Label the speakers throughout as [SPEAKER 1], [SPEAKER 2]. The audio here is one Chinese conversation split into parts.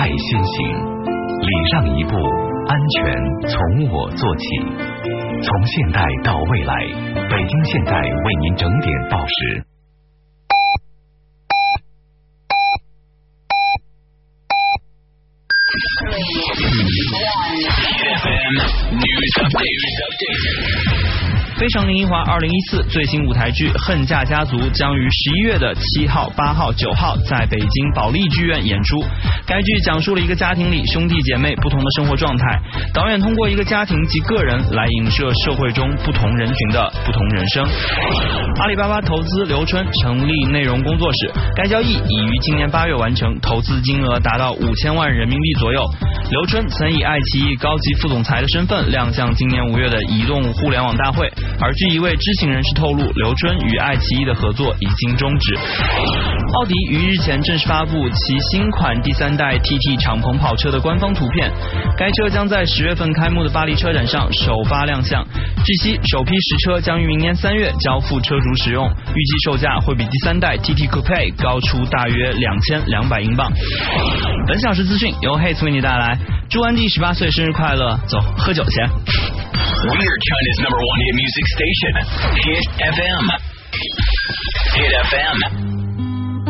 [SPEAKER 1] 爱先行，礼让一步，安全从我做起。从现代到未来，北京现代为您整点报时。
[SPEAKER 2] 非常林一华二零一四最新舞台剧《恨嫁家族》将于十一月的七号、八号、九号在北京保利剧院演出。该剧讲述了一个家庭里兄弟姐妹不同的生活状态，导演通过一个家庭及个人来影射社会中不同人群的不同人生。阿里巴巴投资刘春成立内容工作室，该交易已于今年八月完成，投资金额达到五千万人民币左右。刘春曾以爱奇艺高级副总裁的身份亮相今年五月的移动互联网大会。而据一位知情人士透露，刘春与爱奇艺的合作已经终止。奥迪于日前正式发布其新款第三代 TT 敞篷跑车的官方图片，该车将在十月份开幕的巴黎车展上首发亮相。据悉，首批实车将于明年三月交付车主使用，预计售价会比第三代 TT Coupe 高出大约两千两百英镑。本小时资讯由 Hates 为你带来，祝安迪十八岁生日快乐！走，喝酒去。
[SPEAKER 1] We're China's number one station, Hit FM. Hit FM.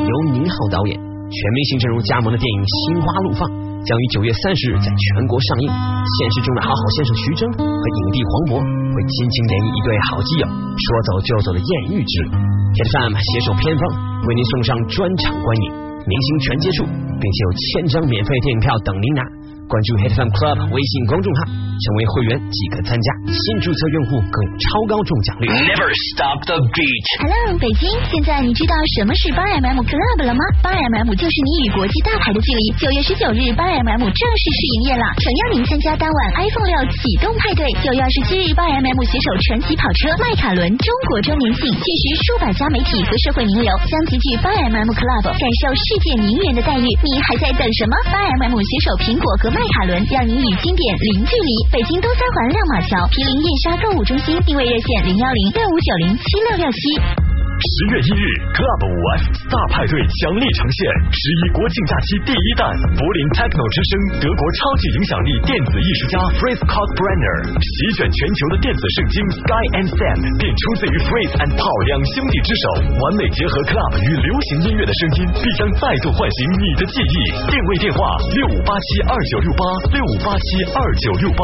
[SPEAKER 3] 由宁浩导演、全明星阵容加盟的电影《心花怒放》将于九月三十日在全国上映。现实中的好好先生徐峥和影帝黄渤会亲情演绎一对好基友，说走就走的艳遇之旅。Hit FM 携手片方为您送上专场观影，明星全接触，并且有千张免费电影票等您拿。关注 Hit FM Club 微信公众号，成为会员即可参加。新注册用户更有超高中奖率。
[SPEAKER 1] Never stop the beat.
[SPEAKER 4] Hello，北京，现在你知道什么是八 MM Club 了吗？八 MM 就是你与国际大牌的距离。九月十九日，八 MM 正式试营业了，诚邀您参加当晚 iPhone 六启动派对。九月二十七日，八 MM 携手传奇跑车迈凯伦中国周年庆，届时数百家媒体和社会名流将齐聚八 MM Club，感受世界名媛的待遇。你还在等什么？八 MM 携手苹果和。迈凯伦让您与经典零距离。北京东三环亮马桥毗邻燕莎购物中心，定位热线零幺零六五九零七六六七。
[SPEAKER 1] 十月一日，Club 五 F 大派对强力呈现十一国庆假期第一弹，柏林 Techno 之声，德国超级影响力电子艺术家 Fritz c o t b r e n n e r 席卷全球的电子圣经 Sky and Sam，便出自于 Fritz and Paul 两兄弟之手，完美结合 Club 与流行音乐的声音，必将再度唤醒你的记忆。定位电话六五八七二九六八六五八七二九六八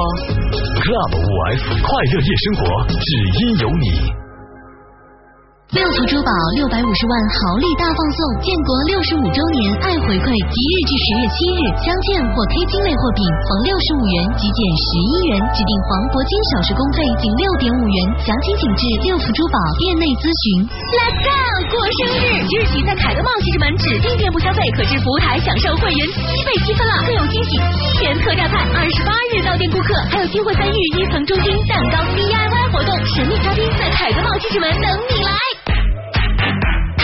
[SPEAKER 1] ，Club 五 F 快乐夜生活，只因有你。
[SPEAKER 5] 六福珠宝六百五十万豪礼大放送，建国六十五周年爱回馈，即日至十月七日，镶嵌或 K 金类货品逢六十五元即减十一元，指定黄铂金首饰工费仅六点五元，详情请至六福珠宝店内咨询。
[SPEAKER 6] Let's go，过生日！即日起在凯德茂西直门指定店铺消费，可至服务台享受会员七倍积分了，更有惊喜！七元特价菜，二十八日到店顾客还有机会参与一层中心蛋糕 DIY 活动，神秘嘉宾在凯德茂西直门等你来。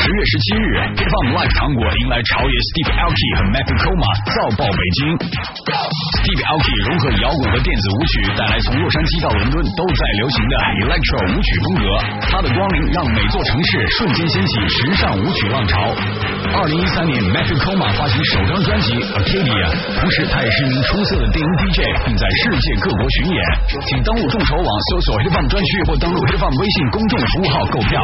[SPEAKER 1] 十月十七日，Hip Hop Live 糖果迎来超越 Steve Aoki 和 Matthew Koma 造爆北京。Steve Aoki 融合摇滚和电子舞曲，带来从洛杉矶到伦敦都在流行的 Electro 舞曲风格。他的光临让每座城市瞬间掀起时尚舞曲浪潮。二零一三年，Matthew Koma 发行首张专辑 Arcadia，同时他也是一名出色的电音 DJ，并在世界各国巡演。请登录众筹网搜索 Hip Hop 专区，或登录 Hip Hop 微信公众服务号购票。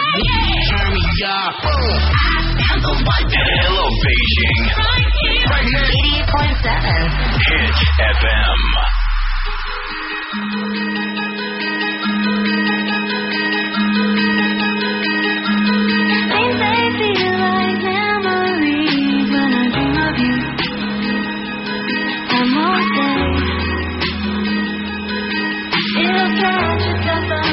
[SPEAKER 7] Turn me up. I'm the one. Hello, Beijing.
[SPEAKER 4] Right here. 88.7.
[SPEAKER 7] Hit FM.
[SPEAKER 8] It'll catch yourself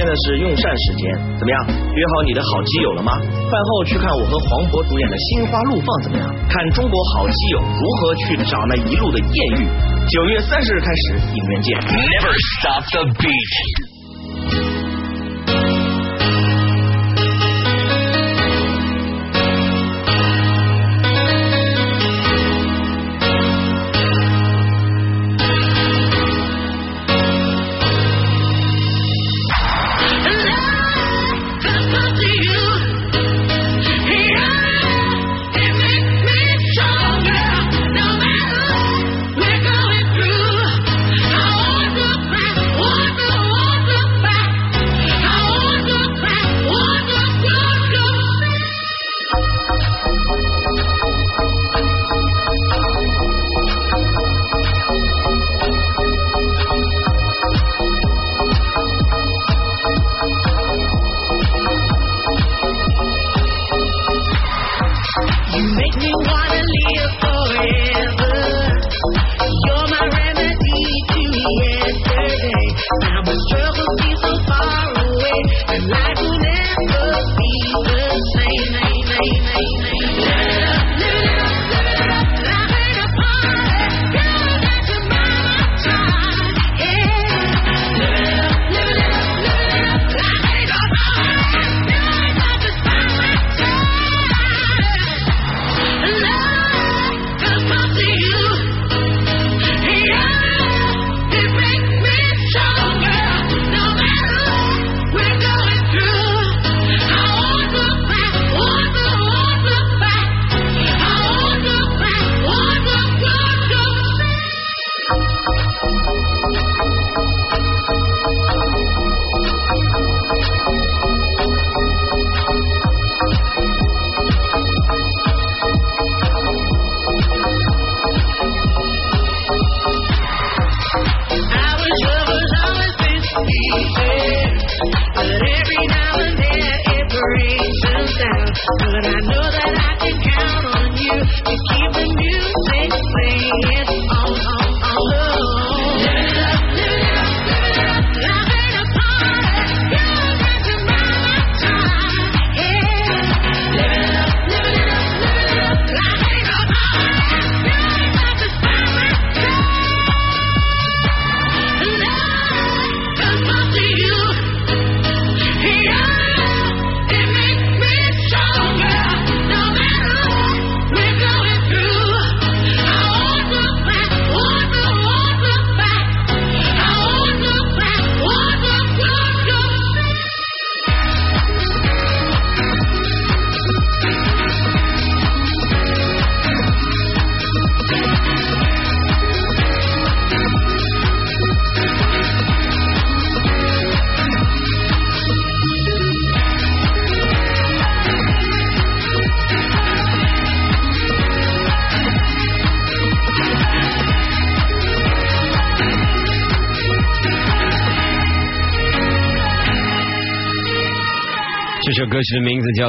[SPEAKER 8] 现在是用膳时间，怎么样？约好你的好基友了吗？饭后去看我和黄渤主演的《心花怒放》怎么样？看中国好基友如何去找那一路的艳遇。九月三十日开始，影院见。
[SPEAKER 9] Never stop the beat.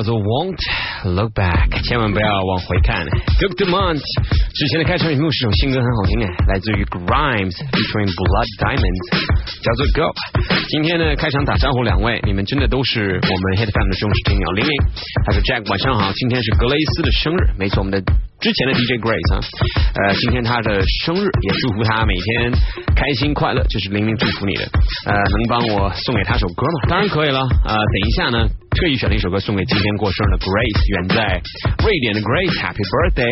[SPEAKER 3] 叫做《Won't Look Back》，千万不要往回看。Good to Month 之前的开场曲目是首新歌，很好听哎，来自于 Grimes featuring Blood Diamonds，叫做 Go。今天呢，开场打招呼两位，你们真的都是我们 Hit Fam 的忠实听友，玲玲还有 Jack，晚上好。今天是格雷斯的生日，没错，我们的之前的 DJ Grace 啊，呃，今天他的生日，也祝福他每天开心快乐，这是玲玲祝福你的。呃，能帮我送给他首歌吗？当然可以了。呃，等一下呢，特意选了一首歌送给今天过生日的 Grace，远在瑞典的 Grace，Happy Birthday。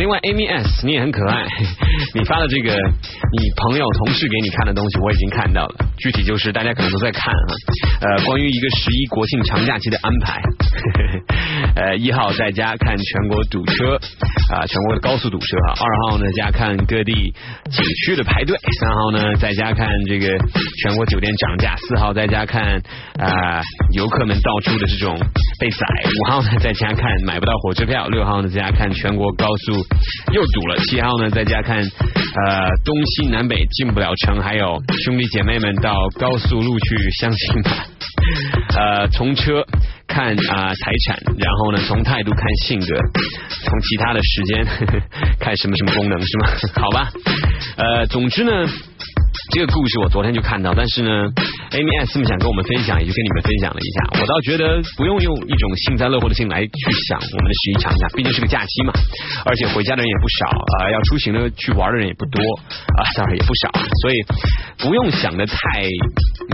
[SPEAKER 3] 另外 Amy S，你也很可爱，你发的这个你朋友同事给你看的东西，我已经看到了，具体就是大家可能都在看啊，呃，关于一个十一国庆长假期的安排。呃，一号在家看全国堵车啊、全国的高速堵车啊。二号呢，家看各地景区的排队。三号呢，在家看这个全国酒店涨价。四号在家看啊、游客们到处的这种被宰。五号呢，在家看买不到火车票。六号呢，在家看全国高速又堵了。七号呢，在家看呃东西南北进不了城，还有兄弟姐妹们到高速路去相亲吧。呃，从车看啊、财产，然后呢，从态度看性格，从其他的时间 看什么什么功能是吗？好吧，呃，总之呢。这个故事我昨天就看到，但是呢，Amy S 想跟我们分享，也就跟你们分享了一下。我倒觉得不用用一种幸灾乐祸的心来去想我们的十一长假，毕竟是个假期嘛，而且回家的人也不少啊、要出行的去玩的人也不多啊，当然也不少，所以不用想的太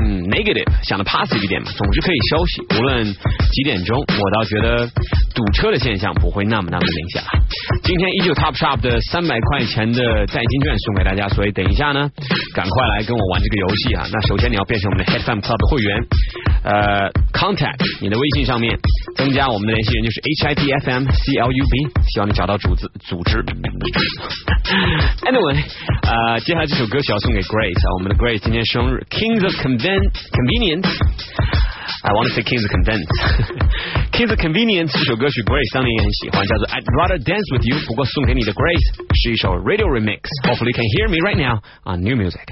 [SPEAKER 3] 嗯 negative，想的 positive 一点嘛，总是可以休息。无论几点钟，我倒觉得堵车的现象不会那么那么明显了。今天依旧 Top Shop 的三百块钱的代金券送给大家，所以等一下呢，赶快快来跟我玩这个游戏啊！那首先你要变成我们的 H I T F M Club 的会员，呃，contact 你的微信上面增加我们的联系人就是 H I T F M C L U B，希望你找到组织组织。Anyway，呃，接下来这首歌曲要送给 Grace 啊，我们的 Grace 今天生日，Kings of Conven Convenience。I want to say Kings of Convenience。Kings of Convenience 这首歌曲 Grace 当年也很喜欢，叫做 I'd Rather Dance with You。不过送给你的 Grace 是一首 Radio Remix。Hopefully you can hear me right now on New Music。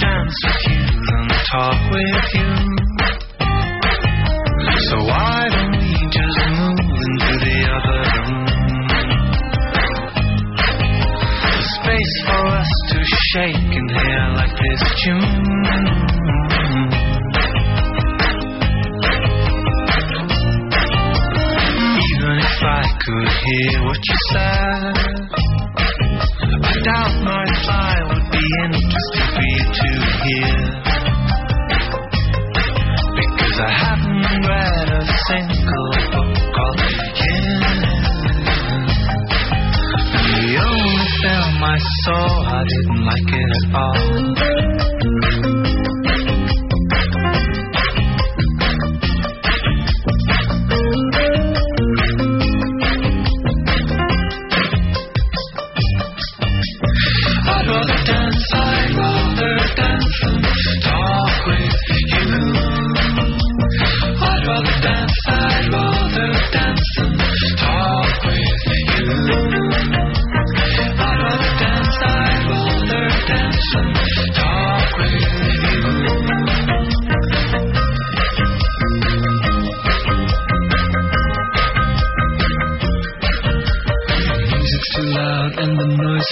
[SPEAKER 10] dance with you and talk with you. So why Shake and like this tune. Even if I could hear what you said. I doubt my reply would be interesting for you to hear. Because I haven't read a single book of film I saw, I didn't like it at all.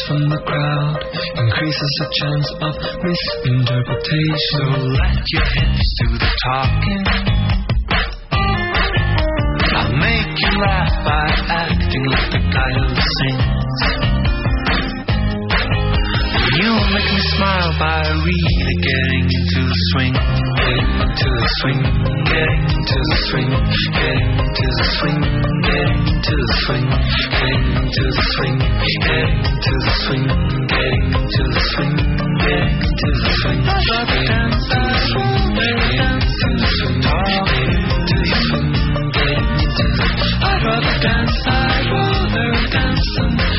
[SPEAKER 10] From the crowd increases the chance of misinterpretation. So let your hips do the talking. I'll make you laugh by acting like the guy who sings. You'll make me smile by really getting into the swing, getting into the swing, getting into the swing, getting into the swing, getting into the swing, getting into the swing, getting into the swing, getting into the swing, getting into the swing, getting into the swing, getting into the swing, getting into the swing, getting into the I'd rather dance, I'd rather dance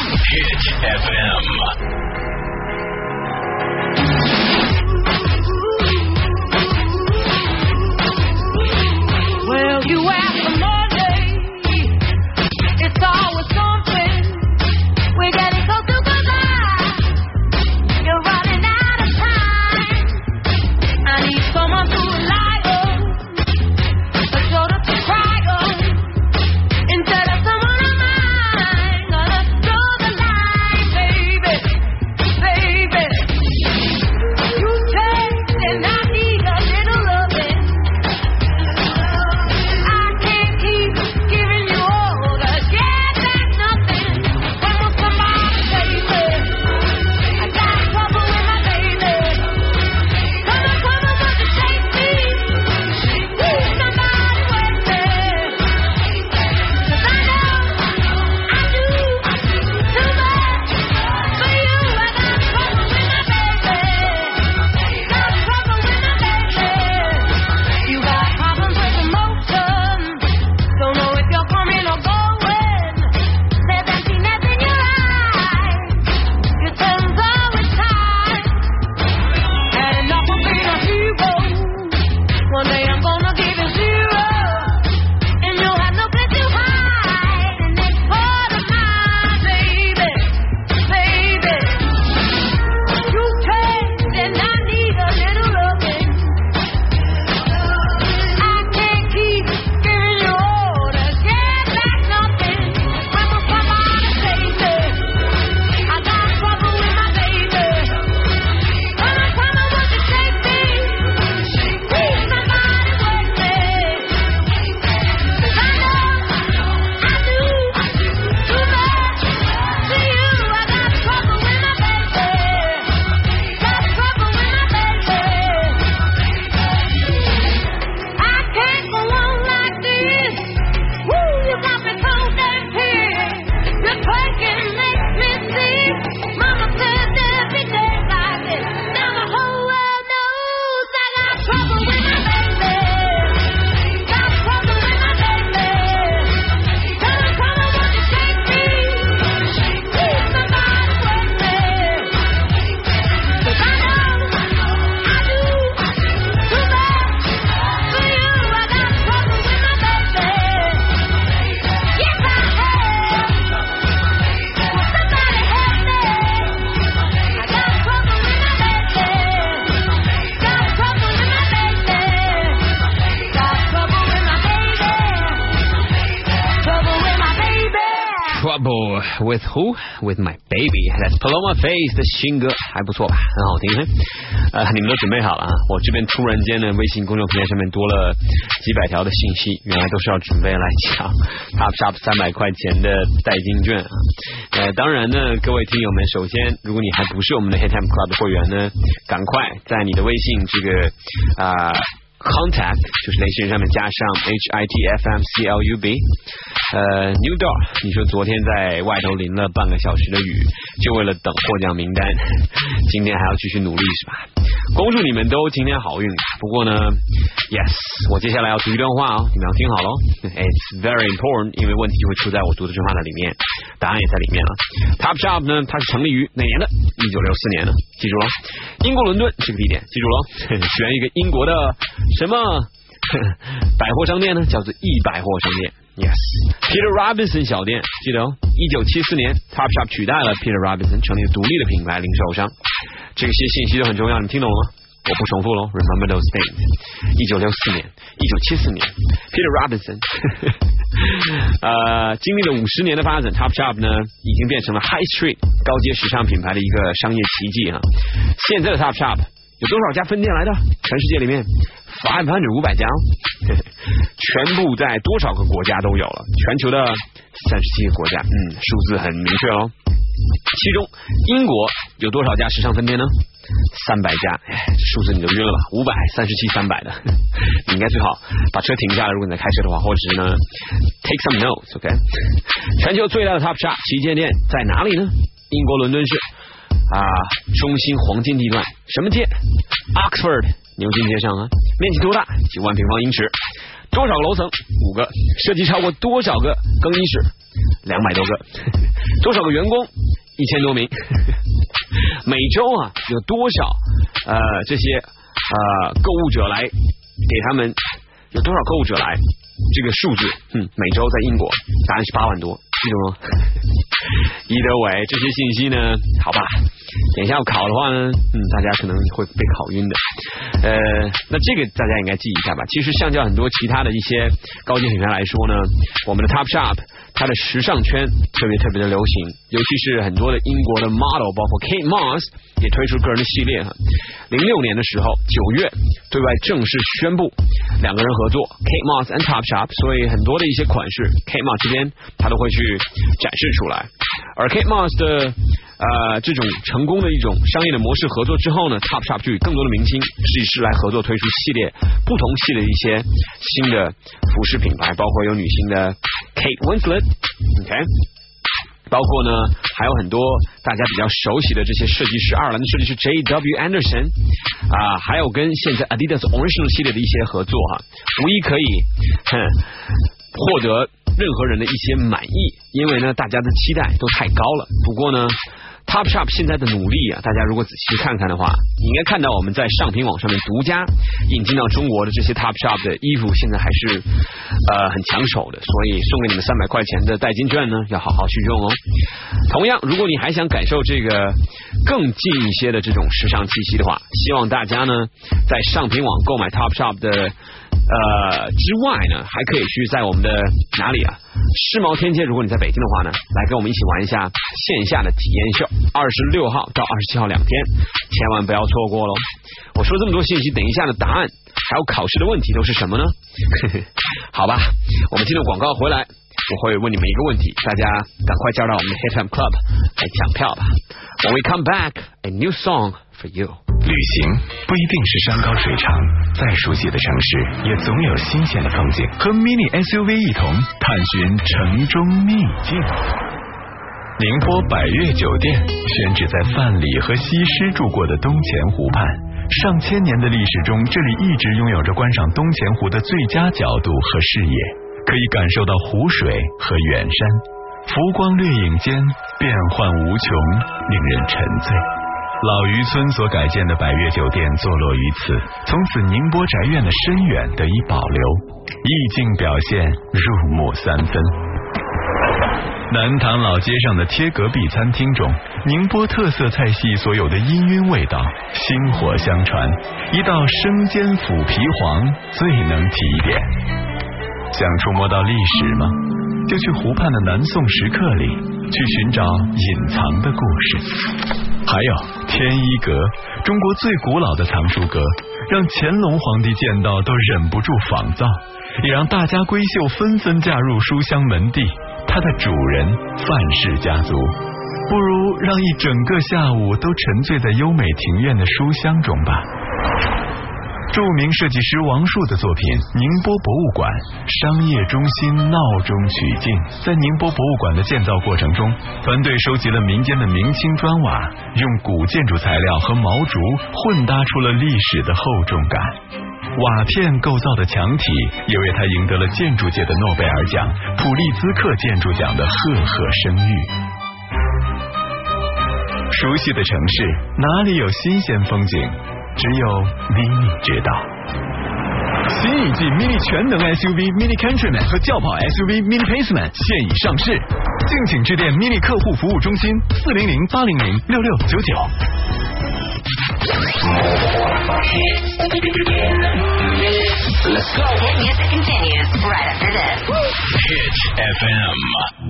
[SPEAKER 10] Hit FM. Well, you with
[SPEAKER 3] who? With my baby. That's Paloma Face 的新歌，还不错吧？很好听。呃，你们都准备好了啊？我这边突然间呢，微信公众平台上面多了几百条的信息，原来都是要准备来抢 Top Shop 三百块钱的代金券啊。呃，当然呢，各位听友们，首先如果你还不是我们的 Hit Time Club 的会员呢，赶快在你的微信这个啊。Contact 就是联系人上面加上 H I T F M C L U B，呃，New Door，你说昨天在外头淋了半个小时的雨，就为了等获奖名单，今天还要继续努力是吧？恭祝你们都今天好运。不过呢，Yes，我接下来要读一段话哦，你们要听好喽。It's very important，因为问题就会出在我读的这话的里面，答案也在里面了。Top Shop 呢，它是成立于哪年的？一九六四年的，记住了，英国伦敦这个地点，记住了，选一个英国的。什么百货商店呢？叫做易百货商店。Yes，Peter Robinson 小店，记得哦。一九七四年，Top Shop 取代了 Peter Robinson，成立独立的品牌零售商。这些信息都很重要，你听懂了吗？我不重复喽。Remember those dates？一九六四年，一九七四年，Peter Robinson，呃，经历了五十年的发展，Top Shop 呢已经变成了 High Street 高阶时尚品牌的一个商业奇迹哈。现在的 Top Shop。有多少家分店来的？全世界里面，five hundred 五百家，全部在多少个国家都有了？全球的三十七个国家，嗯，数字很明确哦。其中英国有多少家时尚分店呢？三百家，数字你就晕了吧？五百三十七三百的，你应该最好把车停下来，如果你在开车的话，或者是呢，take some notes，OK？全球最大的 Top Shop 旗舰店在哪里呢？英国伦敦市。啊，中心黄金地段，什么街？Oxford 牛津街上啊，面积多大？几万平方英尺，多少个楼层？五个，涉及超过多少个更衣室？两百多个，多少个员工？一千多名，每周啊有多少呃这些呃购物者来给他们？有多少购物者来？这个数字，嗯，每周在英国，答案是八万多，记住吗？伊德伟，这些信息呢？好吧。等一下要考的话呢，嗯，大家可能会被考晕的。呃，那这个大家应该记一下吧。其实相较很多其他的一些高级品牌来说呢，我们的 Top Shop 它的时尚圈特别特别的流行，尤其是很多的英国的 model，包括 Kate Moss 也推出个人的系列哈。零六年的时候，九月对外正式宣布两个人合作 Kate Moss and Top Shop，所以很多的一些款式 Kate Moss 这边他都会去展示出来，而 Kate Moss 的。呃，这种成功的一种商业的模式合作之后呢，Top Shop 就与更多的明星设计师来合作，推出系列不同系列的一些新的服饰品牌，包括有女星的 Kate Winslet，OK，包括呢还有很多大家比较熟悉的这些设计师，爱尔兰的设计师 J.W. Anderson 啊，还有跟现在 Adidas Original 系列的一些合作哈，无疑可以哼获得任何人的一些满意，因为呢大家的期待都太高了。不过呢。Top Shop 现在的努力啊，大家如果仔细看看的话，你应该看到我们在上品网上面独家引进到中国的这些 Top Shop 的衣服，现在还是呃很抢手的。所以送给你们三百块钱的代金券呢，要好好去用哦。同样，如果你还想感受这个更近一些的这种时尚气息的话，希望大家呢在上品网购买 Top Shop 的。呃，之外呢，还可以去在我们的哪里啊？世贸天阶，如果你在北京的话呢，来跟我们一起玩一下线下的体验秀。二十六号到二十七号两天，千万不要错过喽！我说这么多信息，等一下的答案还有考试的问题都是什么呢？好吧，我们听到广告回来，我会问你们一个问题，大家赶快加入到我们的 Hit FM Club 来抢票吧。When we come back, a new song for you.
[SPEAKER 11] 旅行不一定是山高水长，再熟悉的城市也总有新鲜的风景。和 mini SUV 一同探寻城中秘境。宁波百悦酒店选址在范蠡和西施住过的东钱湖畔，上千年的历史中，这里一直拥有着观赏东钱湖的最佳角度和视野，可以感受到湖水和远山，浮光掠影间变幻无穷，令人沉醉。老渔村所改建的百悦酒店坐落于此，从此宁波宅院的深远得以保留，意境表现入木三分。南塘老街上的贴隔壁餐厅中，宁波特色菜系所有的氤氲味道薪火相传，一道生煎腐皮黄最能提点。想触摸到历史吗？就去湖畔的南宋石刻里去寻找隐藏的故事。还有天一阁，中国最古老的藏书阁，让乾隆皇帝见到都忍不住仿造，也让大家闺秀纷纷嫁入书香门第。它的主人范氏家族，不如让一整个下午都沉醉在优美庭院的书香中吧。著名设计师王树的作品《宁波博物馆》，商业中心闹中取静。在宁波博物馆的建造过程中，团队收集了民间的明清砖瓦，用古建筑材料和毛竹混搭出了历史的厚重感。瓦片构造的墙体也为他赢得了建筑界的诺贝尔奖、普利兹克建筑奖的赫赫声誉。熟悉的城市，哪里有新鲜风景？只有 Mini 知道。新一季 Mini 全能 SUV Mini Countryman 和轿跑 SUV Mini Paceman 现已上市，敬请致电 Mini 客户服务中心四零零八零零六六九九。
[SPEAKER 12] Let's go.
[SPEAKER 13] Hit music continues right after this.
[SPEAKER 1] Hit FM.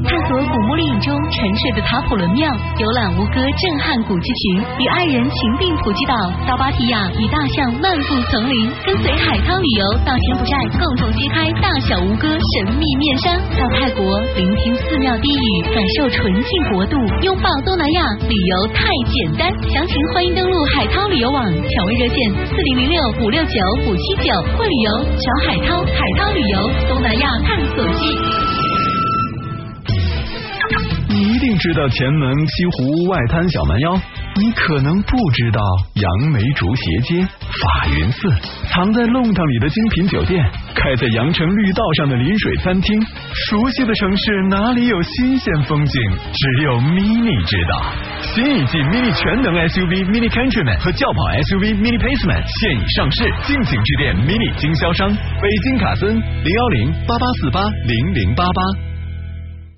[SPEAKER 4] 探索古墓丽影中沉睡的塔普伦庙，游览吴哥震撼古迹群，与爱人情定普吉岛到芭提雅与大象漫步丛林，跟随海涛旅游到柬埔寨共同揭开大小吴哥神秘面纱，到泰国聆听寺庙低语，感受纯净国度，拥抱东南亚，旅游太简单。详情欢迎登录海涛旅游网，抢位热线四零零六五六九五七九，会旅游找海涛，海涛旅游东南亚探索记。
[SPEAKER 11] 定知道前门西湖外滩小蛮腰，你可能不知道杨梅竹斜街、法云寺，藏在弄堂里的精品酒店，开在羊城绿道上的临水餐厅。熟悉的城市哪里有新鲜风景？只有 Mini 知道。新一季 Mini 全能 SUV Mini Countryman 和轿跑 SUV Mini Paceman 现已上市，敬请致电 Mini 经销商北京卡森零幺零八八四八零零八八。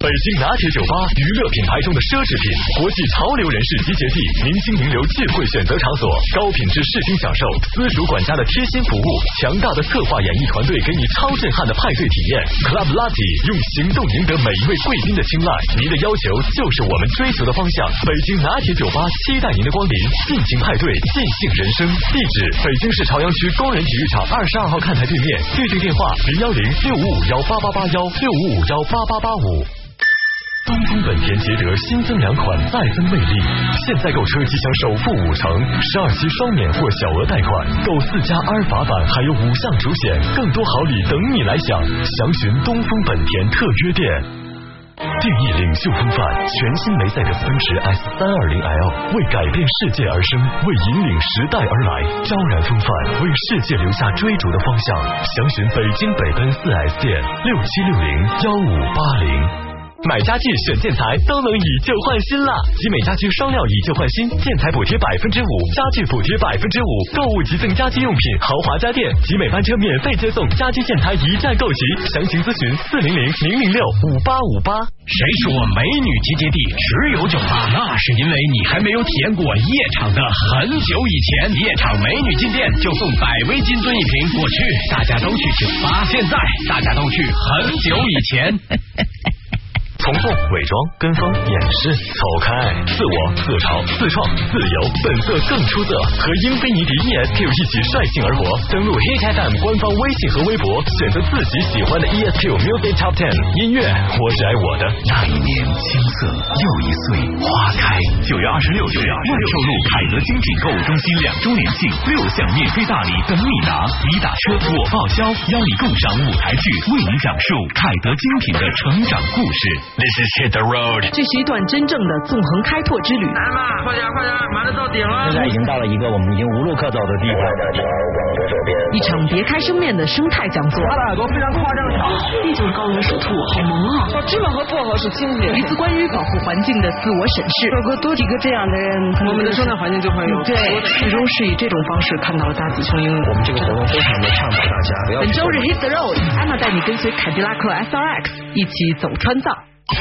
[SPEAKER 1] 北京拿铁酒吧，娱乐品牌中的奢侈品，国际潮流人士集结地，明星名流尽会选择场所，高品质视听享受，私属管家的贴心服务，强大的策划演艺团队给你超震撼的派对体验。Club Lucky 用行动赢得每一位贵宾的青睐，您的要求就是我们追求的方向。北京拿铁酒吧期待您的光临，尽情派对，尽兴人生。地址：北京市朝阳区工人体育场二十二号看台对面，预订电话零幺零六五五幺八八八幺六五五幺八八八五。东风本田捷德新增两款再增魅力，现在购车即享首付五成，十二期双免或小额贷款，购四加阿尔法版还有五项主险，更多好礼等你来享。详询东风本田特约店。定义领袖风范，全新梅赛德斯奔驰 S 三二零 L 为改变世界而生，为引领时代而来，昭然风范，为世界留下追逐的方向。详询北京北奔四 S 店六七六零幺五八零。买家具选建材都能以旧换新啦，集美家居双料以旧换新，建材补贴百分之五，家具补贴百分之五，购物即赠家居用品，豪华家电，集美班车免费接送，家居建材一站购齐，详情咨询四零零零零六五八五八。
[SPEAKER 6] 谁说美女集结地只有酒吧？那是因为你还没有体验过夜场的。很久以前，夜场美女进店就送百威金樽一瓶，过去大家都去酒吧，现在大家都去很久以前。
[SPEAKER 1] 从众、伪装、跟风、掩饰，走开！自我、自嘲、自创、自由，本色更出色。和英菲尼迪 ESQ 一起率性而活。登录 Hit FM 官方微信和微博，选择自己喜欢的 ESQ Music Top Ten 音乐，我只爱我的。
[SPEAKER 14] 那一年青涩，又一岁花开。九月二十六日，万寿路凯德精品购物中心两周年庆，六项免费大礼等你拿，你打车我报销，邀你共赏舞台剧，为你讲述凯德精品的成长故事。
[SPEAKER 1] This is Hit the Road。
[SPEAKER 15] 这是一段真正的纵横开拓之旅。
[SPEAKER 16] 来吧，快点快点，马上到顶了。
[SPEAKER 17] 现在已经到了一个我们已经无路可走的地方。
[SPEAKER 15] 一场别开生面的生态讲座。
[SPEAKER 16] 他的耳朵非常夸张的长，
[SPEAKER 15] 地就是高原鼠兔，好萌啊！
[SPEAKER 16] 哦，芝麻和薄荷是亲戚。
[SPEAKER 15] 一次关于保护环境的自我审视。
[SPEAKER 16] 有个多几个这样的人，我们的生态环境就会有
[SPEAKER 15] 对，最终是以这种方式看到了大紫琼英。
[SPEAKER 17] 我们这个活动非常的倡导大家不要。
[SPEAKER 15] 本周日 Hit the Road，安娜带你跟随凯迪拉克 SRX 一起走川藏。
[SPEAKER 13] Back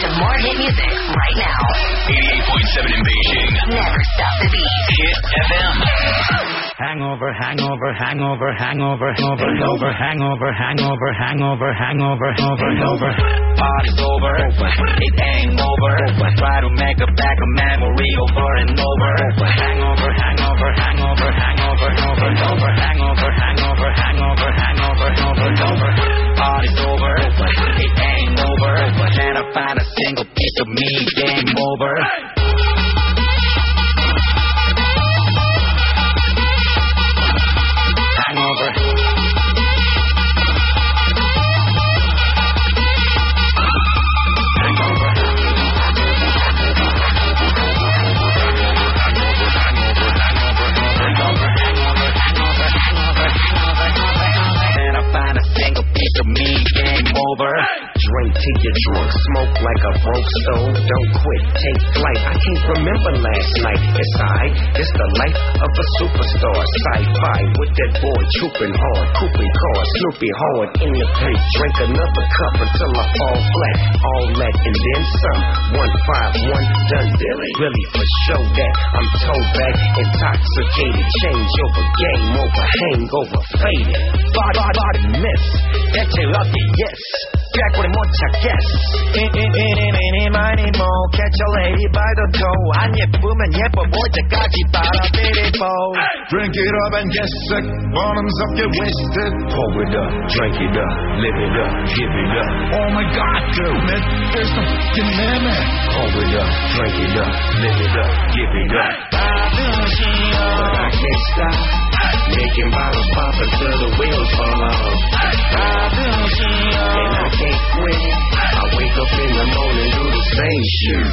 [SPEAKER 13] to more hit music right now.
[SPEAKER 1] 88.7 in Beijing.
[SPEAKER 13] Never stop the beat.
[SPEAKER 1] Hit FM.
[SPEAKER 18] Hangover, hangover, hangover, hangover, hangover, hangover, hangover, hangover, hangover, hangover.
[SPEAKER 19] Party's over, it ain't over. Try to make a back a memory over and over.
[SPEAKER 18] Hangover, hangover, hangover, hangover, hangover, hangover, hangover, hangover, hangover, hangover.
[SPEAKER 19] Party's over, it ain't over. Can I find a single piece of me? Game over. to me, game over.
[SPEAKER 20] Drink till you're drunk, smoke like a broke stove. Don't quit, take flight. I can't remember last night. It's alright, it's the life of a superstar. Sci-fi with that boy trooping hard, cooping cars, Snoopy hard in the pit. Drink another cup until I fall flat. All that and then some. One five, one done Billy. Really for show that I'm toe back, intoxicated. Change over, game over, hangover, faded. Body, body, miss. That's your lucky yes. Back with a more guess.
[SPEAKER 19] Eeny, miny, mo, catch a lady by the toe. 안 예쁘면 예뻐 보일 때까지 바라비리보.
[SPEAKER 21] Drink it up and get sick. Bottoms up, get wasted. Pour it up, drink it up, live it up, give it up. Oh my God, dude, man, there's no fucking limit. Pour it up, drink it up, live it up, give it up.
[SPEAKER 20] But I can't stop. Making bottles pop until the wheels fall off. And I can't quit. I wake up in the morning, do the same shit.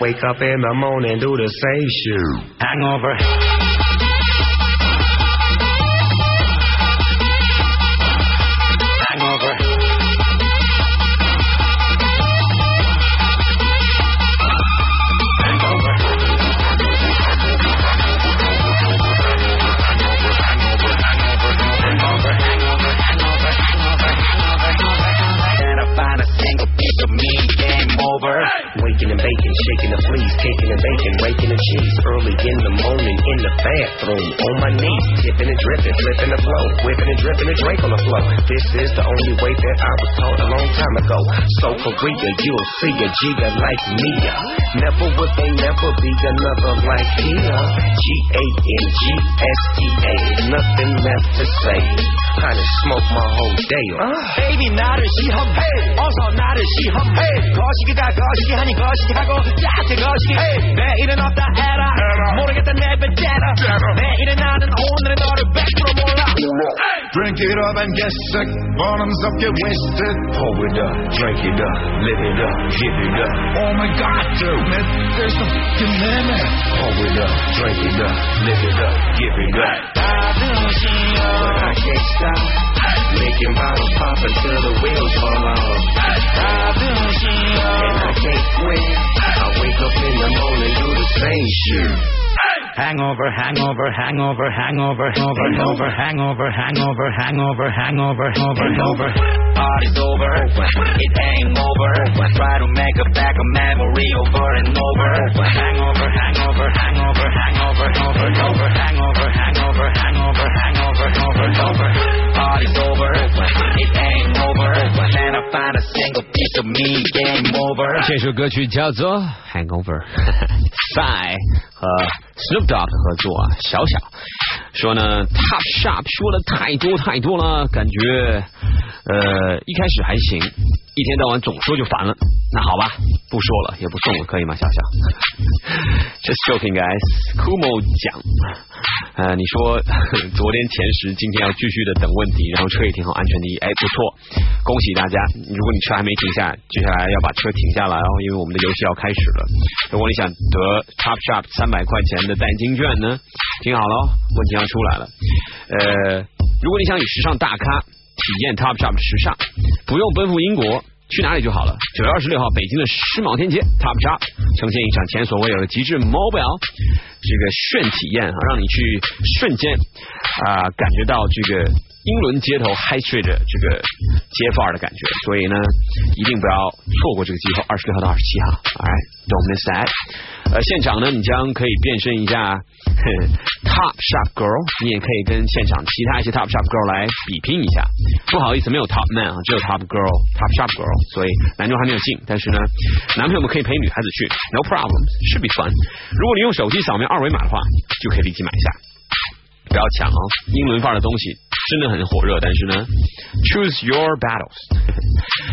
[SPEAKER 20] Wake up in the morning, do the same shit.
[SPEAKER 18] Hangover.
[SPEAKER 19] Over.
[SPEAKER 20] Waking and baking, shaking the fleas, caking and bacon, raking the cheese. Early in the morning, in the bathroom, on my knees, tipping and dripping, flipping the flow, whipping and dripping and drink on the flow. This is the only way that I was taught a long time ago. So for real, you'll see a Giga like me. Never would they never be another like here. G A N G S T A, nothing left to say I done smoke my whole day on.
[SPEAKER 19] Baby 나를 시험해 어서 나를 시험해 거시기가 거시기하니 거시기하고 자체 거시기 내일은 없다 에라 모르겠다 내 배째라 내일은 나는 오늘의 너를 100% 몰라
[SPEAKER 21] Drink it up and get sick. Bottoms up, get wasted. Pour it up, drink it up, live it up, give it up. Oh my God, dude, man, there's no fucking limit. Pour it up, drink it up, live it up, give it up.
[SPEAKER 20] But I can't stop. Making bottles pop until the wheels fall off. And I can't quit. I wake up in the morning, do the same shit
[SPEAKER 18] hangover, hangover, hangover, hangover, over, over, hangover, hangover, hangover, hangover, over, over.
[SPEAKER 19] Party's over, it ain't over. Try to make a back a memory over and over.
[SPEAKER 18] Hangover, hangover, hangover, hangover, over, over, hangover, hangover, hangover, hangover, over, over.
[SPEAKER 19] Party's over, it ain't over. Can I find a single piece of me, game over.
[SPEAKER 3] 这首歌曲叫做这首歌曲叫做《Hangover》，Psy 和。Snoop Dogg 合作啊，小小说呢，Top Shop 说的太多太多了，感觉呃一开始还行，一天到晚总说就烦了。那好吧，不说了，也不送了，可以吗，小小？Just joking, guys. Kumo 讲，呃，你说昨天前十，今天要继续的等问题，然后车也停好，安全第一，哎，不错，恭喜大家！如果你车还没停下，接下来要把车停下来，哦因为我们的游戏要开始了。如果你想得 Top Shop 三百块钱的代金券呢，听好了，问题要出来了。呃，如果你想与时尚大咖体验 Top Shop 时尚，不用奔赴英国。去哪里就好了。九月二十六号，北京的世贸天阶 Top Shop 呈现一场前所未有的极致 mobile 这个炫体验啊，让你去瞬间啊、感觉到这个英伦街头 High Street 的这个街范儿的感觉，所以呢，一定不要错过这个机会，二十六号到二十七号，Alright，don't miss that。呃，现场呢，你将可以变身一下 Top Shop Girl，你也可以跟现场其他一些 Top Shop Girl 来比拼一下。不好意思，没有 Top Man 啊，只有 Top Girl，Top Shop Girl，所以男装还没有进，但是呢，男朋友们可以陪女孩子去，No problem，should be fun。如果你用手机扫描二维码的话，就可以立即买下。不要抢哦，英伦范儿的东西真的很火热，但是呢，choose your battles。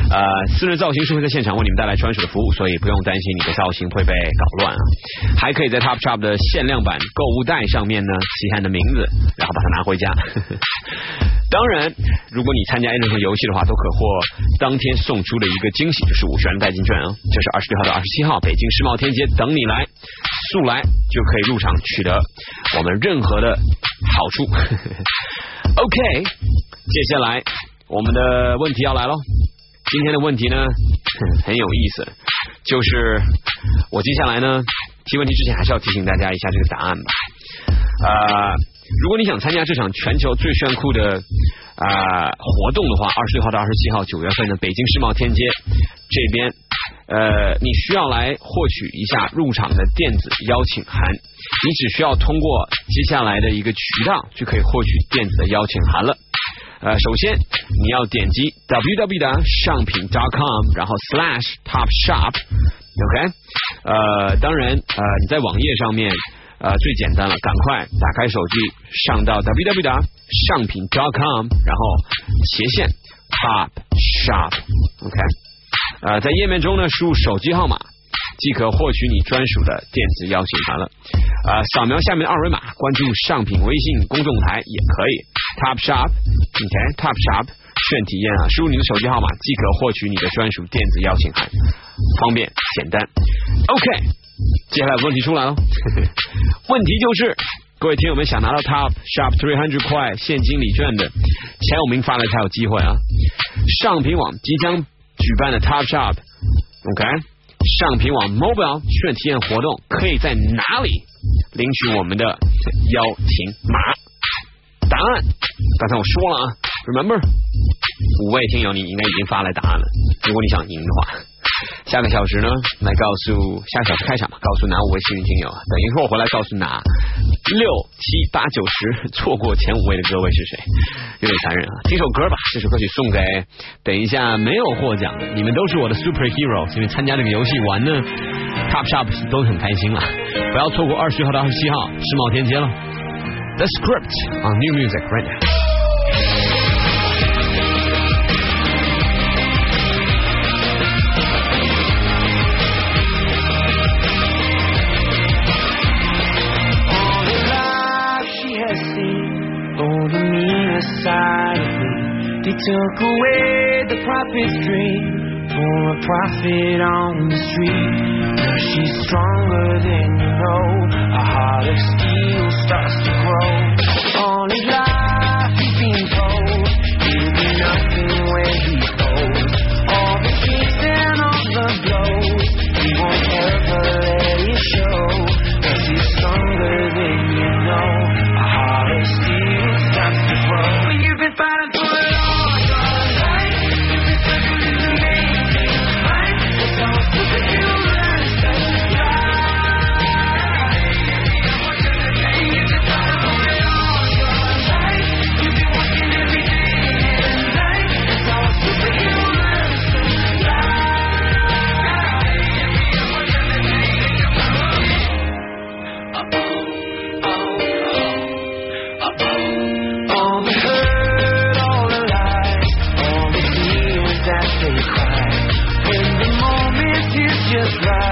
[SPEAKER 3] 呃，私人造型师会在现场为你们带来专属的服务，所以不用担心你的造型会被搞乱啊。还可以在 Top Shop 的限量版购物袋上面呢写下你的名字，然后把它拿回家。当然，如果你参加任何游戏的话，都可获当天送出的一个惊喜，就是五十元代金券啊。这是二十六号到二十七号，北京世贸天阶等你来，速来就可以入场取得我们任何的好处。OK，接下来我们的问题要来喽。今天的问题呢很有意思，就是我接下来呢提问题之前还是要提醒大家一下这个答案吧。呃，如果你想参加这场全球最炫酷的啊、活动的话，二十六号到二十七号九月份的北京世贸天阶这边，呃，你需要来获取一下入场的电子邀请函，你只需要通过接下来的一个渠道就可以获取电子的邀请函了。呃，首先你要点击 www 的上品 .com，然后 slash top shop，OK，、呃，当然呃你在网页上面呃最简单了，赶快打开手机上到 www 上品 .com，然后斜线 top shop，OK，、呃，在页面中呢输入手机号码。即可获取你专属的电子邀请函了。呃，扫描下面二维码，关注上品微信公众台也可以。Top Shop，OK，Top Shop 炫体验啊！输入你的手机号码即可获取你的专属电子邀请函，方便简单。OK，接下来问题出来了，问题就是。各位听友们想拿到 Top Shop 300块现金礼券的前五名发来才有机会啊！上品网即将举办的 Top Shop，OK、上品网 Mobile 炫体验活动可以在哪里领取我们的邀请码？答案刚才我说了啊，Remember，五位听友你应该已经发来答案了。如果你想赢的话，下个小时呢来告诉下个小时开场吧，告诉哪五位幸运听友。等一会儿我回来告诉哪六七八九十错过前五位的各位是谁，有点残忍啊！听首歌吧，这首歌曲送给等一下没有获奖的，你们都是我的 superhero，因为参加这个游戏玩呢，Top Shop 都很开心了。不要错过二十号到二十七号世贸天阶了。The script on new music right now.
[SPEAKER 19] The meaner side of me. They took away the prophet's dream for a prophet on the street. Now she's stronger than you know. A heart of steel starts to grow. All his life he's been told he'll be nothing when he's old. All the kicks and all the blows, he won't ever let it show. Cause he's stronger than When you've been fighting for it all
[SPEAKER 9] just right.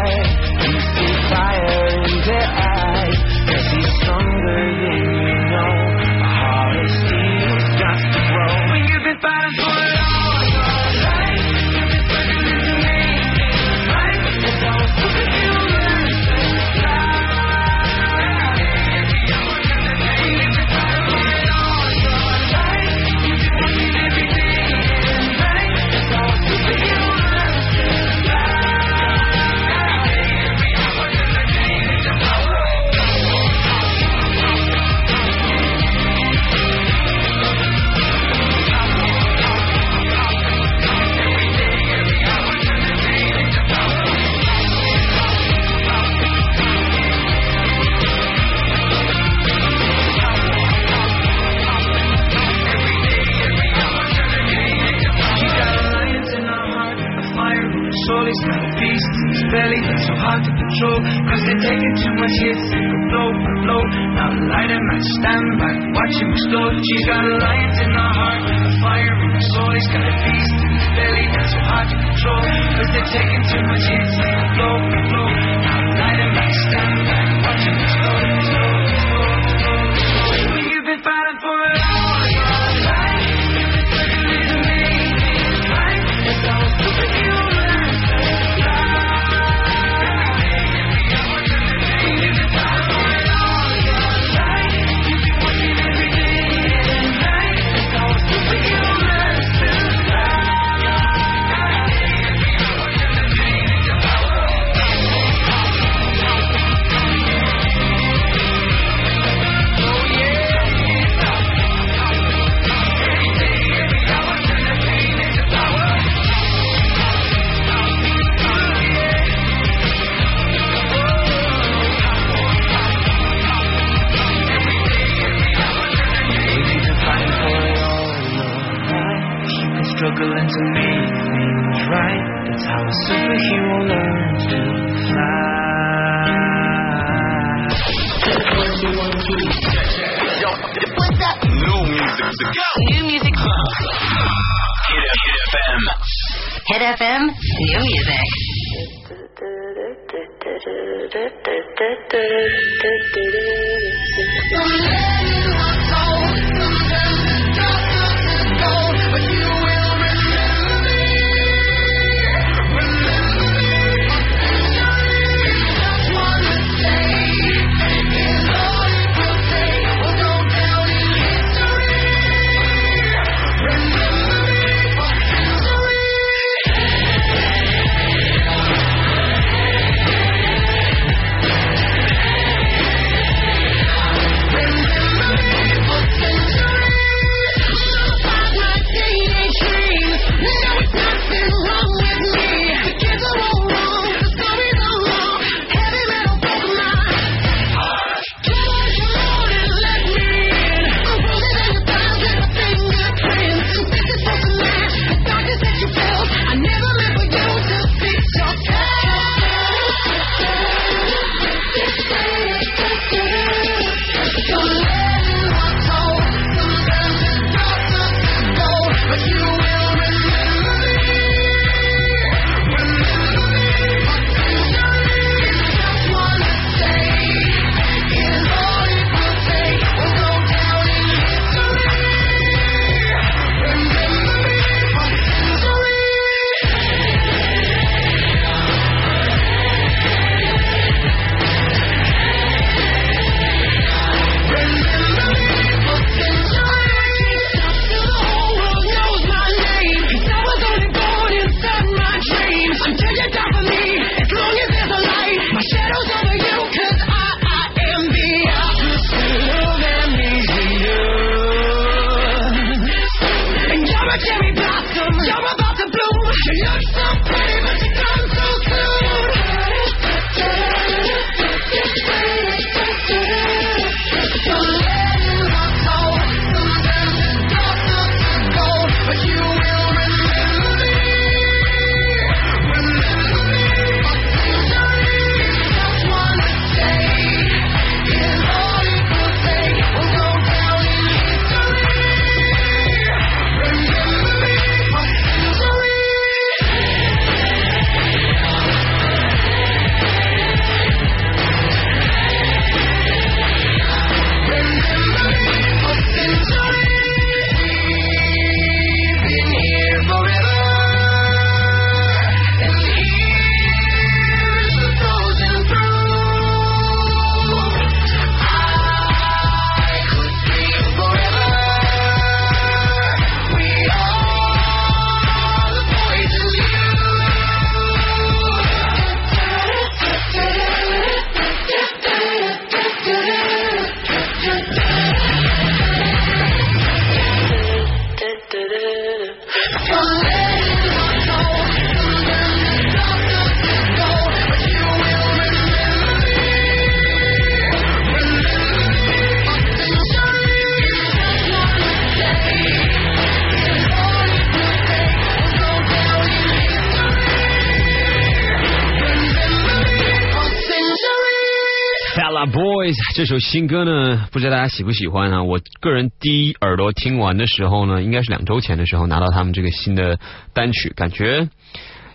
[SPEAKER 3] 这首新歌呢，不知道大家喜不喜欢啊？我个人第一耳朵听完的时候呢，应该是两周前的时候拿到他们这个新的单曲，感觉。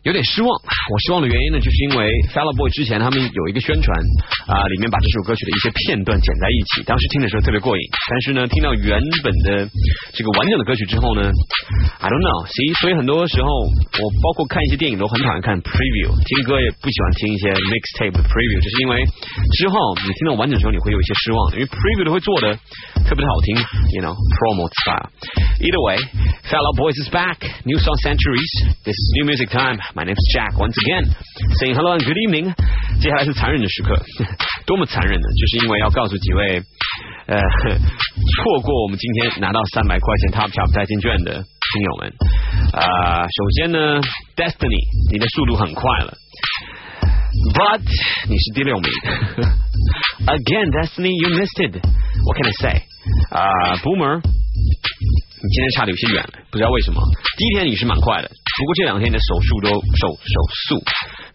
[SPEAKER 3] 有点失望，我失望的原因呢，就是因为 Fellow Boy 之前他们有一个宣传啊，里面把这首歌曲的一些片段剪在一起，当时听的时候特别过瘾。但是呢，听到原本的这个完整的歌曲之后呢，I don't know，所以所以很多时候我包括看一些电影都很讨厌看 preview，听歌也不喜欢听一些 mixtape 的 preview，就是因为之后你听到完整的时候你会有一些失望，因为 preview 都会做的特别的好听，you know，promo style。Either way，Fellow Boys is back，new song centuries，this is new music time。My name is Jack. Once again, saying hello and good evening. 接下来是残忍的时刻，多么残忍呢？就是因为要告诉几位呃错过我们今天拿到三百块钱 Top Shop 代金券的听友们啊、首先呢，Destiny，你的速度很快了，But 你是第六名。Again, Destiny, you missed it. What can I say? 啊、Boomer。 你今天差的有些远了，不知道为什么。第一天你是蛮快的，不过这两天你的手速都手手速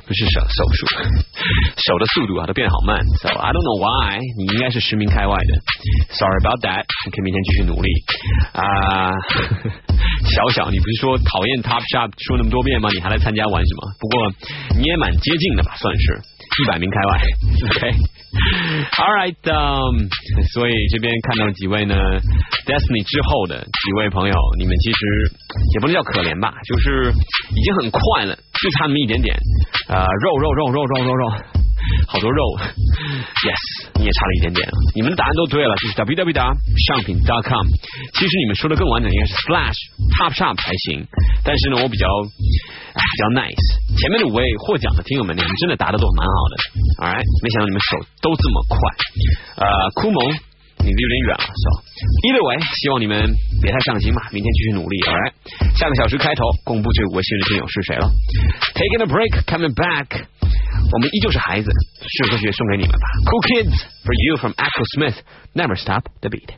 [SPEAKER 3] 不是手手速，手的速度啊都变得好慢。So I don't know why，你应该是十名开外的。Sorry about that，你可以明天继续努力啊。小小，你不是说讨厌 Top Shop 说那么多遍吗？你还来参加玩什么？不过你也蛮接近的吧，算是一百名开外。OK。All right，所以这边看到几位呢，Destiny 之后的几位朋友，你们其实也不能叫可怜吧，就是已经很快了，就差那么一点点，呃，肉肉肉肉肉肉肉，好多肉，Yes，你也差了一点点，你们的答案都对了，就是 www 上品 .com，其实你们说的更完整，应该是 slash top shop 才行，但是呢，我比较。比较 nice。前面的五位获奖的听友们，你们真的答的都蛮好的，alright，没想到你们手都这么快。呃，酷萌，你离有点远了，so either way，希望你们别太上心嘛，明天继续努力好，来。下个小时开头公布这五位幸运听友是谁了。Taking a break, coming back，我们依旧是孩子，这首歌曲送给你们吧。Cool Kids for you from Echo Smith, Never Stop the Beat。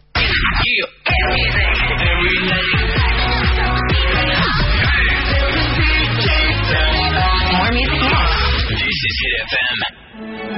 [SPEAKER 13] More music now.
[SPEAKER 1] This is Hit FM。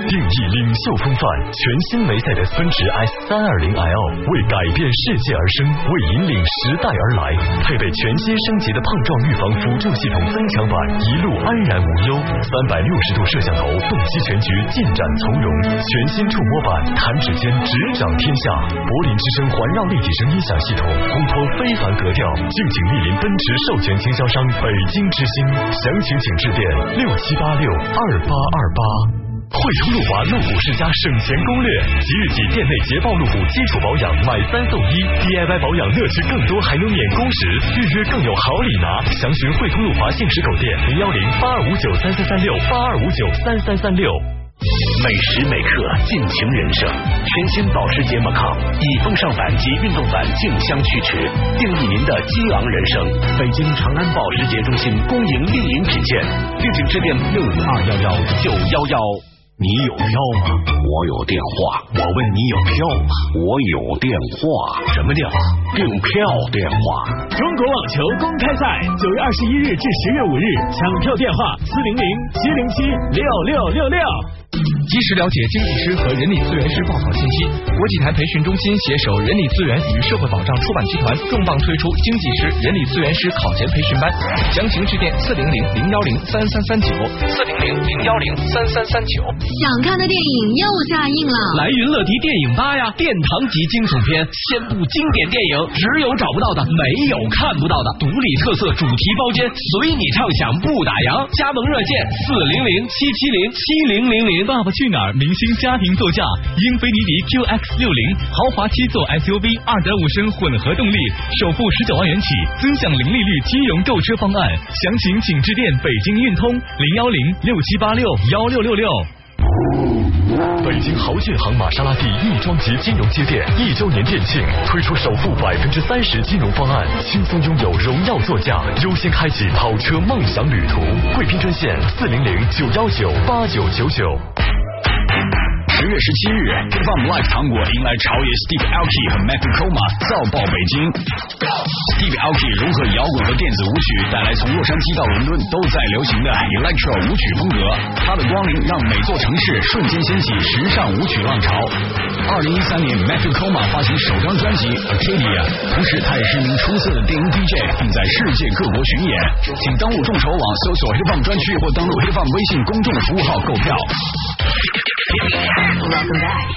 [SPEAKER 1] 定义领袖风范，全新梅赛德斯奔驰 S 三二零 L 为改变世界而生，为引领时代而来，配备全新升级的碰撞预防辅助系统增强版，一路安然无忧。三百六十度摄像头，洞悉全局，进展从容。全新触摸版，弹指间执掌天下。柏林之声环绕立体声音响系统，烘托非凡格调。敬请莅临奔驰授权经销商北京之星，详情请致电六七八六二八二八。汇通路华路虎世家省钱攻略，即日起店内捷豹路虎基础保养买三送一，DIY 保养乐趣更多，还能免工时，预约更有好礼拿。详询汇通路华信实口店零幺零八二五九三三三六八二五九三三三六。
[SPEAKER 14] 每时每刻尽情人生，全新保时捷 Macan 以风尚版及运动版竞相驱驰，定义您的激昂人生。北京长安保时捷中心恭迎莅临品鉴，敬请致电六五二幺幺九幺幺。
[SPEAKER 22] 你有票吗？我有电话。我问你有票吗？我有电话。
[SPEAKER 14] 什么电话？
[SPEAKER 22] 订票电话。
[SPEAKER 23] 中国网球公开赛九月二十一日至十月五日，抢票电话四零零七零七六六六六。
[SPEAKER 6] 及时了解经济师和人力资源师报考信息。国际台培训中心携手人力资源与社会保障出版集团，重磅推出经济师、人力资源师考前培训班。详情致电四零零零幺零三三三九四零零零幺零三三三九。
[SPEAKER 24] 想看的电影又下映了，
[SPEAKER 6] 来云乐迪电影吧呀！殿堂级惊悚片，千部经典电影，只有找不到的，没有看不到的，独立特色主题包间，随你畅想不打烊。加盟热线四零零七七零七零零零。
[SPEAKER 25] 爸爸去哪儿？明星家庭座驾，英菲尼迪 QX 六零，豪华七座 SUV，二点五升混合动力，首付十九万元起，尊享零利率金融购车方案。详情请致电北京运通零幺零六七八六幺六六六。
[SPEAKER 1] 北京豪骏行玛莎拉蒂亦庄级金融街店一周年店庆，推出首付百分之三十金融方案，轻松拥有荣耀座驾，优先开启跑车梦想旅途。贵宾专线四零零九幺九八九九九。
[SPEAKER 6] 十月十七日，Hip Hop Live 糖果迎来潮爷 Steve Aoki 和 Matthew Koma 造爆北京。Steve Aoki 融合摇滚和电子舞曲，带来从洛杉矶到伦敦都在流行的 Electro 舞曲风格。他的光临让每座城市瞬间掀起时尚舞曲浪潮。二零一三年，Matthew Koma 发行首张专辑 Arcadia，同时他也是一名出色的电音 DJ，并在世界各国巡演。请登录众筹网搜索 Hip Hop 专区或登录 Hip Hop 微信公众服务号购票。
[SPEAKER 13] Welcome back.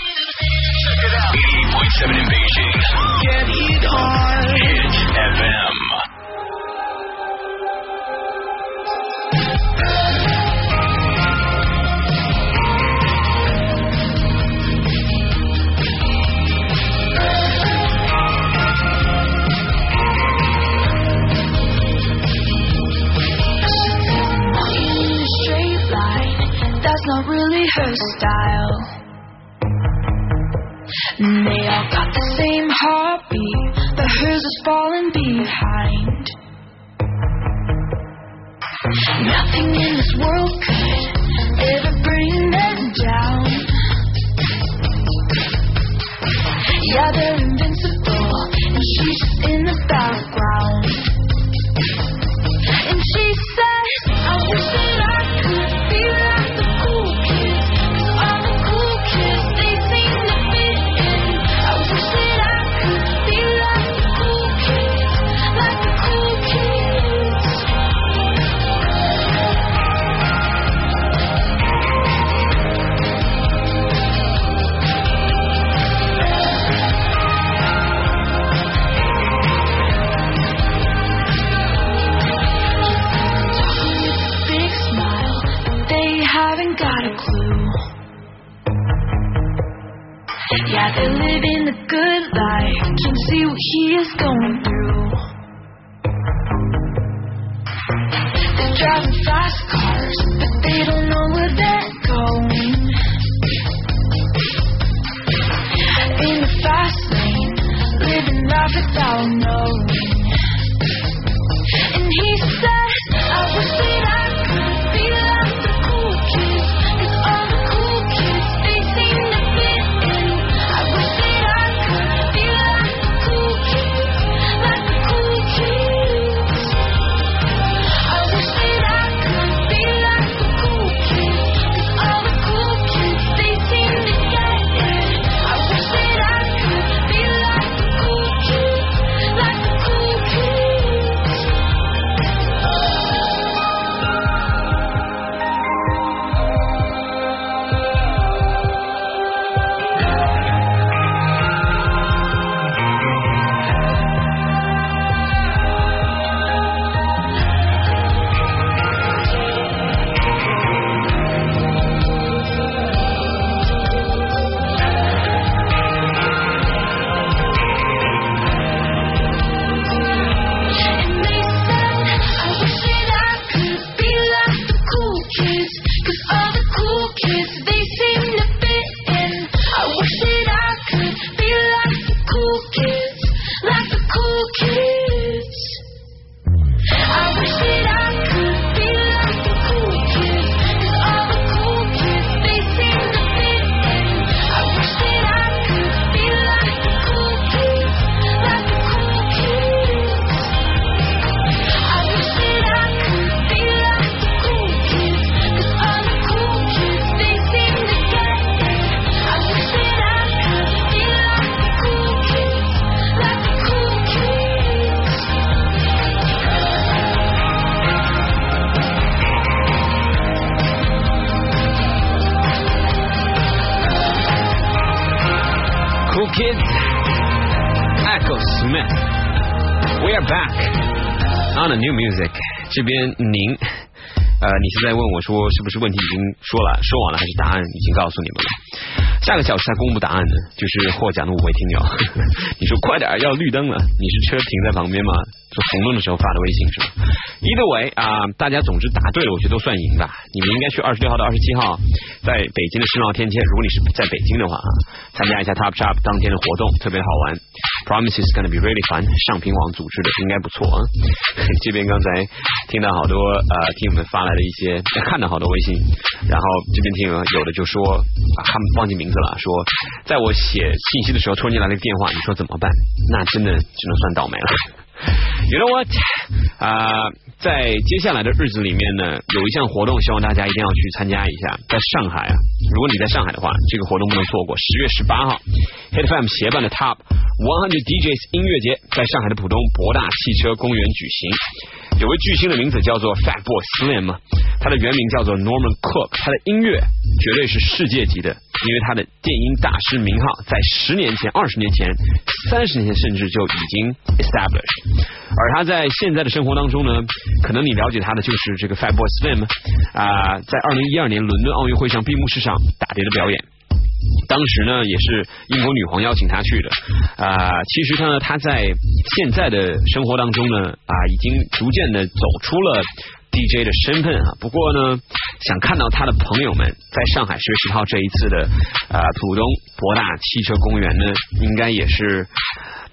[SPEAKER 6] Check it out. 88.7 in Beijing. Get it on. Hit FM.
[SPEAKER 9] in a straight line. That's not really her style. And They all got the same heartbeat, but hers is falling behind. Nothing in this world could ever bring them down. Yeah, they're invincible, and she's in the background. And she says, I wish I see what he is going
[SPEAKER 3] 这边您，呃，你是在问我说是不是问题已经说了说完了，还是答案已经告诉你们了？下个小时才公布答案呢，就是获奖的五位听友。你说快点要绿灯了，你是车停在旁边吗？就红灯的时候发的微信是吧？Either way 啊、大家总之答对了，我觉得都算赢吧。你们应该去二十六号到二十七号，在北京的世贸天阶，如果你是在北京的话啊，参加一下 Top Shop 当天的活动，特别好玩。Promise is gonna be really fun，上平网组织的，应该不错啊。这边刚才听到好多呃听友们发来的一些，看到好多微信，然后这边听友有的就说啊，他们忘记名字了，说在我写信息的时候突然间来了个电话，你说怎么办？那真的只能算倒霉了。You know what？啊、在接下来的日子里面呢，有一项活动，希望大家一定要去参加一下。在上海啊，如果你在上海的话，这个活动不能错过。十月十八号，Hit FM 协办的 Top 100 DJs 音乐节在上海的浦东博大汽车公园举行。有位巨星的名字叫做 Fat Boy Slim，他的原名叫做 Norman Cook，他的音乐绝对是世界级的，因为他的电音大师名号在十年前、二十年前、三十年前甚至就已经 established。而他在现在的生活当中呢，可能你了解他的就是这个 Fat Boy Slim 啊、在二零一二年伦敦奥运会上闭幕式上打碟的表演。当时呢，也是英国女皇邀请他去的。啊、其实他呢，他在现在的生活当中呢，啊、已经逐渐的走出了 DJ 的身份啊。不过呢，想看到他的朋友们在上海十月十号这一次的啊、浦东博大汽车公园呢，应该也是。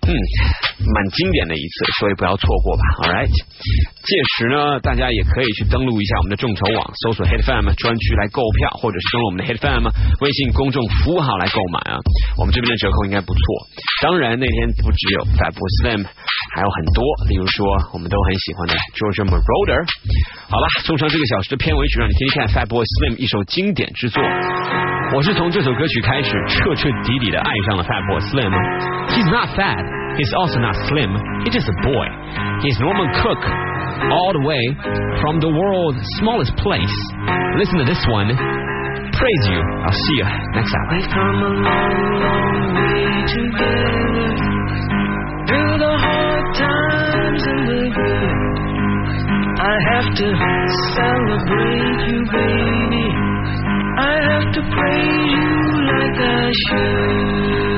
[SPEAKER 3] 嗯，蛮经典的一次，所以不要错过吧。All right，届时呢，大家也可以去登录一下我们的众筹网，搜索 Hit FM 专区来购票，或者是登录我们的 Hit FM 微信公众服务号来购买啊。我们这边的折扣应该不错。当然那天不只有 Fat Boy Slim，还有很多，例如说我们都很喜欢的 Georgia Moroder。好了，送上这个小时的片尾曲，让你听听看 Fat Boy Slim 一首经典之作。我是从这首歌曲开始，彻彻底底的爱上了 Fat Boy Slim。He's not fat, he's also not slim. He's just a boy. He's Norman Cook, all the way from the world's smallest place. Listen to this one. Praise you. I'll see you next hour.
[SPEAKER 19] We've come a long, long way together through the hard times and the good. I have to celebrate you, baby. I have to praise you like I should.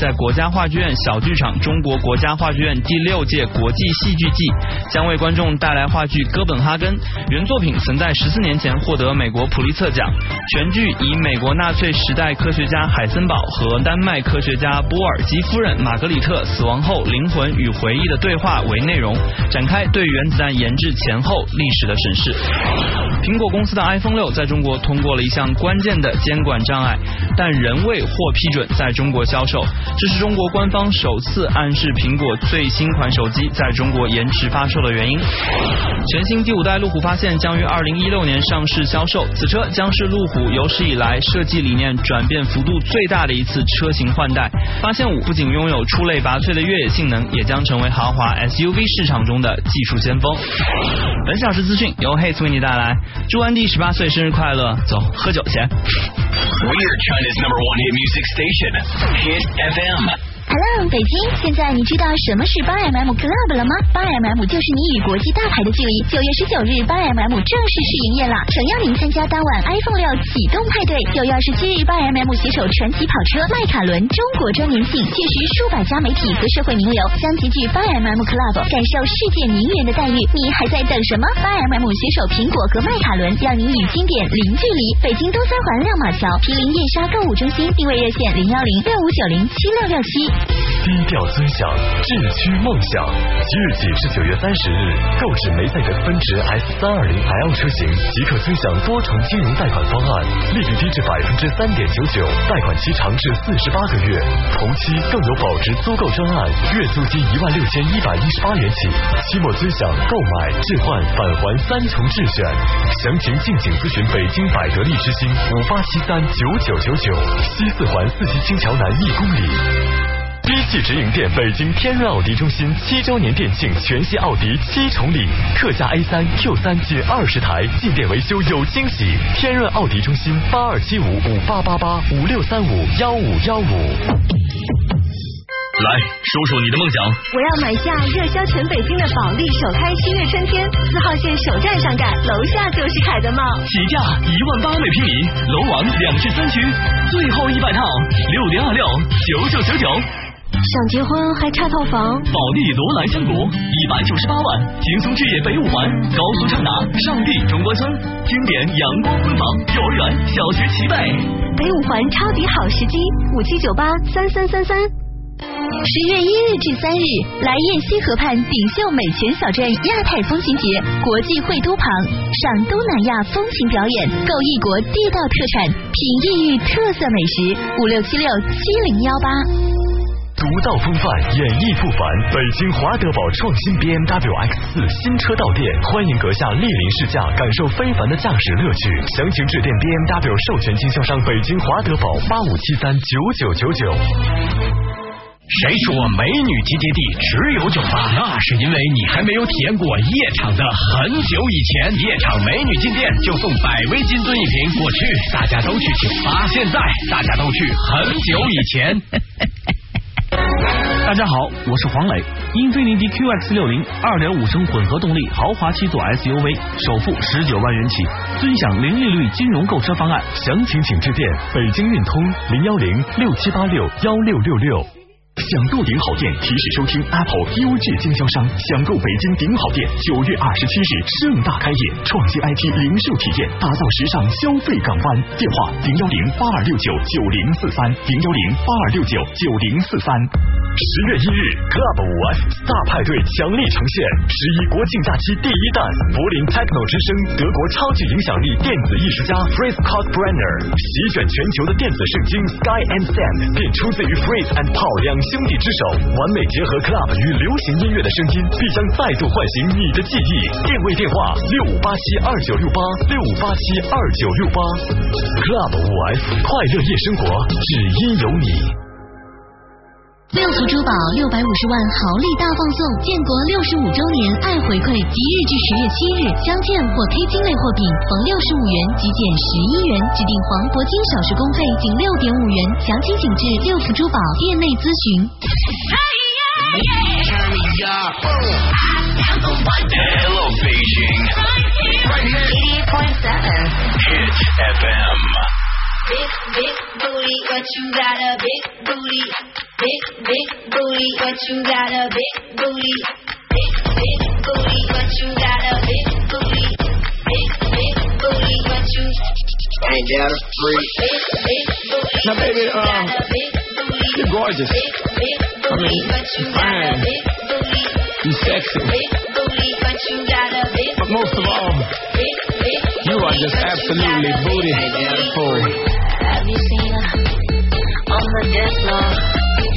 [SPEAKER 2] 在国家话剧院小剧场中国国家话剧院第六届国际戏剧季将为观众带来话剧《哥本哈根》。原作品曾在十四年前获得美国普利策奖。全剧以美国纳粹时代科学家海森堡和丹麦科学家波尔及夫人玛格里特死亡后灵魂与回忆的对话为内容，展开对原子弹研制前后历史的审视。苹果公司的 iPhone 六在中国通过了一项关键的监管障碍，但仍未获批准在中国销售。这是中国官方首次暗示苹果最新款手机在中国延迟发售的原因。全新第五代路虎发现将于二零一六年上市销售，此车将是路虎有史以来设计理念转变幅度最大的一次车型换代。发现五不仅拥有出类拔萃的越野性能，也将成为豪华 SUV 市场中的技术先锋。本小时资讯由 Hates 为你带来，祝安迪十八岁生日快乐，走喝酒去。
[SPEAKER 26] We are China's number one hit music station. Hit FM.
[SPEAKER 4] Hello，北京，现在你知道什么是八 mm Club 了吗？八 mm 就是你与国际大牌的距离。九月十九日，八 mm 正式试营业了！诚邀您参加当晚 iPhone 六启动派对。九月二十七日，八 mm 携手传奇跑车迈卡伦中国周年庆，届时数百家媒体和社会名流将齐聚八 mm Club，感受世界名媛的待遇。你还在等什么？八 mm 携手苹果和迈卡伦，让您与经典零距离。北京东三环亮马桥毗邻燕莎购物中心，定位热线零幺零六五九零七六六七。
[SPEAKER 1] 低调尊享，智驱梦想。即日起至九月三十日，购置梅赛德斯奔驰 S 三二零 L 车型，即可尊享多重金融贷款方案，利率低至百分之三点九九，贷款期长至四十八个月，同期更有保值租购专案，月租金一万六千一百一十八元起，期末尊享购买、置换、返还三重智选。详情敬请咨询北京百得利之星五八七三九九九九，西四环四季青桥南一公里。一汽直营店北京天润奥迪中心七周年店庆，全系奥迪七重礼，特价 A 三 Q 三仅二十台，进店维修有惊喜。天润奥迪中心八二七五五八八八五六三五幺五幺五。
[SPEAKER 27] 来，说说你的梦想。
[SPEAKER 24] 我要买下热销全北京的保利首开新月春天，四号线首站上盖，楼下就是凯德茂。
[SPEAKER 27] 起价一万八每平米，楼王两室三区，最后一百套，六零二六九九九九。
[SPEAKER 24] 想结婚还差套房？
[SPEAKER 27] 保利罗兰香谷一百九十八万，轻松置业北五环，高速畅达上地中关村，经典阳光婚房，幼儿园、小学齐备。
[SPEAKER 24] 北五环抄底好时机，五七九八三三三三。
[SPEAKER 4] 十月一日至三日，来雁西河畔锦绣美泉小镇亚太风情节国际会都旁，赏东南亚风情表演，购异国地道特产，品异域特色美食。五六七六七零幺八。
[SPEAKER 1] 独到风范，演绎不凡。北京华德宝创新 BMW X 四新车到店，欢迎阁下莅临试驾，感受非凡的驾驶乐趣。详情致电 BMW 授权经销商北京华德宝八五七三九九九九。
[SPEAKER 6] 谁说美女集结地只有酒吧？那是因为你还没有体验过夜场的很久以前。夜场美女进店就送百威金樽一瓶，过去大家都去酒吧，现在大家都去很久以前。
[SPEAKER 14] 大家好，我是黄磊。英菲尼迪 QX 六零二点五升混合动力豪华七座 SUV，首付十九万元起，尊享零利率金融购车方案。
[SPEAKER 1] 详情请致电北京运通零幺零六七八六幺六六六。享购顶好店提示收听 Apple 优质经销商，享购北京顶好店九月二十七日盛大开业，创新 IT 零售体验，打造时尚消费港湾。电话零幺零八二六九九零四三零幺零八二六九九零四三。十月一日，Club 五 S 大派对强力呈现十一国庆假期第一弹，柏林 Techno 之声，德国超级影响力电子艺术家 Fritz Kalkbrenner 席卷全球的电子圣经 Sky and Sand 便出自于 Fritz and Paul 两兄弟之手，完美结合 club 与流行音乐的声音，必将再度唤醒你的记忆。定位电话六五八七二九六八六五八七二九六八，club 五 S 快乐夜生活，只因有你。
[SPEAKER 4] 六福珠宝六百五十万豪礼大放送，建国六十五周年爱回馈，即日至十月七日，镶嵌或 K 金类货品逢六十五元即减十一元，指定黄铂金首饰工费仅六点五元，详情请至六福珠宝店内咨询。
[SPEAKER 28] Hello Beijing.
[SPEAKER 9] Right here. 88.7.
[SPEAKER 28] Hit FM.
[SPEAKER 9] Big, big booty, but you got a big booty. Big, big booty, but you got a big booty. Big, big booty, but you got a big booty. Big, big booty, but you
[SPEAKER 29] Ain't that a freak?
[SPEAKER 9] big, big booty.
[SPEAKER 29] Now, baby,
[SPEAKER 9] but you
[SPEAKER 29] um,
[SPEAKER 9] got a big booty.
[SPEAKER 29] You're gorgeous.
[SPEAKER 9] Big, big booty, but you got
[SPEAKER 29] fine.
[SPEAKER 9] big booty.
[SPEAKER 29] You sexy.
[SPEAKER 9] Big booty, but you got a big
[SPEAKER 29] But most of all,
[SPEAKER 9] big, big
[SPEAKER 29] you are just absolutely booty. Ain't that a fool?
[SPEAKER 9] Have you seen her on the dance floor?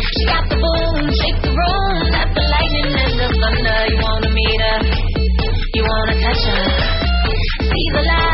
[SPEAKER 9] She got the boom, shake the room, got the lightning and the thunder. You wanna meet her, you wanna touch her. See the light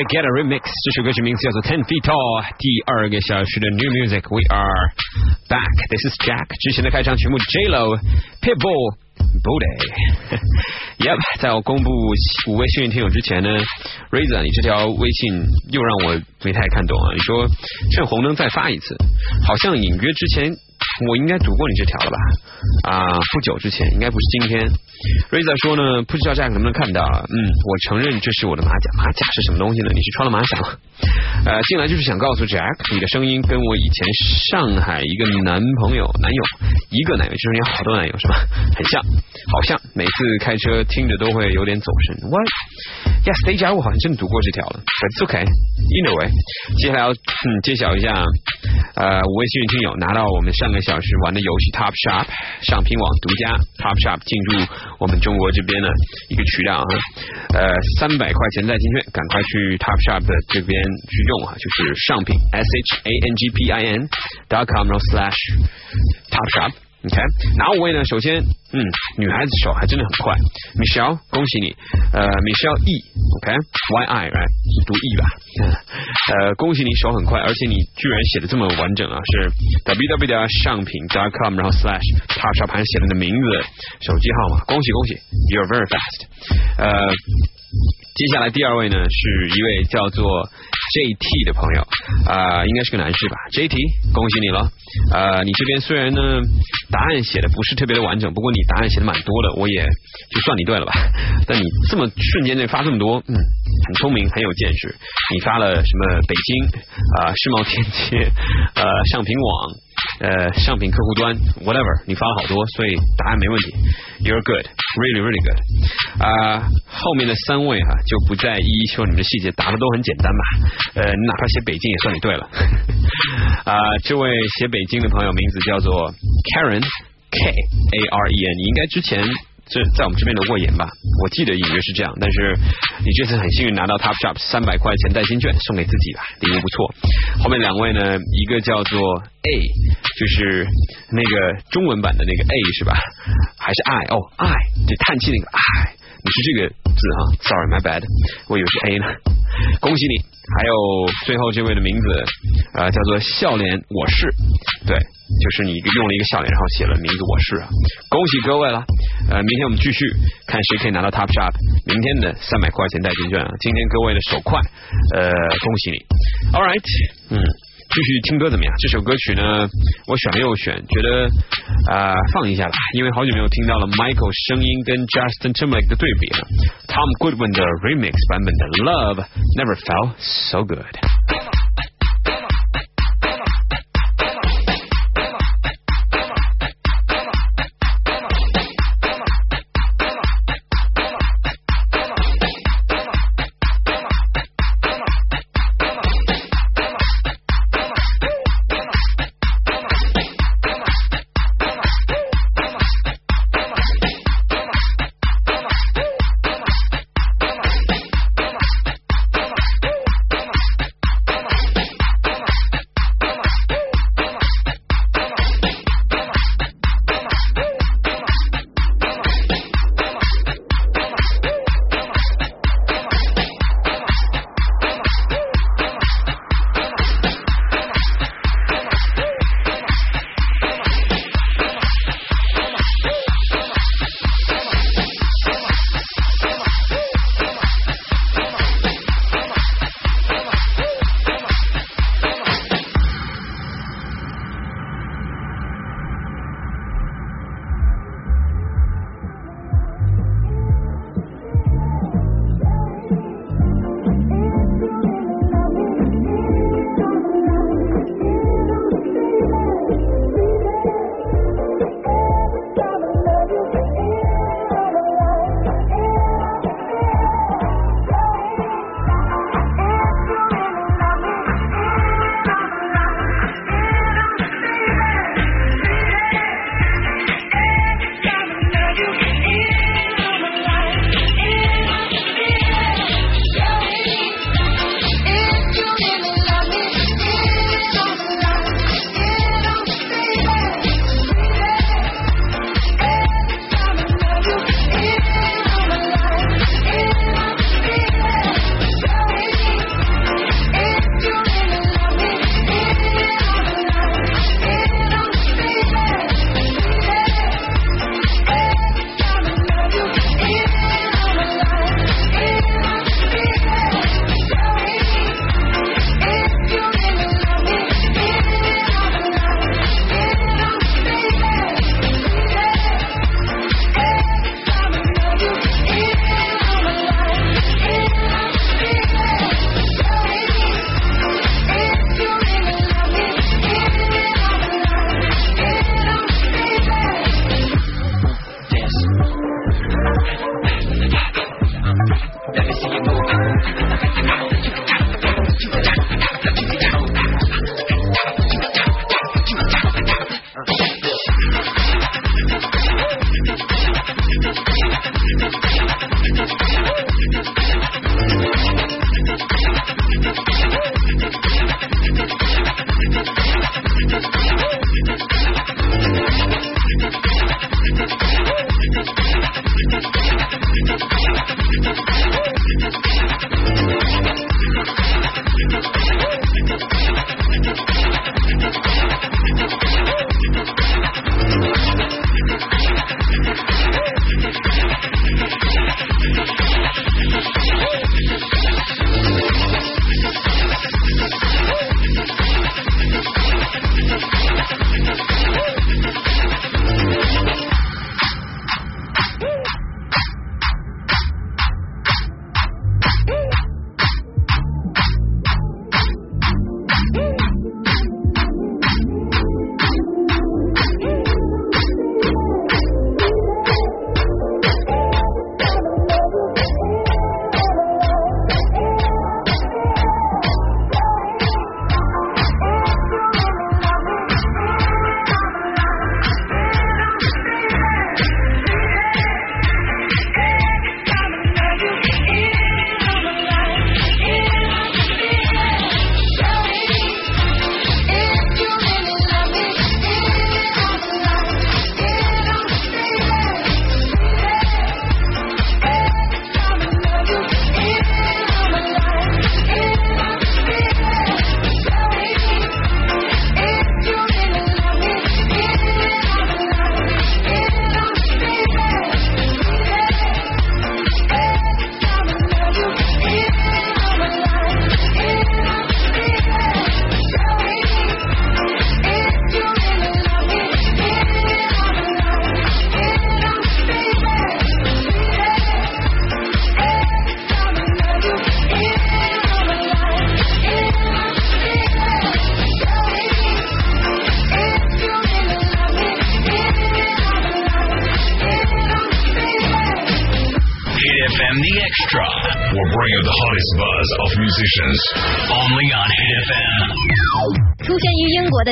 [SPEAKER 9] David Get a
[SPEAKER 3] remix，这首歌曲名字叫做 Ten Feet Tall。第二个小时的 New Music，We are back。This is Jack。之前的开场曲目 J Lo、Pitbull、Booty。Yep，在我公布五位幸运听友之前呢 razr 你这条微信又让我没太看懂啊。你说趁红灯再发一次，好像隐约之前我应该读过你这条了吧？啊，不久之前，应该不是今天。Raza 说呢，不知道 Jack 能不能看到啊？嗯，我承认这是我的马甲，马甲是什么东西呢？你是穿了马甲吗？呃，进来就是想告诉 Jack，你的声音跟我以前上海一个男朋友、男友一个男友，就是你好多男友是吧？很像，好像每次开车听着都会有点走神。What? Yes, Deja，我好像真的读过这条了 it's okay. Either way，接下来要嗯揭晓一下，呃，五位幸运听友拿到我们上个小时玩的游戏 Top Shop 上品网独家 Top Shop 进入我们中国这边的一个渠道啊，呃，三百块钱代金券，赶快去 Top Shop 的这边去用啊，就是上品 S H A N G P I N dot com slash Top Shop。OK，哪五位呢？首先，嗯，女孩子手还真的很快，Michelle，恭喜你，呃，Michelle E，OK，Y I right，读 E 吧？呃，恭喜你手很快，而且你居然写的这么完整啊，是 www 的上品 .com，然后 slash top shop 还写了你的名字、手机号码，恭喜恭喜，You're very fast。呃，接下来第二位呢是一位叫做 JT 的朋友，啊、应该是个男士吧？JT，恭喜你了。呃，你这边虽然呢答案写的不是特别的完整，不过你答案写的蛮多的，我也就算你对了吧。但你这么瞬间内发这么多，嗯，很聪明，很有见识。你发了什么北京啊、世贸天阶呃上品网呃上品客户端 whatever，你发了好多，所以答案没问题。You're good, really really good。啊、后面的三位哈、就不再一一说你们的细节，答的都很简单嘛。呃，你哪怕写北京也算你对了。啊、这位写北京的朋友名字叫做 Karen K A R E N，你应该之前这在我们这边留过言吧？我记得隐约是这样，但是你这次很幸运拿到 Top Shop 三百块钱代金券，送给自己吧，礼物不错。后面两位呢，一个叫做 A，就是那个中文版的那个 A 是吧？还是 I 哦 I，就叹气那个 I，你是这个字哈，Sorry my bad，我以为是 A 呢。恭喜你！还有最后这位的名字呃叫做笑脸我是，对，就是你用了一个笑脸，然后写了名字我是啊，恭喜各位了。呃，明天我们继续看谁可以拿到 Top Shop 明天的三百块钱代金券啊！今天各位的手快，呃，恭喜你。All right，嗯。继续听歌怎么样？这首歌曲呢，我选了又选，觉得啊、呃放一下吧，因为好久没有听到了 Michael 声音跟 Justin Timberlake 的对比了。Tom Goodwin 的 remix 版本的 Love Never Felt So Good。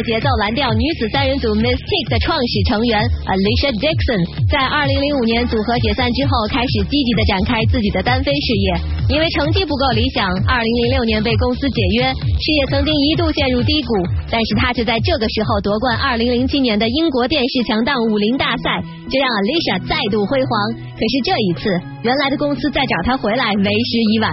[SPEAKER 7] 节奏蓝调女子三人组 Mystic 的创始成员 Alicia Dixon，在2005年组合解散之后，开始积极的展开自己的单飞事业。因为成绩不够理想，2006年被公司解约，事业曾经一度陷入低谷。但是他却在这个时候夺冠2007年的英国电视强档武林大赛，这让 Alicia 再度辉煌。可是这一次，原来的公司再找他回来为时已晚。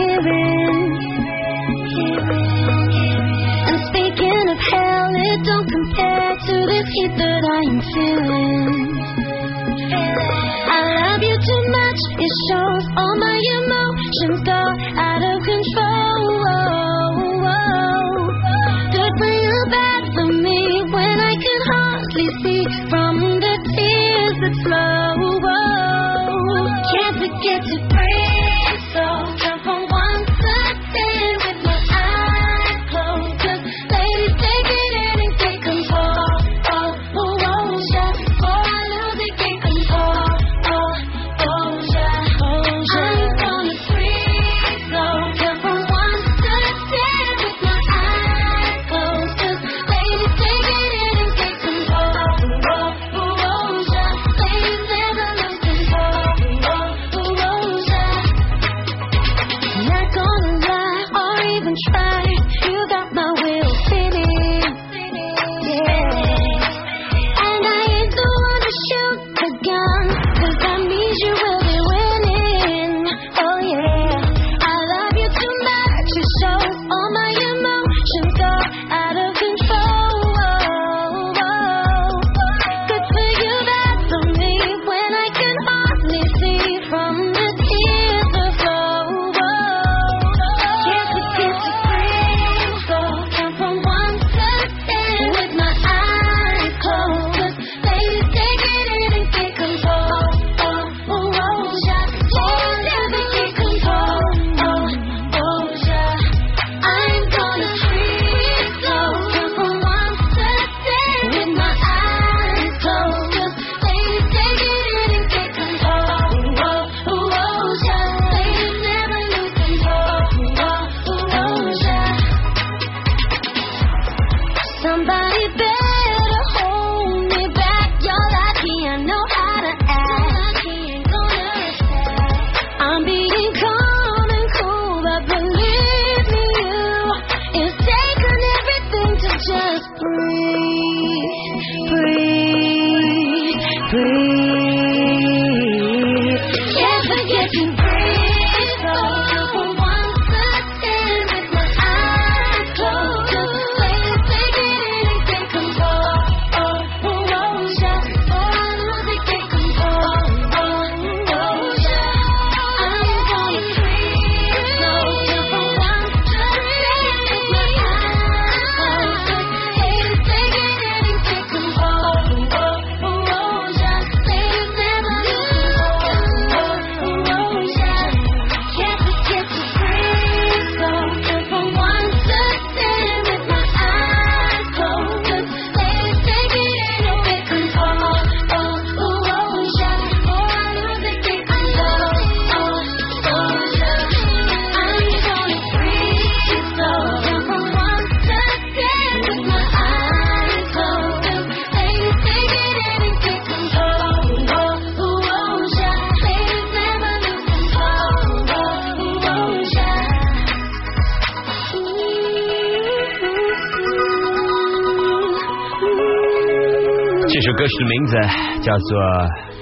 [SPEAKER 3] 叫做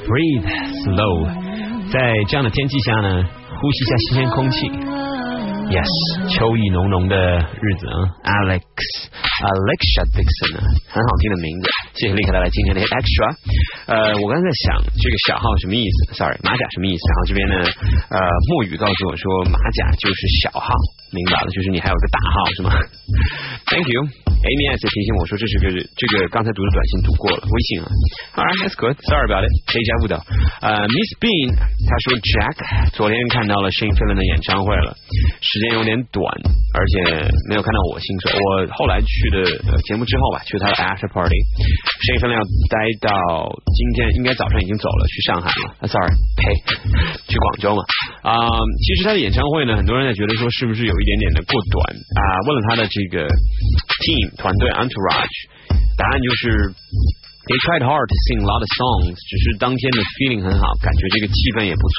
[SPEAKER 3] Breathe Slow。在这样的天气下呢，呼吸一下新鲜空气。Yes，秋意浓浓的日子啊，Alex Alexa Dixon 啊，很好听的名字。谢谢立刻带来今天的 Extra。呃，我刚才在想这个小号什么意思？Sorry，马甲什么意思？然后这边呢，呃，墨雨告诉我说马甲就是小号，明白了，就是你还有个大号是吗？Thank you。Amy S 提醒我说这是个这个刚才读的短信读过了，微信啊。Alright, that's good. Sorry about it. 谁加不到？呃，Miss Bean 他说 Jack 昨天看到了 Shane Fallon 的演唱会了，时间有点短，而且没有看到我新手。我后来去的、呃、节目之后吧，去他的 After Party，Shane Fallon 要待到今天，应该早上已经走了，去上海了。，Sorry，呸，去广州嘛。啊、其实他的演唱会呢，很多人在觉得说是不是有一点点的过短啊、问了他的这个 team 团队 entourage，答案就是 they tried hard to sing a lot of songs，只是当天的 feeling 很好，感觉这个气氛也不错，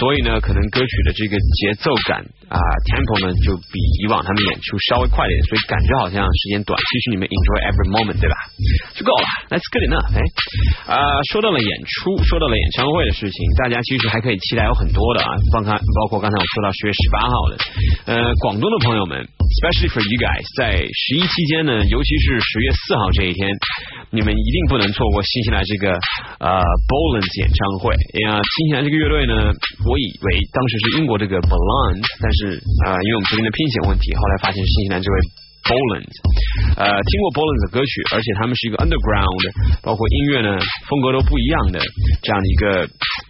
[SPEAKER 3] 所以呢，可能歌曲的这个节奏感啊、tempo 呢就比以往他们演出稍微快一点，所以感觉好像时间短，其实你们 enjoy every moment 对吧？就够了，That's good enough。哎，啊、说到了演出，说到了演唱会的事情，大家其实还可以期待有很多的啊，包括包括刚才我说到十月十八号的，呃，广东的朋友们，especially for you guys，在十一期间呢，尤其是十月四号这一天，你们一定不能错过新西兰这个呃 Boland 演唱会。呀，新西兰这个乐队呢，我以为当时是英国这个 Boland，但是啊、呃因为我们这边的拼写问题，后来发现是新西兰这位。Boland，呃，听过 Boland 的歌曲，而且他们是一个 underground，包括音乐呢风格都不一样的这样的一个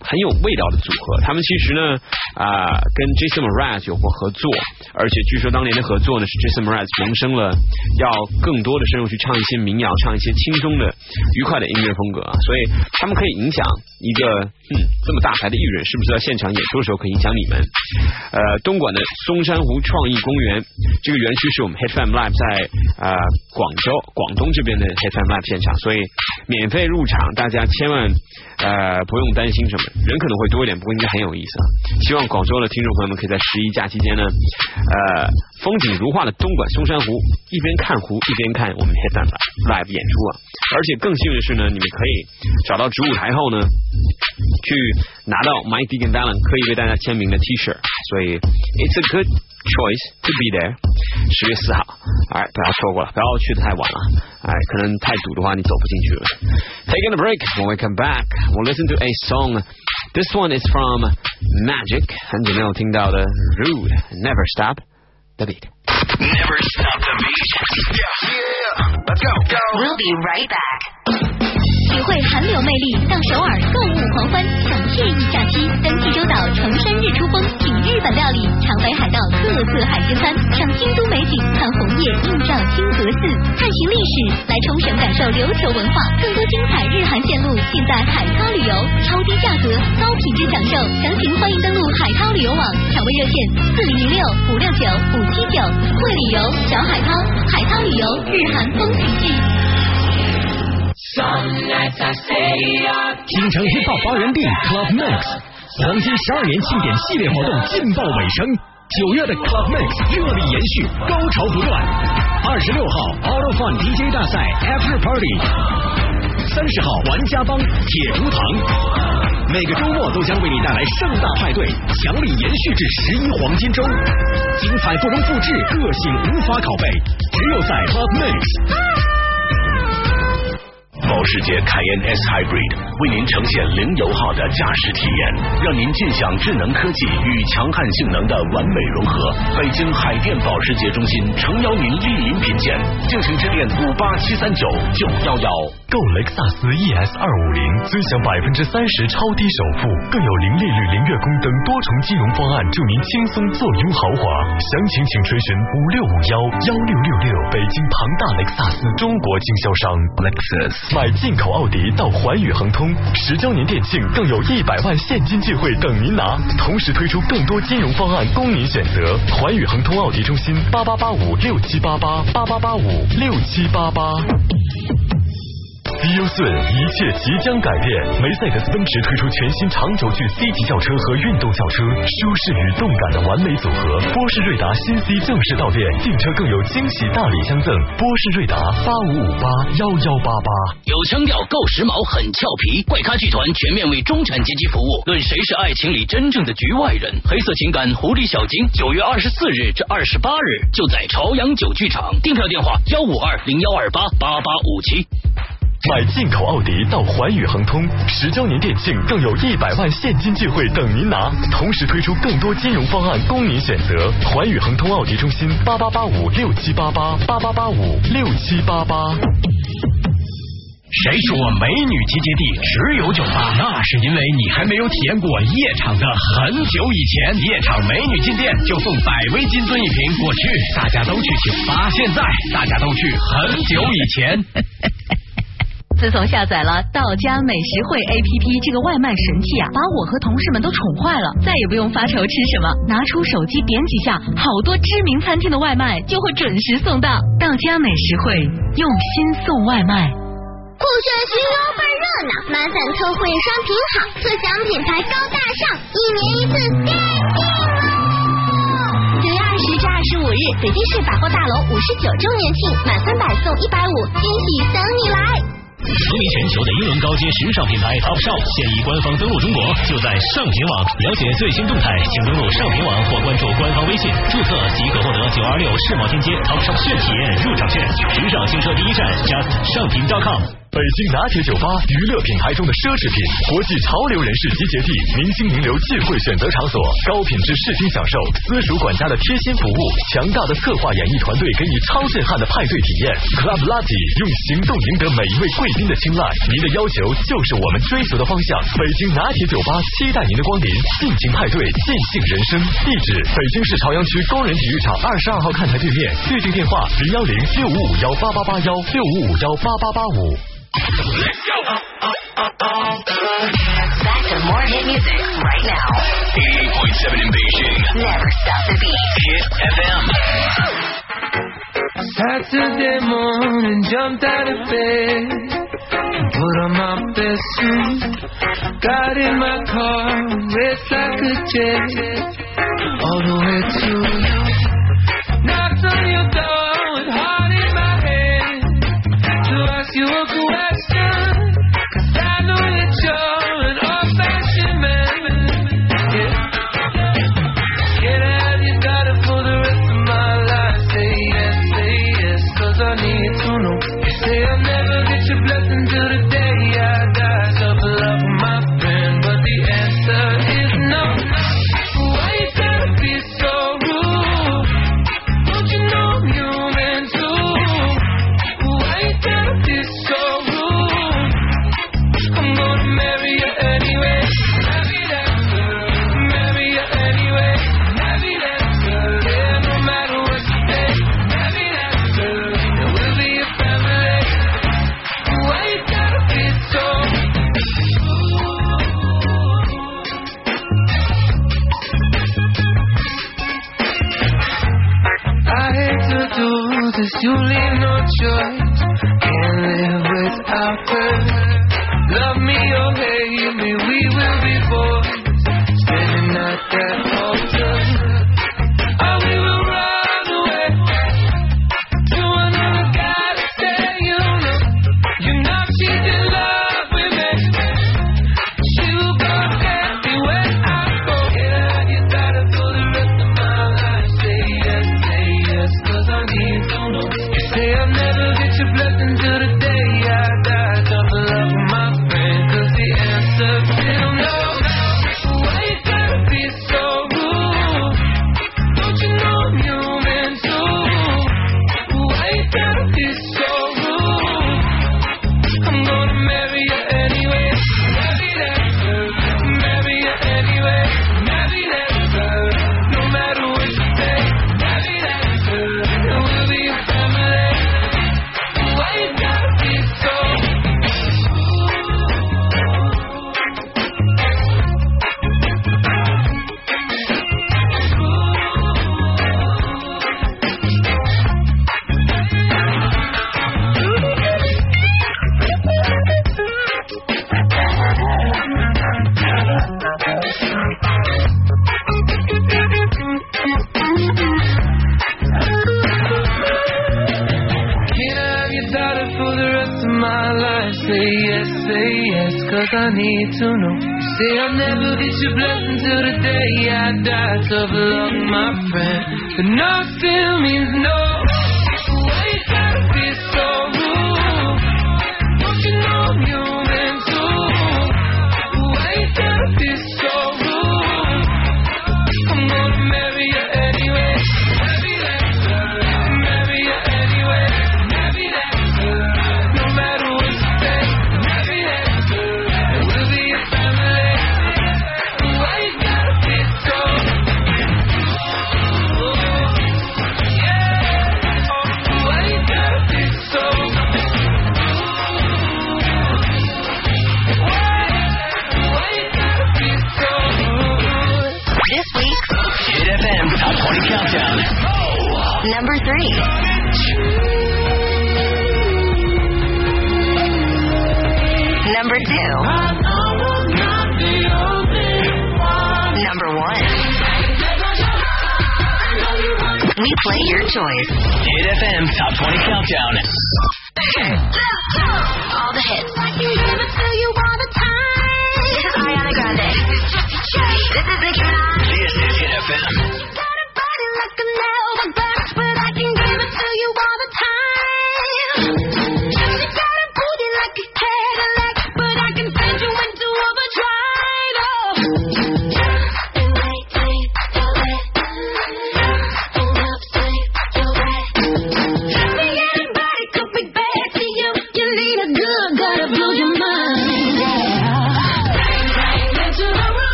[SPEAKER 3] 很有味道的组合。他们其实呢啊、跟 Jason Mraz 有过合作，而且据说当年的合作呢是 Jason Mraz 萌生了要更多的深入去唱一些民谣，唱一些轻松的、愉快的音乐风格啊，所以他们可以影响一个嗯这么大牌的艺人，是不是在现场演出的时候可以影响你们？呃，东莞的松山湖创意公园这个园区是我们 Hit FM Live 在呃广州、广东这边的 Hit FM Live 现场，所以免费入场，大家千万呃不用担心什么，人可能会多一点，不过应该很有意思啊。希望广州的听众朋友们可以在十一假期间呢，呃，风景如画的东莞松山湖，一边看湖一边看我们 Hit FM Live 演出啊。而且更幸运的是呢，你们可以找到主舞台后呢，去拿到 Mike Deacon Dallin 可以为大家签名的 T 恤，所以 It's a good choice to be there。十月四号，哎，不要错过了，不要去的太晚了，哎，可能太堵的话你走不进去了。Taking a break, when we come back, we'll listen to a song. This one is from Magic，很久没有听到的 Rude, Never Stop the Beat。
[SPEAKER 28] Never stop the beat. Yeah, yeah. Let's go, go.
[SPEAKER 7] We'll be right back. 体会韩流魅力，到首尔购物狂欢，享惬意假期。登济州岛崇山日出峰，品日本料理，尝北海道特色海鲜餐，赏京都美景，看红叶映照金阁寺，探寻历史，来冲绳感受琉球文化。更多精彩日韩线路尽在海涛旅游，超低价格，高品质享受。详情欢迎登录海涛旅游网，抢位热线四零零六五六九五七九。会旅游小海涛，海涛旅游日韩风情记。
[SPEAKER 6] 京城 hiphop 发源地 Club Mix 黄金十二年庆典系列活动劲爆尾声，九月的 Club Mix 热力延续，高潮不断。二十六号 Auto Fun DJ 大赛 After Party，三十号玩家帮铁竹堂，每个周末都将为你带来盛大派对，强力延续至十一黄金周，精彩不容复制，个性无法拷贝，只有在 Club Mix。
[SPEAKER 14] 保时捷凯宴 S Hybrid 为您呈现零油耗的驾驶体验，让您尽享智能科技与强悍性能的完美融合。北京海淀保时捷中心诚邀您莅临品鉴，敬请致电五八七三九九幺幺。
[SPEAKER 1] 购雷克萨斯 ES 二五零，尊享百分之三十超低首付，更有零利率、零月供等多重金融方案，助您轻松坐拥豪华。详情请垂询五六五幺幺六六六。北京庞大雷克萨斯中国经销商 Lexus，买进口奥迪到环宇恒通，十周年店庆更有一百万现金机会等您拿，同时推出更多金融方案供您选择。环宇恒通奥迪中心八八八五六七八八八八八五六七八八。Feel Soon，一切即将改变。梅赛德斯奔驰推出全新长轴距 C 级轿车和运动轿车，舒适与动感的完美组合。波士瑞达新 C 正式到店，订车更有惊喜大礼相赠。波士瑞达八五五八幺幺八八。
[SPEAKER 6] 有腔调，够时髦，很俏皮。怪咖剧团全面为中产阶级服务，论谁是爱情里真正的局外人。黑色情感狐狸小精，九月二十四日至二十八日就在朝阳酒剧场，订票电话幺五二零幺二八八八五七。
[SPEAKER 1] 买进口奥迪到环宇恒通，十周年店庆更有一百万现金钜惠等您拿，同时推出更多金融方案供您选择。环宇恒通奥迪中心八八八五六七八八八八八五六七八八。
[SPEAKER 14] 谁说美女集结地只有酒吧？那是因为你还没有体验过夜场的很久以前。夜场美女进店就送百威金樽一瓶，过去大家都去酒吧，现在大家都去很久以前。
[SPEAKER 4] 自从下载了到家美食会 APP 这个外卖神器啊，把我和同事们都宠坏了，再也不用发愁吃什么，拿出手机点几下，好多知名餐厅的外卖就会准时送到。到家美食会用心送外卖。
[SPEAKER 30] 酷炫巡游倍热闹，马散特惠商品好，特享品牌高大上，一年一次电竞哦！九月二十至二十五日，北京市百货大楼五十九周年庆，满三百送一百五，惊喜等你来！
[SPEAKER 14] 风靡全球的英伦高阶时尚品牌 Topshop 现已官方登陆中国，就在上品网。了解最新动态，请登录上品网或关注官方微信，注册即可获得九二六世贸天阶 Topshop 炫体验入场券。时尚新车第一站，just 上品 .com。
[SPEAKER 1] 北京拿铁酒吧，娱乐品牌中的奢侈品，国际潮流人士集结地，明星名流聚会选择场所，高品质视听享受，私属管家的贴心服务，强大的策划演艺团队给你超震撼的派对体验。Club Lucky 用行动赢得每一位贵宾的青睐，您的要求就是我们追求的方向。北京拿铁酒吧期待您的光临，尽情派对，尽兴人生。地址：北京市朝阳区工人体育场二十二号看台对面，预订电话零幺零六五五幺八八八幺六五五幺八八八五。
[SPEAKER 13] Back to more hit music right now.
[SPEAKER 26] 88.7 in Beijing.
[SPEAKER 13] Never stop the beat.
[SPEAKER 26] Hit FM.
[SPEAKER 19] Saturday morning, jumped out of bed, put on my best suit, got in my car, raced like a jet, all the way to you. Knocked on your door with heart in my hand to ask you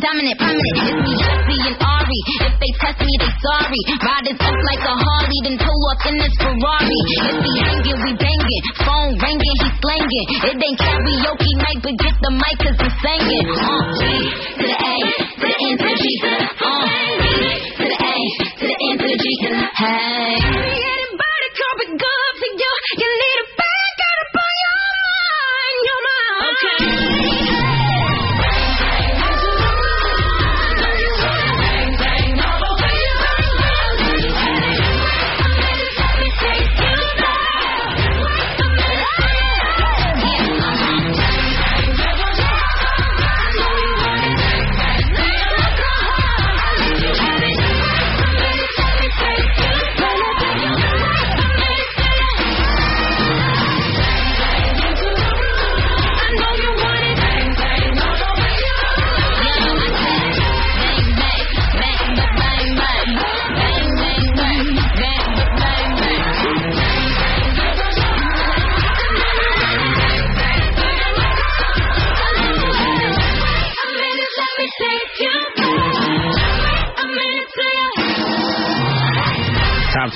[SPEAKER 31] Dominant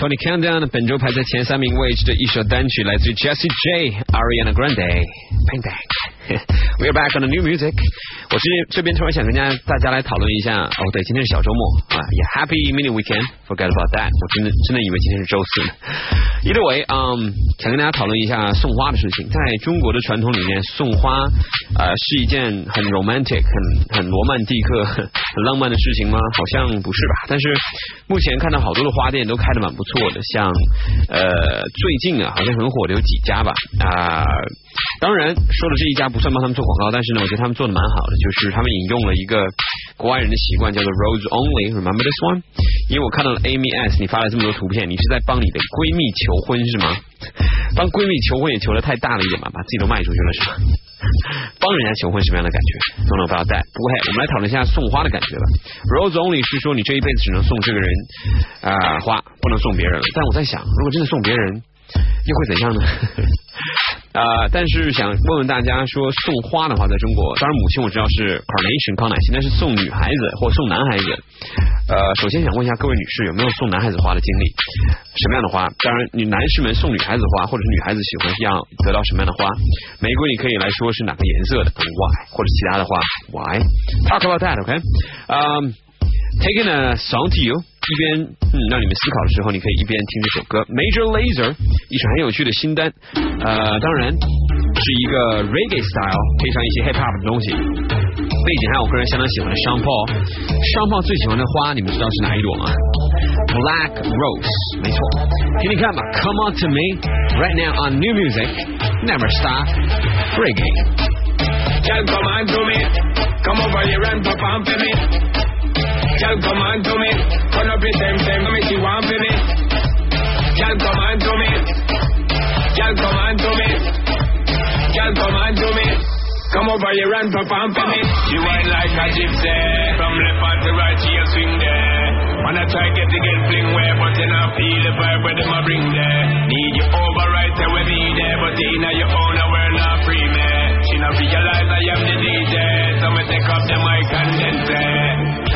[SPEAKER 3] Tony Countdown 本周排在前三名位置的一首单曲来自于 Jessie J Ariana Grande，《Pain。We're back on the new music。我这这边突然想跟大家大家来讨论一下，哦对，今天是小周末啊，也 Happy Mini Weekend，Forget about that。我真的真的以为今天是周四呢。Either way，嗯，想跟大家讨论一下送花的事情。在中国的传统里面，送花呃是一件很 romantic、很很罗曼蒂克、很浪漫的事情吗？好像不是吧。但是目前看到好多的花店都开的蛮不错的，像呃最近啊好像很火的有几家吧啊、当然说的这一家不算帮他们做广告，但是呢，我觉得他们做的蛮好的，就是他们引用了一个国外人的习惯，叫做 rose only，remember this one？因为我看到了 Amy S，你发了这么多图片，你是在帮你的闺蜜求婚是吗？帮闺蜜求婚也求的太大了一点吧，把自己都卖出去了是吧？帮人家求婚什么样的感觉？Don't know about that。不过嘿，我们来讨论一下送花的感觉吧。Rose only 是说你这一辈子只能送这个人啊、花，不能送别人。但我在想，如果真的送别人，又会怎样呢？呃，但是想问问大家，说送花的话，在中国，当然母亲我知道是 carnation 康乃馨，但是送女孩子或送男孩子，呃，首先想问一下各位女士有没有送男孩子花的经历？什么样的花？当然，女男士们送女孩子花，或者是女孩子喜欢要得到什么样的花？玫瑰你可以来说是哪个颜色的？Why？或者其他的花？Why？Talk about that，OK？嗯、Taking a song to you，一边嗯让你们思考的时候，你可以一边听这首歌 Major Lazer，一首很有趣的新单，呃，当然是一个 reggae style，配上一些 hip hop 的东西。背景还有我个人相当喜欢的 Sean Paul，Sean Paul 最喜欢的花，你们知道是哪一朵吗？Black Rose，没错，听听看吧，Come on to me，right now on new music，never stop，reggae。
[SPEAKER 29] Girl, come on to me. Come over here and pop on for me. Girl, come on to me. Turn up your same same me, she want for me. Girl, come on to me. Girl, come on to me. Girl, come on to me. Come over here and on for me. She whine like a gypsy. From left hand to right, she a swing there. Wanna try get to get fling where, but you not feel the vibe where them a bring there. Need you over right there with me there, but in your own, we're not free, man. She not realize I am the DJ, so me take up the mic and then play.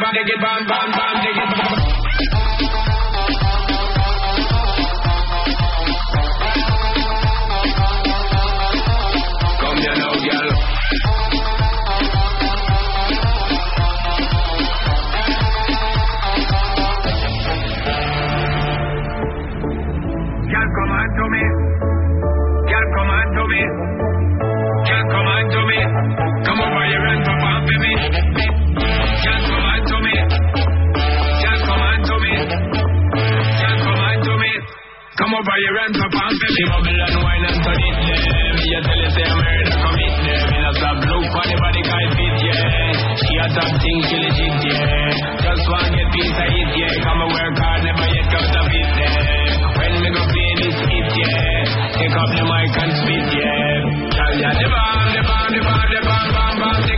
[SPEAKER 29] body get bam bam bam. Come over here and pop me. She bubble and wine and turn it. Me a tell you say I'm murder commit there. Me not stop look for the body guy fit yeah. She a top thing she legit yeah. Just want get piece of it yeah. Come and work hard never yet come to fit there. When me go play this hit yeah. Take up the mic and spit yeah. Tell ya the bomb, the bomb, the bomb, the bomb, bomb, bomb.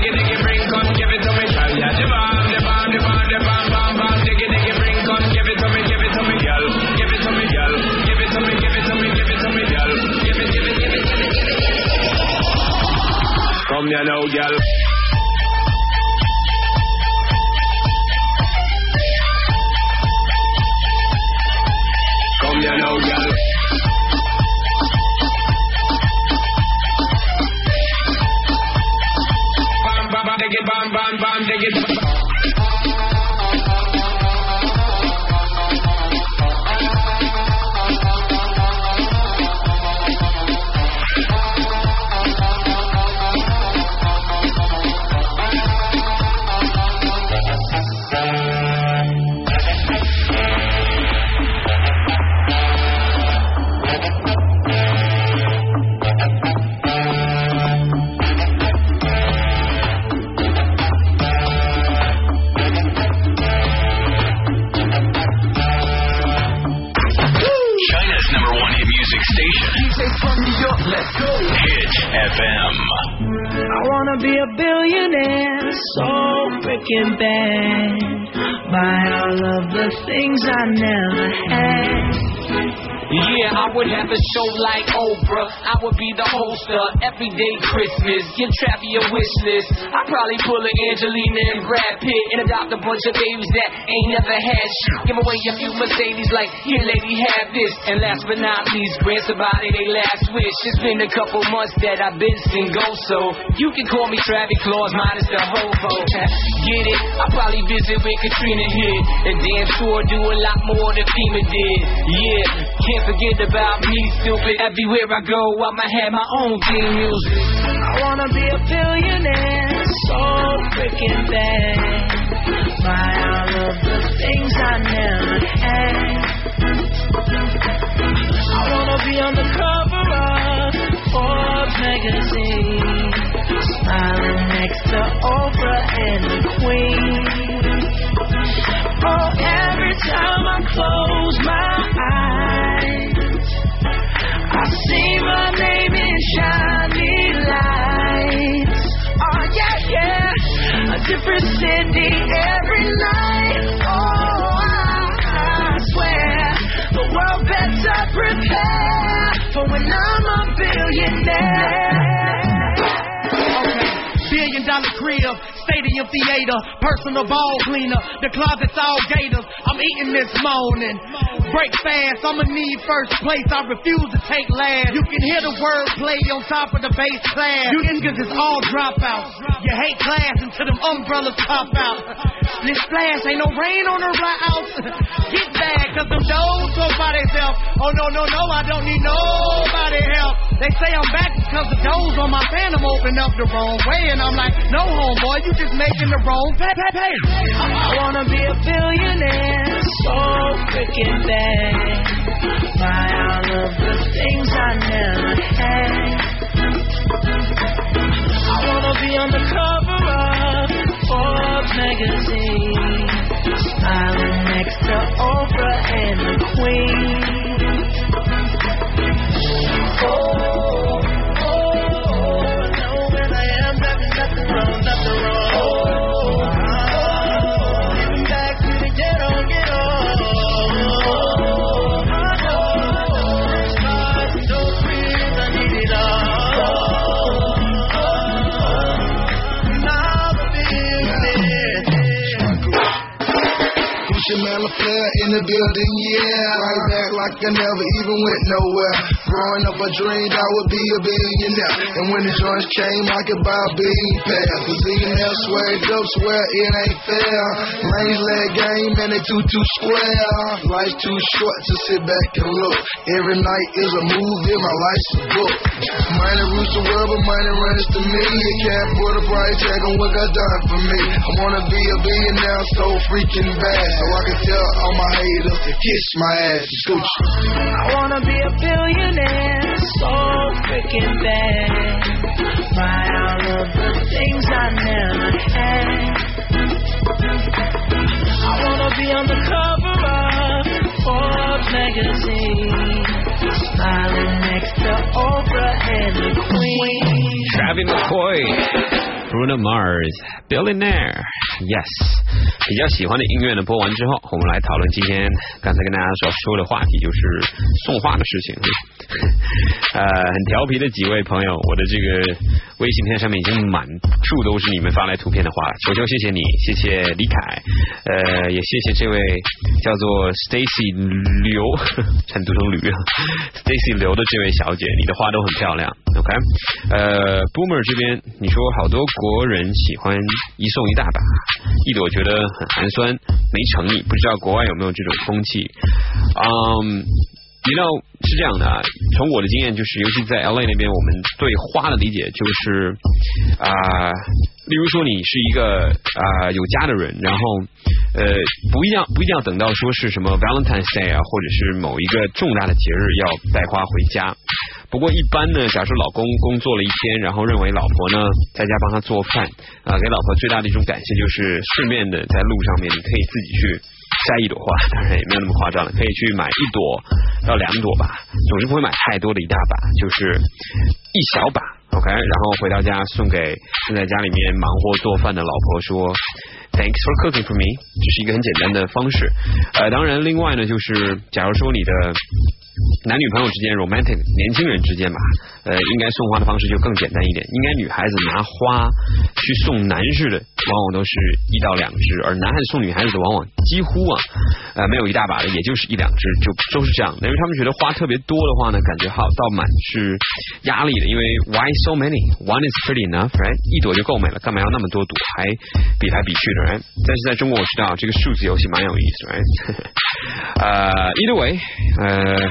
[SPEAKER 29] Come here now, girl.
[SPEAKER 9] Bad. Buy all of the things I never had.
[SPEAKER 32] Yeah, I would have a show like Oprah. I would be the host of Everyday Christmas. Give Trappy a wish list. I'd probably pull a Angelina and Brad Pitt and adopt a bunch of babies that ain't never had shit. Give away a few Mercedes like, here lady, have this. And last but not least, grant somebody their last wish. It's been a couple months that I've been single, so you can call me Travis Claus minus the hobo. Get it? I'll probably visit when Katrina hit. And damn sure do a lot more than FEMA did. Yeah, can't forget about me, stupid. Everywhere I go, I'ma have my own theme music.
[SPEAKER 9] I wanna be a billionaire, so freaking bad. Buy all of the things I never had. I wanna be on the cover of Forbes magazine, smiling next to Oprah and the Queen. Oh, every time I close my see my name in shiny lights. Oh yeah, yeah, a different city every night. Oh, I, swear the world better prepare for when I'm a billionaire.
[SPEAKER 33] Billion dollar crib, stadium theater, personal ball cleaner, the closet's all gators. I'm eating this morning. Break fast, I'ma need first place. I refuse to take last. You can hear the word play on top of the bass class. You niggas is all dropouts. You hate class until them umbrellas pop out. This splash ain't no rain on the right house. Get back, cause them dogs by themselves. Oh no, no, no, I don't need nobody help. They say I'm back because the doors on my phantom open up the wrong way. And I'm like, no homeboy, you just making the wrong pay. pay, pay.
[SPEAKER 9] I wanna be a billionaire, so freaking bad. Buy all of the things I never had. I wanna be on the cover of Forbes magazine, smiling next to Oprah and the Queen. Oh, oh, oh, nothing wrong,
[SPEAKER 34] Man Flair in the building, yeah. Right back like I never even went nowhere. Growing up, I dreamed I would be a billionaire. And when the joints came, I could buy a billion pairs. The billionaire swear up, swear it ain't fair. Lanes leg game and they too too square. Life's too short to sit back and look. Every night is a movie, my life's a book. Money rules the world, but money runs to me. You can't put a price tag on what God done for me. I wanna be a billionaire so freaking bad, so I can tell all my haters to kiss my ass. It's Gucci.
[SPEAKER 9] I wanna be a billionaire, so freaking bad. Buy all of the things I never had. I wanna be on the cover of Forbes magazine, smiling next to Oprah and the Queen.
[SPEAKER 3] Travis McCoy。Bruno Mars Billionaire. Yes，比较喜欢的音乐呢播完之后，我们来讨论今天刚才跟大家所说的话题，就是送花的事情。呃，很调皮的几位朋友，我的这个微信片上面已经满处都是你们发来图片的话了，球球谢谢你，谢谢李凯，呃，也谢谢这位叫做 Stacy 刘，成都成驴啊，Stacy 刘的这位小姐，你的花都很漂亮，OK，呃，Boomer 这边你说好多国人喜欢一送一大把，一朵觉得很寒酸，没诚意，不知道国外有没有这种风气，嗯。你知道是这样的啊，从我的经验就是，尤其在 LA 那边，我们对花的理解就是啊、例如说你是一个啊、有家的人，然后呃不一定要不一定要等到说是什么 Valentine's Day 啊，或者是某一个重大的节日要带花回家。不过一般呢，假如说老公工作了一天，然后认为老婆呢在家帮他做饭啊、给老婆最大的一种感谢就是顺便的在路上面你可以自己去摘一朵花，当然也没有那么夸张了，可以去买一朵到两朵吧，总是不会买太多的一大把，就是一小把，OK，然后回到家送给正在家里面忙活做饭的老婆说。Thanks for cooking for me，这是一个很简单的方式。呃，当然，另外呢，就是假如说你的男女朋友之间 romantic 年轻人之间吧，呃，应该送花的方式就更简单一点。应该女孩子拿花去送男士的，往往都是一到两支，而男孩子送女孩子的，往往几乎啊，呃，没有一大把的，也就是一两支，就都是这样的。因为他们觉得花特别多的话呢，感觉好倒满是压力的。因为 why so many? One is pretty enough, right？一朵就够美了，干嘛要那么多朵？还比来比去的，right？但是在中国我知道这个数字游戏蛮有意思，right？呃、，Either way，呃、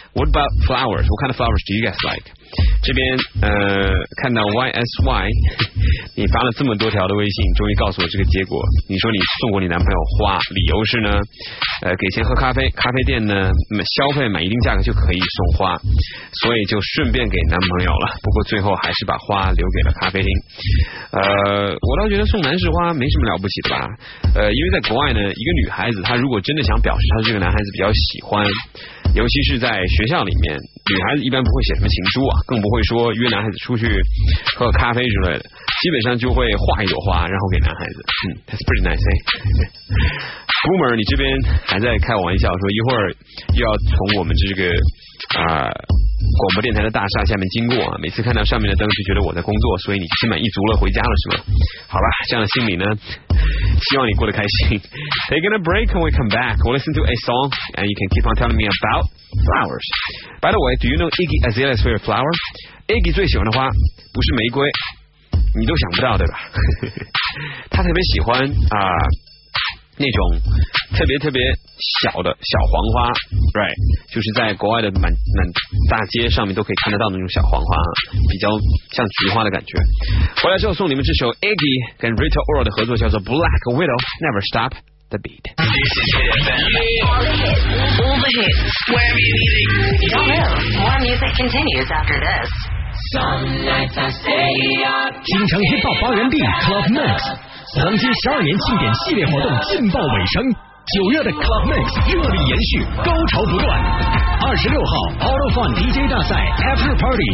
[SPEAKER 3] What about flowers? What kind of flowers do you guys like? 这边呃看到 YSY，你发了这么多条的微信，终于告诉我这个结果。你说你送过你男朋友花，理由是呢，呃给钱喝咖啡，咖啡店呢消费满一定价格就可以送花，所以就顺便给男朋友了。不过最后还是把花留给了咖啡厅。呃，我倒觉得送男士花没什么了不起的吧。呃，因为在国外呢，一个女孩子她如果真的想表示她这个男孩子比较喜欢。尤其是在学学校里面，女孩子一般不会写什么情书啊，更不会说约男孩子出去喝咖啡之类的，基本上就会画一朵花，然后给男孩子。嗯，That's pretty nice。Boomer，你这边还在开玩笑，说一会儿又要从我们这个啊广播电台的大厦下面经过啊，每次看到上面的灯就觉得我在工作，所以你心满意足了，回家了是吗？好吧，这样的心理呢，希望你过得开心。Taking a break when we come back, we'll listen to a song and you can keep on telling me about flowers. By the way, do you know Iggy Azalea's favorite flower? Iggy 最喜欢的花不是玫瑰，你都想不到对吧？他特别喜欢啊。那种特别特别小的小黄花。Right 就是在国外的满满大街上面都可以看得到那种小黄花比较像菊花的感觉。回来之后送你们这首 eggy 跟 rita ora 的合作叫做 black widow never stop the beat
[SPEAKER 6] 经常一报发元地 club Max 黄金十二年庆典系列活动劲爆尾声，九月的 Club Mix 热力延续，高潮不断。二十六号 Auto Fun DJ 大赛 After Party，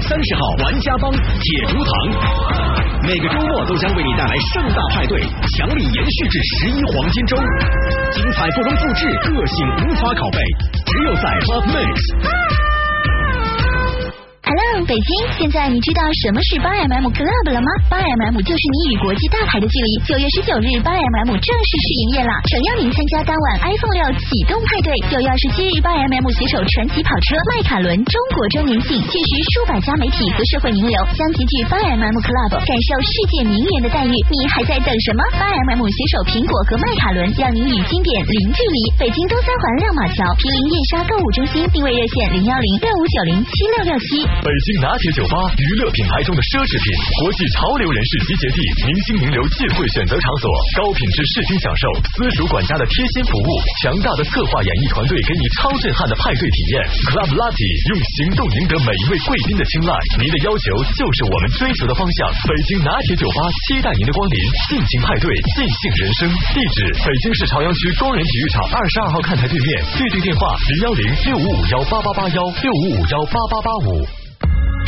[SPEAKER 6] 三十号玩家帮铁竹堂，每个周末都将为你带来盛大派对，强力延续至十一黄金周，精彩不容复制，个性无法拷贝，只有在 Club Mix。
[SPEAKER 7] Hello，北京，现在你知道什么是八 mm Club 了吗？八 mm 就是你与国际大牌的距离。九月十九日，八 mm 正式试营业了，诚邀您参加当晚 iPhone 六启动派对。九月二十七日，八 mm 携手传奇跑车迈凯伦中国周年庆，届时数百家媒体和社会名流将齐聚八 mm Club，感受世界名媛的待遇。你还在等什么？八 mm 携手苹果和迈凯伦，让您与经典零距离。北京东三环亮马桥毗邻燕莎购物中心，定位热线零幺零六五九零七六六七。
[SPEAKER 1] 北京拿铁酒吧，娱乐品牌中的奢侈品，国际潮流人士集结地，明星名流聚会选择场所，高品质视听享受，私属管家的贴心服务，强大的策划演艺团队给你超震撼的派对体验。Club Latte 用行动赢得每一位贵宾的青睐，您的要求就是我们追求的方向。北京拿铁酒吧期待您的光临，尽情派对，尽兴人生。地址：北京市朝阳区工人体育场二十二号看台对面，预订电话零幺零六五五幺八八八幺六五五幺八八八五。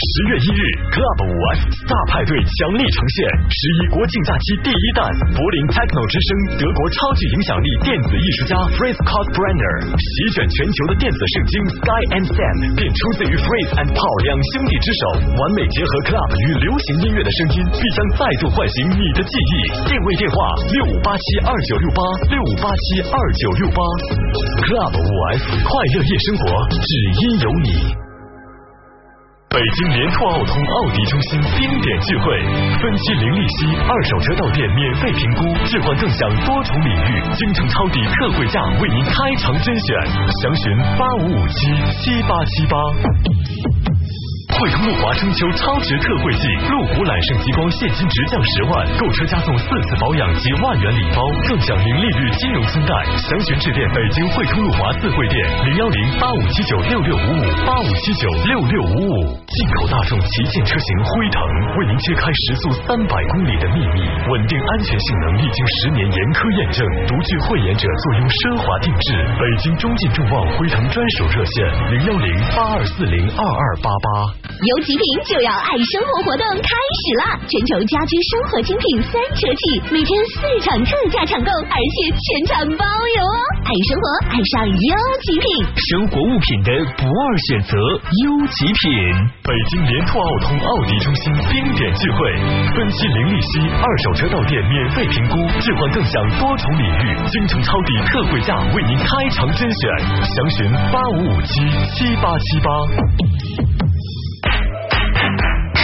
[SPEAKER 1] 十月一日，Club 五 S 大派对强力呈现，十一国庆假期第一弹，柏林 Techno 之声，德国超级影响力电子艺术家 Fritz Kalkbrenner 席卷全球的电子圣经 Sky and Sam 便出自于 Fritz and Paul 两兄弟之手，完美结合 Club 与流行音乐的声音，必将再度唤醒你的记忆。定位电话六五八七二九六八六五八七二九六八，Club 五 S 快乐夜生活，只因有你。北京联拓奥通奥迪中心经典聚会，分期零利息，二手车到店免费评估，置换更享多重礼遇，京城超低特惠价为您开场甄选，详询八五五七七八七八。汇通路华中秋超值特惠季，路虎揽胜极光现金直降十万，购车加送四次保养及万元礼包，更享零利率金融村贷。详询致电北京汇通路华四惠店零幺零八五七九六六五五八五七九六六五五。进口大众旗舰车型辉腾为您揭开时速三百公里的秘密，稳定安全性能历经十年严苛验证，独具慧眼者坐拥奢华定制。北京中进众望辉腾专属热线零幺零八二四零二二八八。
[SPEAKER 7] 有极品就要爱生活活动开始啦！全球家居生活精品三折起，每天四场特价抢购，而且全场包邮哦！爱生活，爱上优极品，
[SPEAKER 6] 生活物品的不二选择，优极品。
[SPEAKER 1] 北京联拓奥通奥迪中心经典聚会，分期零利息，二手车到店免费评估，置换更享多重礼遇，京城超低特惠价为您开场甄选，详询八五五七七八七八。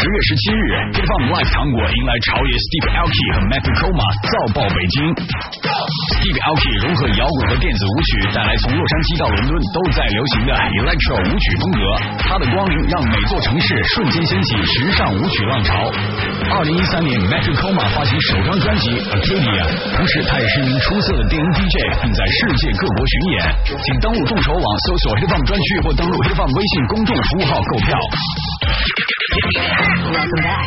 [SPEAKER 1] 十月
[SPEAKER 6] 十七日，Hit Fun Live 糖果迎来朝野 Steve Aoki 和 Matthew Koma 造爆北京。Steve Aoki 融合摇滚和电子舞曲，带来从洛杉矶到伦敦都在流行的 Electro 舞曲风格。他的光临让每座城市瞬间掀起时尚舞曲浪潮。二零一三年，Matthew Koma 发行首张专辑 Acadia，同时他也是一名出色的电音 DJ，并在世界各国巡演。请登录众筹网搜索 Hit Fun 专区或登录 Hit Fun 微信公众服务号购票。
[SPEAKER 9] Welcome back.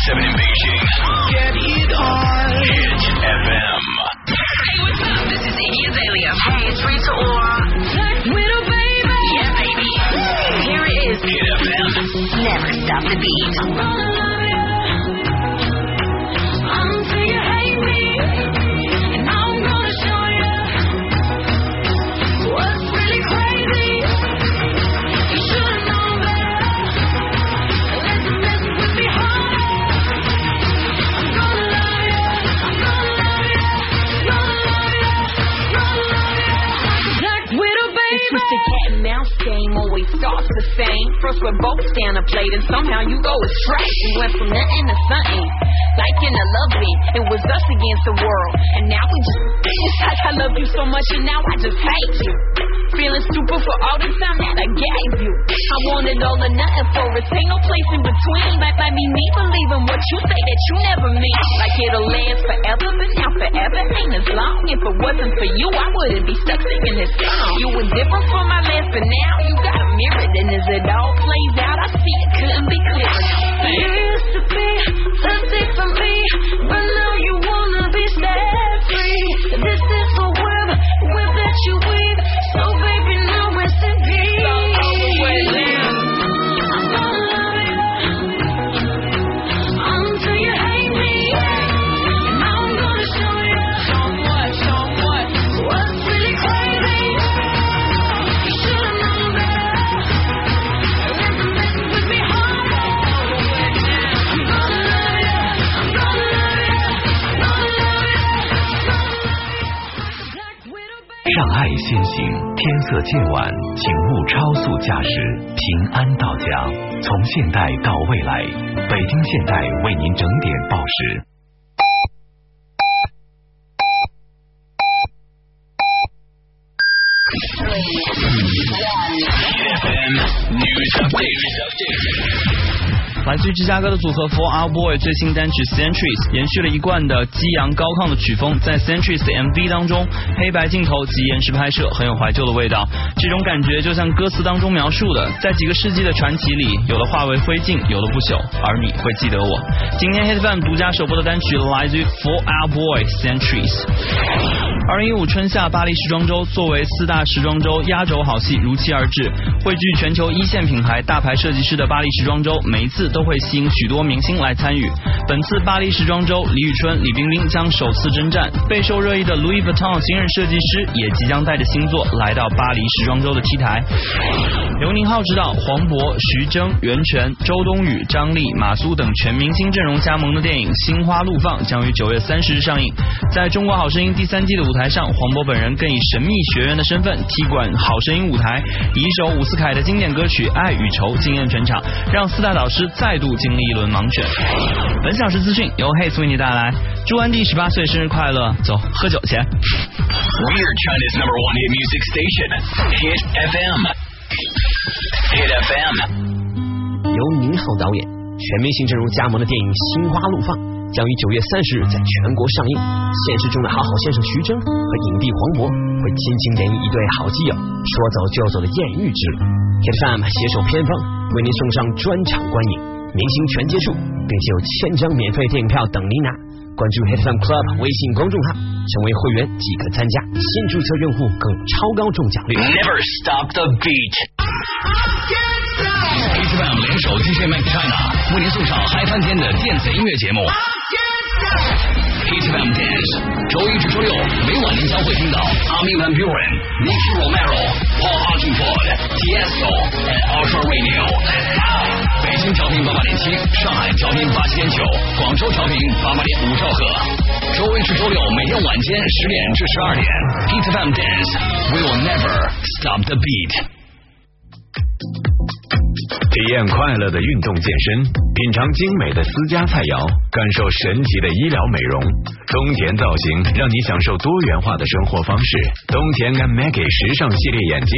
[SPEAKER 6] 88.7 in Beijing.
[SPEAKER 9] Get it on.
[SPEAKER 6] Hit FM.
[SPEAKER 9] Hey, what's up? This is Iggy Azalea. Hey, it's Rita Ora. Black Widow, baby. Yeah, baby. Here it is.
[SPEAKER 6] Hit FM.
[SPEAKER 9] Never stop the beat. I'm gonna love you. Until you hate me.
[SPEAKER 35] The same. First we're both stand a plate and somehow you go astray. We went from nothing to something. Like in a love beat, it was us against the world. And now we just, I love you so much and now I just hate you. Feeling stupid for all the time that I gave you. I wanted all or nothing for us. Ain't no place in between. Like, like me, me believing what you say that you never mean. Like it'll last forever, but now forever ain't as long. If it wasn't for you, I wouldn't be stuck singing this song. You were different from my last, but now you got a mirror. Then as it all plays out, I see it couldn't be clearer.
[SPEAKER 9] Used to be thirsty for me, but now you wanna be set free. This is the web, web that you weave.
[SPEAKER 14] 让爱先行，天色渐晚，请勿超速驾驶，平安到家。从现代到未来，北京现代为您整点报时。
[SPEAKER 2] 来自于芝加哥的组合 Four Hour Boy 最新单曲 Centuries 延续了一贯的激昂高亢的曲风，在 Centuries MV 当中，黑白镜头及延时拍摄，很有怀旧的味道。这种感觉就像歌词当中描述的，在几个世纪的传奇里，有的化为灰烬，有的不朽，而你会记得我。今天 Hit FM 独家首播的单曲来自于 Four Hour Boy Centuries。二零一五春夏巴黎时装周作为四大时装周压轴好戏如期而至，汇聚全球一线品牌大牌设计师的巴黎时装周，每一次都会吸引许多明星来参与。本次巴黎时装周，李宇春、李冰冰将首次征战，备受热议的 Louis Vuitton 新任设计师也即将带着新作来到巴黎时装周的 T 台。由宁浩执导，黄渤、徐峥、袁泉、周冬雨、张丽、马苏等全明星阵容加盟的电影《心花怒放》将于九月三十日上映。在中国好声音第三季的舞台上，黄渤本人更以神秘学员的身份踢馆好声音舞台，以一首伍思凯的经典歌曲《爱与愁》惊艳全场，让四大导师再度经历一轮盲选。本小时资讯由 Haze 为你带来，祝安迪十八岁生日快乐！走，喝酒去。
[SPEAKER 6] We're China's number one hit music station. Hit FM. Hit FM.
[SPEAKER 36] 由宁浩导演、全明星阵容加盟的电影《心花怒放》将于九月三十日在全国上映。现实中的好好先生徐峥和影帝黄渤会亲情演绎一对好基友，说走就走的艳遇之旅。Hit FM 携手片方为您送上专场观影，明星全接触，并且有千张免费电影票等您拿。关注 Hit FM Club 微信公众号，成为会员即可参加，新注册用户更超高中奖率。
[SPEAKER 6] Never stop the beat. Hit FM 联手 DJ Mac China 为您送上嗨翻天的电子音乐节目。Hit FM Dance，周一至周六每晚您将会听到 Armin van Buuren、Nicky Romero、Paul Oakenfold、Tiesto and Ultra Radio。北京调频八八点七，上海调频八七点九，广州调频八八点五兆赫。周一至周六每天晚间十点至十二点，Hit FM Dance，We will never stop the beat。
[SPEAKER 1] 体验快乐的运动健身，品尝精美的私家菜肴，感受神奇的医疗美容。东田造型让你享受多元化的生活方式。东田 and Maggie 时尚系列眼镜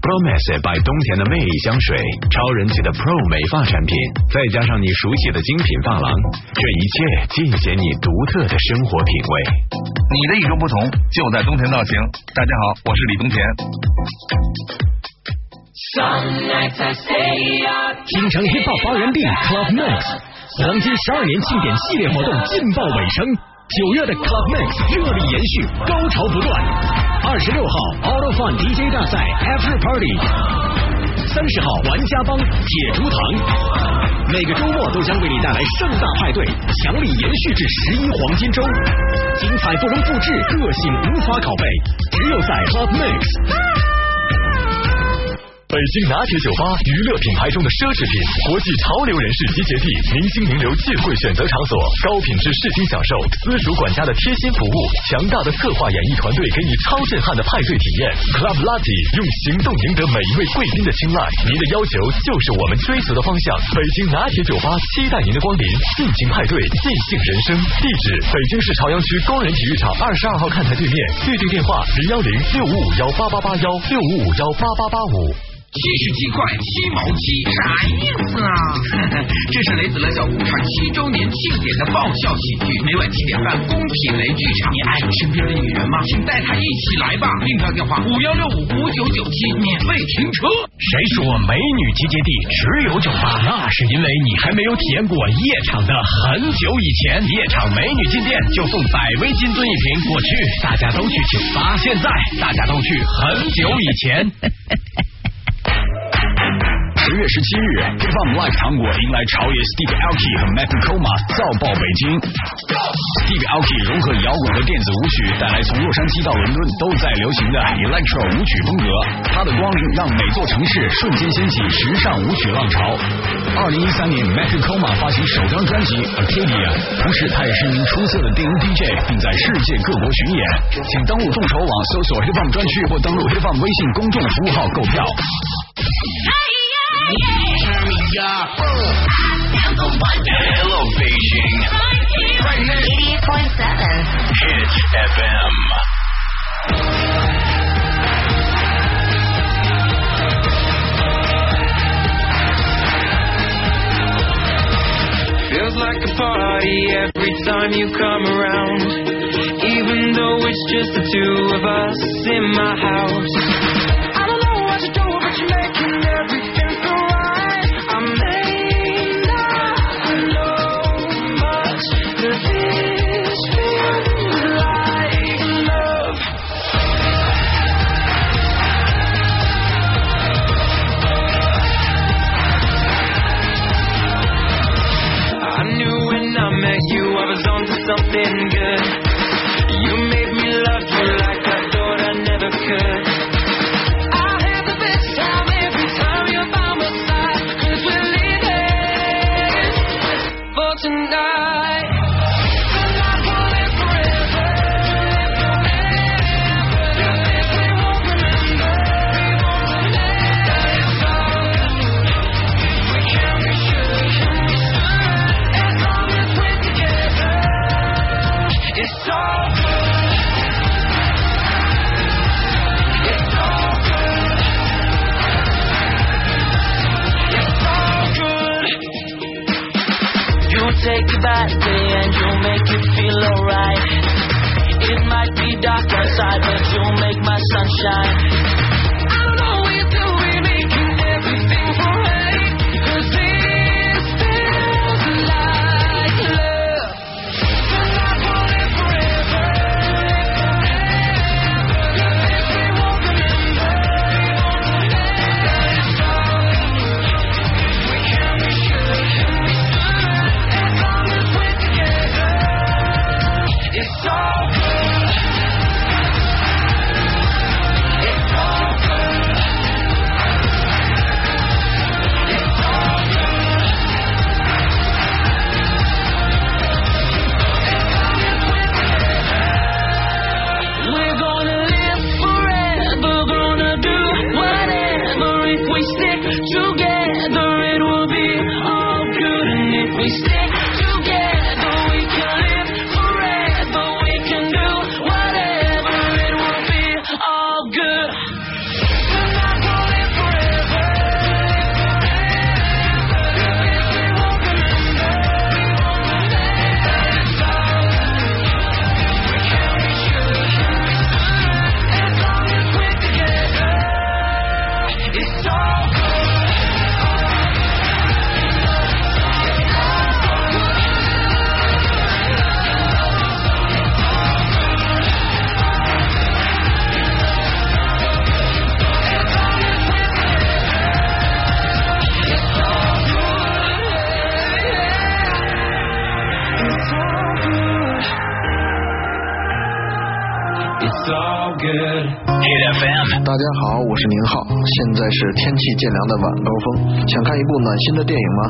[SPEAKER 1] ，Promise by 东田的魅力香水，超人气的 Pro 美发产品，再加上你熟悉的精品发廊，这一切尽显你独特的生活品味。
[SPEAKER 37] 你的与众不同就在东田造型。大家好，我是李东田。
[SPEAKER 38] 京城 Hip Hop 八元币 Club Max 黄金十二年庆典系列活动劲爆尾声，九月的 Club Max 热力延续，高潮不断。二十六号 Auto Fun DJ 大赛 After Party，三十号玩家帮铁竹堂，每个周末都将为你带来盛大派对，强力延续至十一黄金周，精彩不容复制，个性无法拷贝，只有在 Club Max。
[SPEAKER 1] 北京拿铁酒吧，娱乐品牌中的奢侈品，国际潮流人士集结地，明星名流聚会选择场所，高品质视听享受，私属管家的贴心服务，强大的策划演艺团队给你超震撼的派对体验。Club Latte 用行动赢得每一位贵宾的青睐，您的要求就是我们追求的方向。北京拿铁酒吧期待您的光临，尽情派对，尽兴人生。地址：北京市朝阳区工人体育场二十二号看台对面，预订电话零幺零六五五幺八八八幺六五五幺八八八五。
[SPEAKER 13] 七十七块七毛七，啥意思啊？这是雷子乐小剧场七周年庆典的爆笑喜剧，每晚七点半，公品雷剧场。你爱你身边的女人吗？请带她一起来吧。订票电话五幺六五五九九七，免费停车。
[SPEAKER 39] 谁说美女集结地只有酒吧？那是因为你还没有体验过夜场的很久以前。夜场美女进店就送百威金樽一瓶，过去大家都去酒吧，现在大家都去很久以前。
[SPEAKER 6] 十月十七日，Hip Hop Live 糖果迎来朝野 Steve Aoki 和 Mac Coma 造爆北京。Steve Aoki 融合摇滚和电子舞曲，带来从洛杉矶到伦敦都在流行的 Electro 舞曲风格。他的光临让每座城市瞬间掀起时尚舞曲浪潮。二零一三年，Mac Coma 发行首张专辑 Arcadia，同时他也是一名出色的电音 DJ，并在世界各国巡演。请登录众筹网搜索 Hip Hop 专区或登录 Hip Hop 微信公众服务号购票。
[SPEAKER 13] Turn me up.
[SPEAKER 1] Elevation.
[SPEAKER 13] Right now. 88.7.
[SPEAKER 1] Hit FM.
[SPEAKER 9] Feels like a party every time you come around. Even though it's just the two of us in my house. I don't know what to do, but you're making everything something good. Dark outside, but you'll make my sunshine.
[SPEAKER 40] 大家好，我是宁浩，现在是天气渐凉的晚高峰，想看一部暖心的电影吗？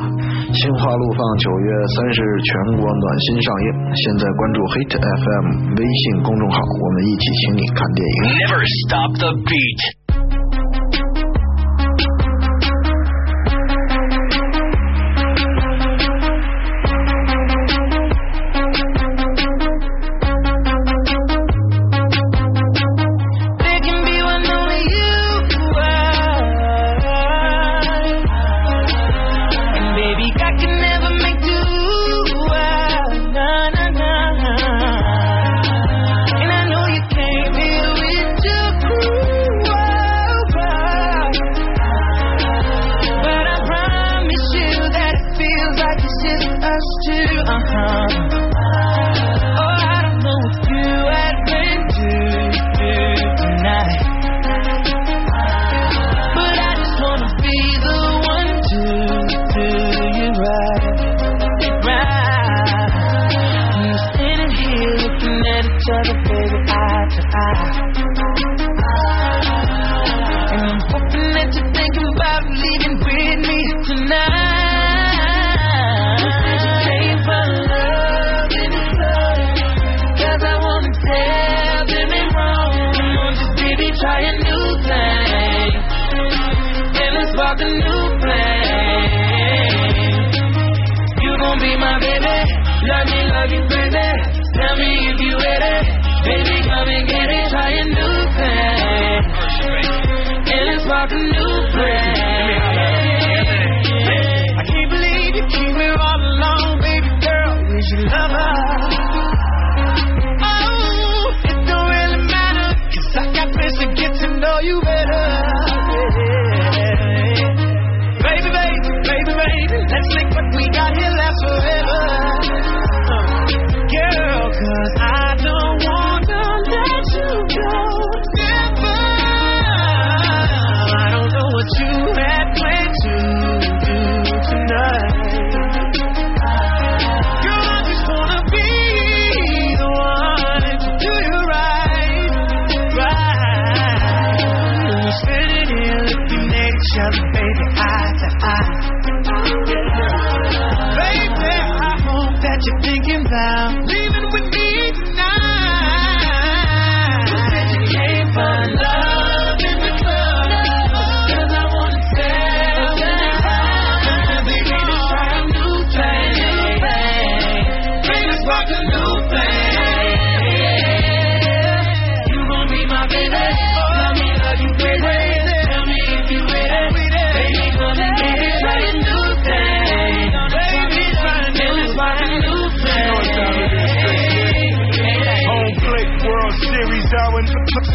[SPEAKER 40] 心花怒放九月三十日全国暖心上映，现在关注 Hit FM 微信公众号，我们一起请你看电影。
[SPEAKER 6] Never stop the beat.
[SPEAKER 19] Uh-huh.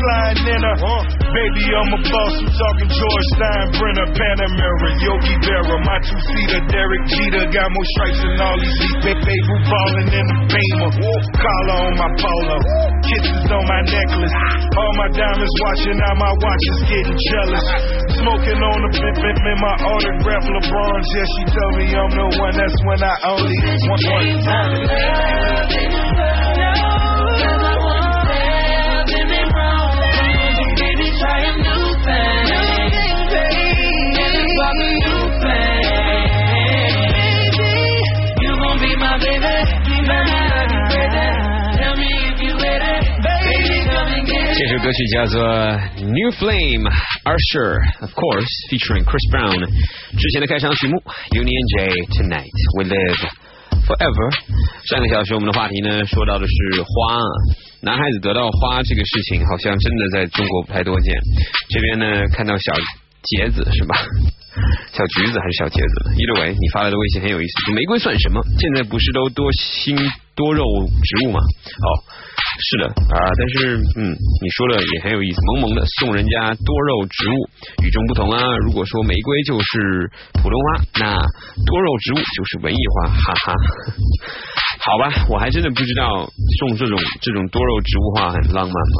[SPEAKER 41] Sliding in a Baby, I'm a boss, I'm talking George Steinbrenner, Panamera, Yogi Berra, my two-seater, Derek Jeter, got more stripes than all these leagues. Baby, ballin' in the beamer, collar on my polo, kisses on my necklace, all my diamonds watching, now my watch is getting jealous. Smoking on the bip bip in my autograph LeBron's, yeah, she told me I'm the one, that's when I only want
[SPEAKER 19] Try
[SPEAKER 3] 首歌曲叫做《New Flame》，Usher of course featuring Chris Brown。之前的开场曲目 Union J Tonight We Live Forever。上个小时我们的话题呢，说到的是花，男孩子得到花这个事情，好像真的在中国不太多见。这边呢，看到小结子是吧？小橘子还是小茄子？Either way，你发来的微信很有意思。玫瑰算什么？现在不是都多心多肉植物吗？哦，是的啊，但是嗯，你说的也很有意思，萌萌的送人家多肉植物，与众不同啊。如果说玫瑰就是普通花，那多肉植物就是文艺花，哈哈。好吧，我还真的不知道送这种这种多肉植物花很浪漫吗？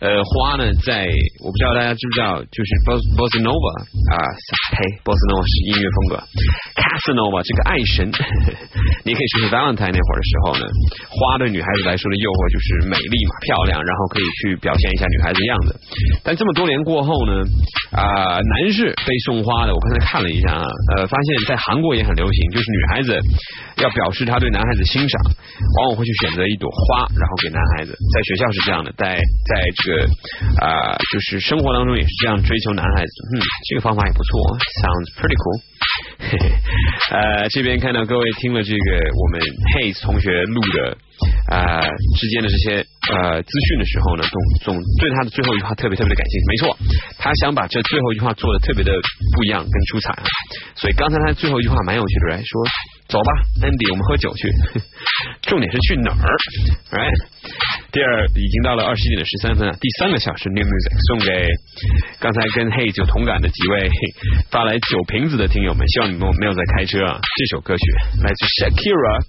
[SPEAKER 3] 呃，花呢，在我不知道大家知不知道，就是 boss boss nova 啊，呸 boss nova 是音乐风格，casanova 这个爱神，你可以说是 Valentine 那会儿的时候呢，花对女孩子来说的诱惑就是是美丽嘛，漂亮，然后可以去表现一下女孩子的样子。但这么多年过后呢，啊、男士被送花的，我刚才看了一下啊，呃，发现在韩国也很流行，就是女孩子要表示她对男孩子欣赏，往往会去选择一朵花，然后给男孩子。在学校是这样的，在在这个啊、就是生活当中也是这样追求男孩子。嗯，这个方法也不错，sounds pretty cool。呃，这边看到各位听了这个我们 Hayes 同学录的呃、之间的这些呃资讯的时候呢，总总对他的最后一句话特别特别的感兴趣。没错，他想把这最后一句话做的特别的不一样跟出彩啊。所以刚才他最后一句话蛮有趣的，来说走吧，Andy，我们喝酒去。重点是去哪儿？Right？第二，已经到了二十一点十三分了，第三个小时 New Music 送给刚才跟 Hayes 有同感的几位发来酒瓶子的听友们，希望你们没有在开车啊。这首歌曲来自 Shakira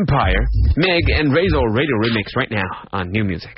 [SPEAKER 3] Empire Meg and Razor Radio Remix right now on New
[SPEAKER 7] Music。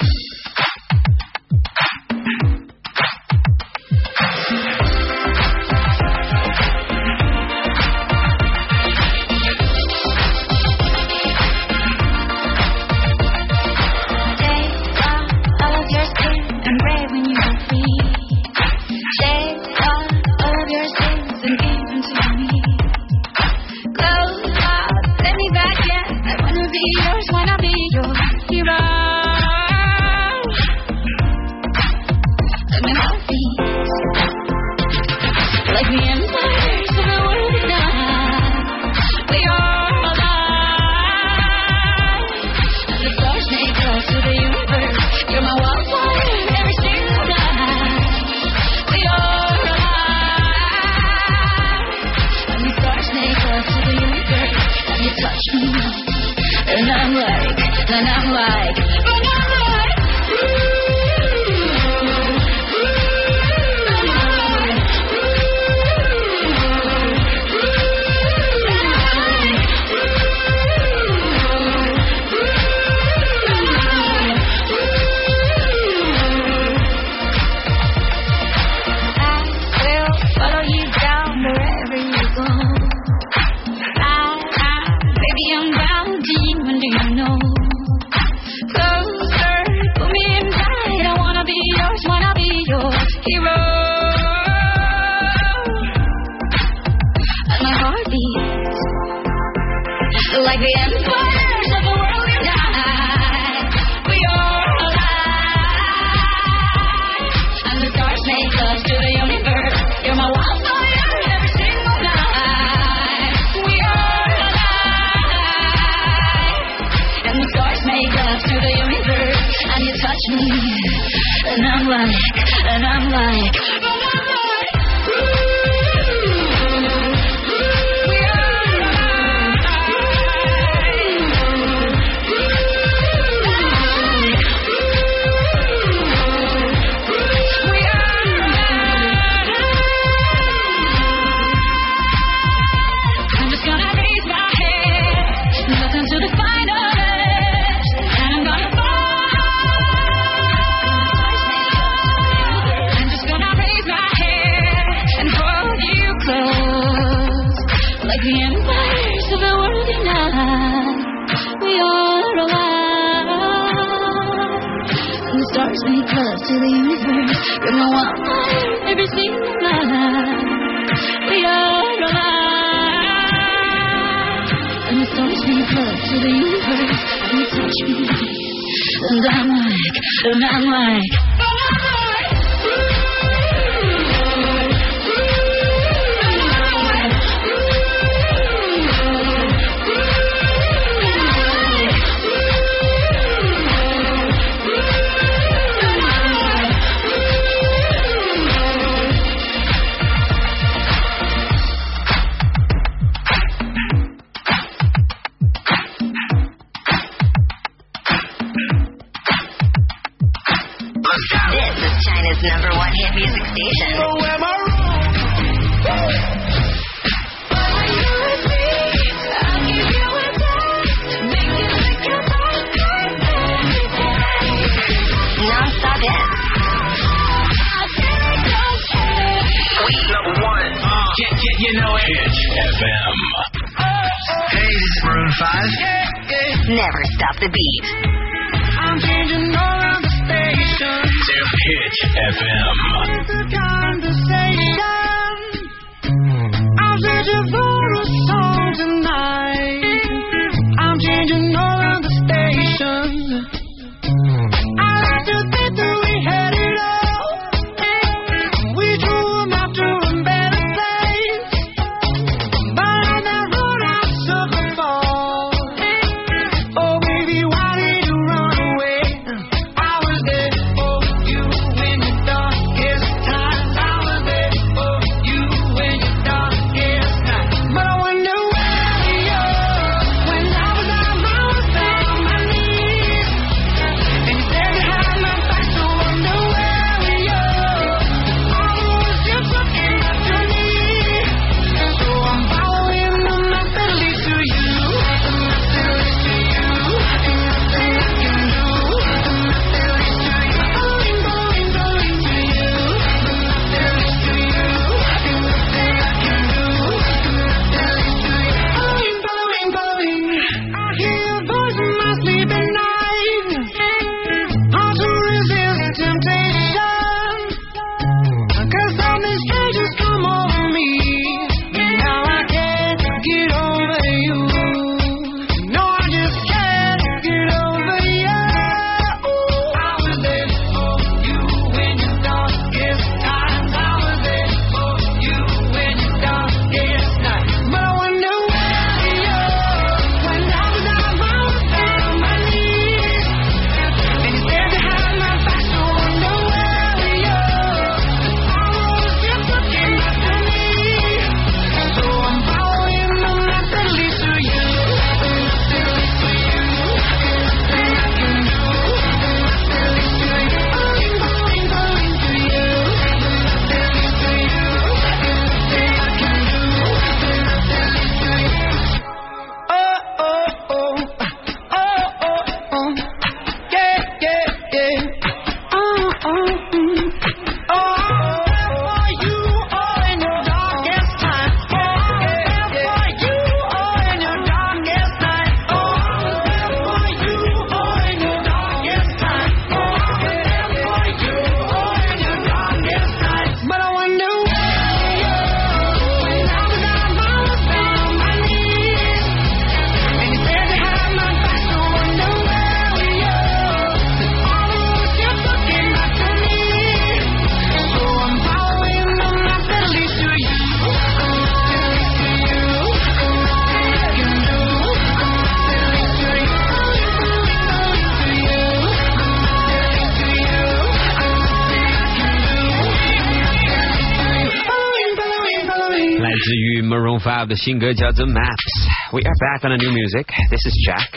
[SPEAKER 3] 的新歌叫做 Maps。We are back on the new music. This is Jack。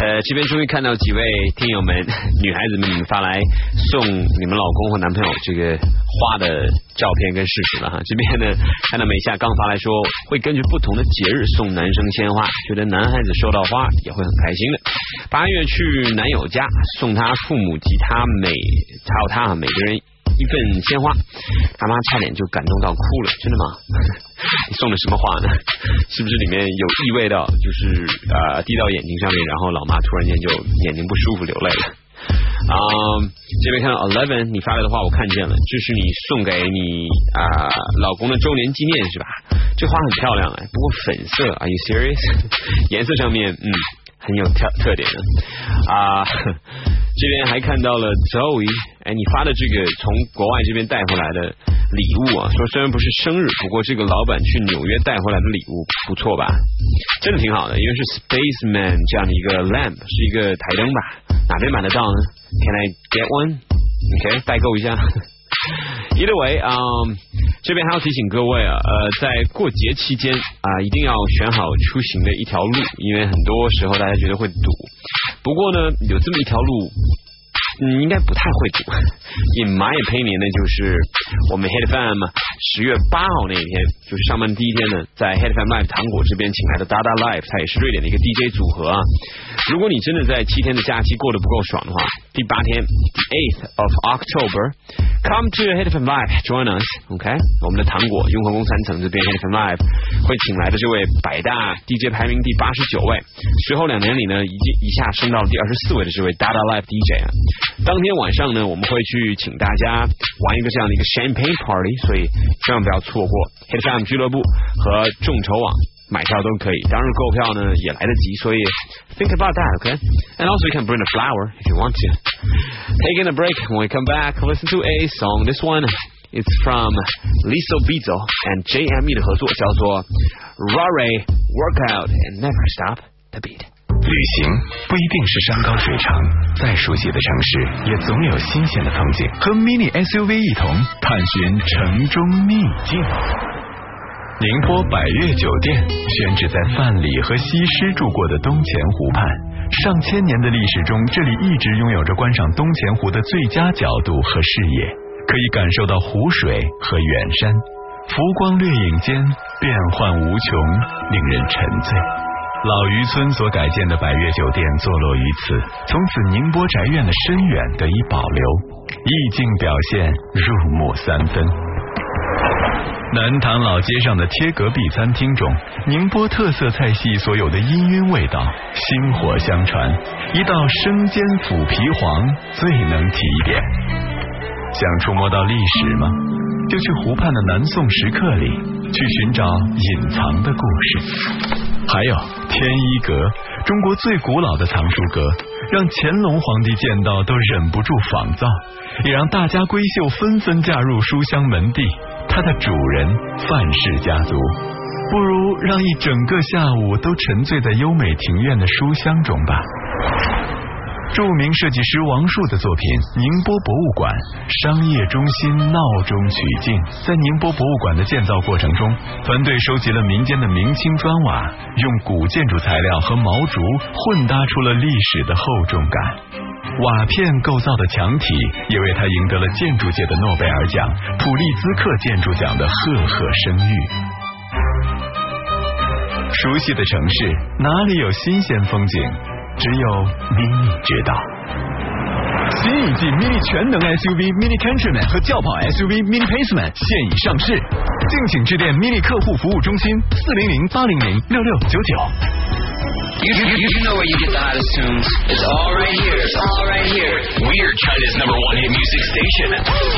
[SPEAKER 3] 呃，这边终于看到几位听友们、女孩子们，你们发来送你们老公或男朋友这个花的照片跟事实了哈。这边呢，看到美夏刚发来说，会根据不同的节日送男生鲜花，觉得男孩子收到花也会很开心的。八月去男友家送他父母及他每还有他每个人一份鲜花，他妈差点就感动到哭了，真的吗？你 送的什么花呢？是不是里面有异味到，就是呃滴到眼睛上面，然后老妈突然间就眼睛不舒服流泪了？啊、这边看到 Eleven 你发来的话我看见了，这是你送给你啊、老公的周年纪念是吧？这花很漂亮哎，不过粉色，Are you serious？颜色上面嗯很有特特点的啊。这边还看到了 Zoe，哎，你发的这个从国外这边带回来的礼物啊，说虽然不是生日，不过这个老板去纽约带回来的礼物不错吧？真的挺好的，因为是 Spaceman 这样的一个 lamp，是一个台灯吧？哪边买得到呢？Can I get one？OK，、代购一下。Either way，这边还要提醒各位啊，呃，在过节期间啊、一定要选好出行的一条路，因为很多时候大家觉得会堵。不过呢，有这么一条路。嗯，应该不太会堵。In my opinion 呢，就是我们 Head FM 十月八号那一天，就是上班第一天呢，在 Head FM Live 糖果这边请来的 Dada Live，它也是瑞典的一个 DJ 组合啊。如果你真的在七天的假期过得不够爽的话，第八天，Eighth of October。Come to Hit FM Live, join us. OK，我们的糖果雍和宫三层这边 Hit FM Live 会请来的这位百大 DJ 排名第八十九位，随后两年里呢，一一下升到了第二十四位的这位 Dada Live DJ 啊。当天晚上呢，我们会去请大家玩一个这样的一个 Champagne Party，所以千万不要错过 Hit FM 俱乐部和众筹网。买票都可以，当日购票呢也来得及，所以 think about that, okay? And also you can bring a flower if you want to. Taking a break when we come back, listen to a song. This one is from Lisa Bezo and JME 的合作，叫做 Rare Workout and Never Stop the Beat。
[SPEAKER 11] 旅行不一定是山高水长，再熟悉的城市也总有新鲜的风景。和 Mini SUV 一同探寻城中秘境。 宁波百悦酒店选址在范蠡和西施住过的东钱湖畔，上千年的历史中，这里一直拥有着观赏东钱湖的最佳角度和视野，可以感受到湖水和远山，浮光掠影间变幻无穷，令人沉醉。老渔村所改建的百悦酒店坐落于此，从此宁波宅院的深远得以保留，意境表现入木三分。南塘老街上的贴隔壁餐厅中，宁波特色菜系所有的氤氲味道薪火相传，一道生煎腐皮黄最能提点。想触摸到历史吗？就去湖畔的南宋石刻里去寻找隐藏的故事。还有天一阁，中国最古老的藏书阁，让乾隆皇帝见到都忍不住仿造，也让大家闺秀纷纷嫁入书香门第。它的主人范氏家族，不如让一整个下午都沉醉在优美庭院的书香中吧。著名设计师王树的作品《宁波博物馆》，商业中心闹中取静。在宁波博物馆的建造过程中，团队收集了民间的明清砖瓦，用古建筑材料和毛竹混搭出了历史的厚重感。瓦片构造的墙体也为他赢得了建筑界的诺贝尔奖、普利兹克建筑奖的赫赫声誉。熟悉的城市哪里有新鲜风景？只有 Mini 知道。新一季 Mini 全能 SUV Mini Countryman 和轿跑 SUV Mini Paceman 现已上市，敬请致电 Mini 客户服务中心四零零八零零六六九九。
[SPEAKER 6] You, you, you know where you get the hottest tunes. It's all right here. It's all right here. We're China's number one hit music station.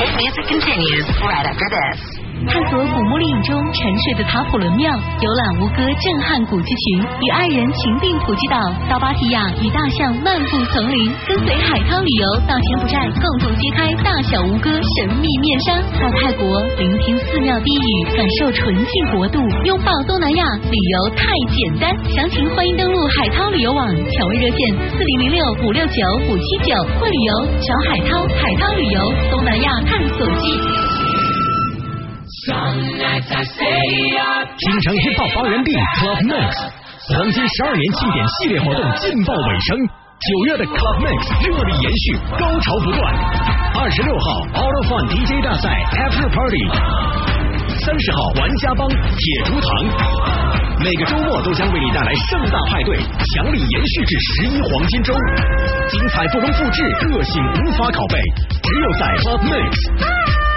[SPEAKER 13] Hit music continues right after this.
[SPEAKER 4] 探索古墓丽影中沉睡的塔普伦庙，游览吴哥震撼古迹群，与爱人情定普吉岛，到芭提雅与大象漫步丛林，跟随海涛旅游到柬埔寨，共同揭开大小吴哥神秘面纱；到泰国聆听寺庙低语，感受纯净国度，拥抱东南亚，旅游太简单。详情欢迎登录海涛旅游网，抢位热线四零零六五六九五七九，会旅游找海涛，海涛旅游东南亚探索记。
[SPEAKER 6] 京城 hiphop 发源地 Club Mix，黄金十二年庆典系列活动劲爆尾声，九月的 Club Mix 热力延续，高潮不断。二十六号 Auto Fun DJ 大赛 After Party，三十号玩家帮铁竹堂，每个周末都将为你带来盛大派对，强力延续至十一黄金周，精彩不容复制，个性无法拷贝，只有在 Club Mix。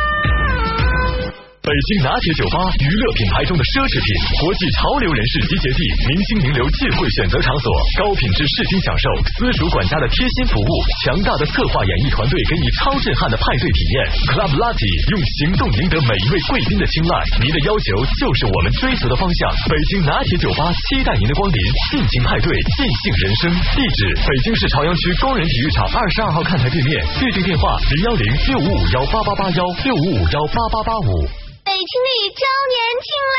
[SPEAKER 1] 北京拿铁酒吧，娱乐品牌中的奢侈品，国际潮流人士集结地，明星名流聚会选择场所，高品质视听享受，私属管家的贴心服务，强大的策划演艺团队给你超震撼的派对体验。Club Latte 用行动赢得每一位贵宾的青睐，您的要求就是我们追求的方向。北京拿铁酒吧期待您的光临，尽情派对，尽兴人生。地址：北京市朝阳区工人体育场二十二号看台对面，预订电话零幺零六五五幺八八八幺六五五幺八八八五。
[SPEAKER 30] 北青旅周年庆啦！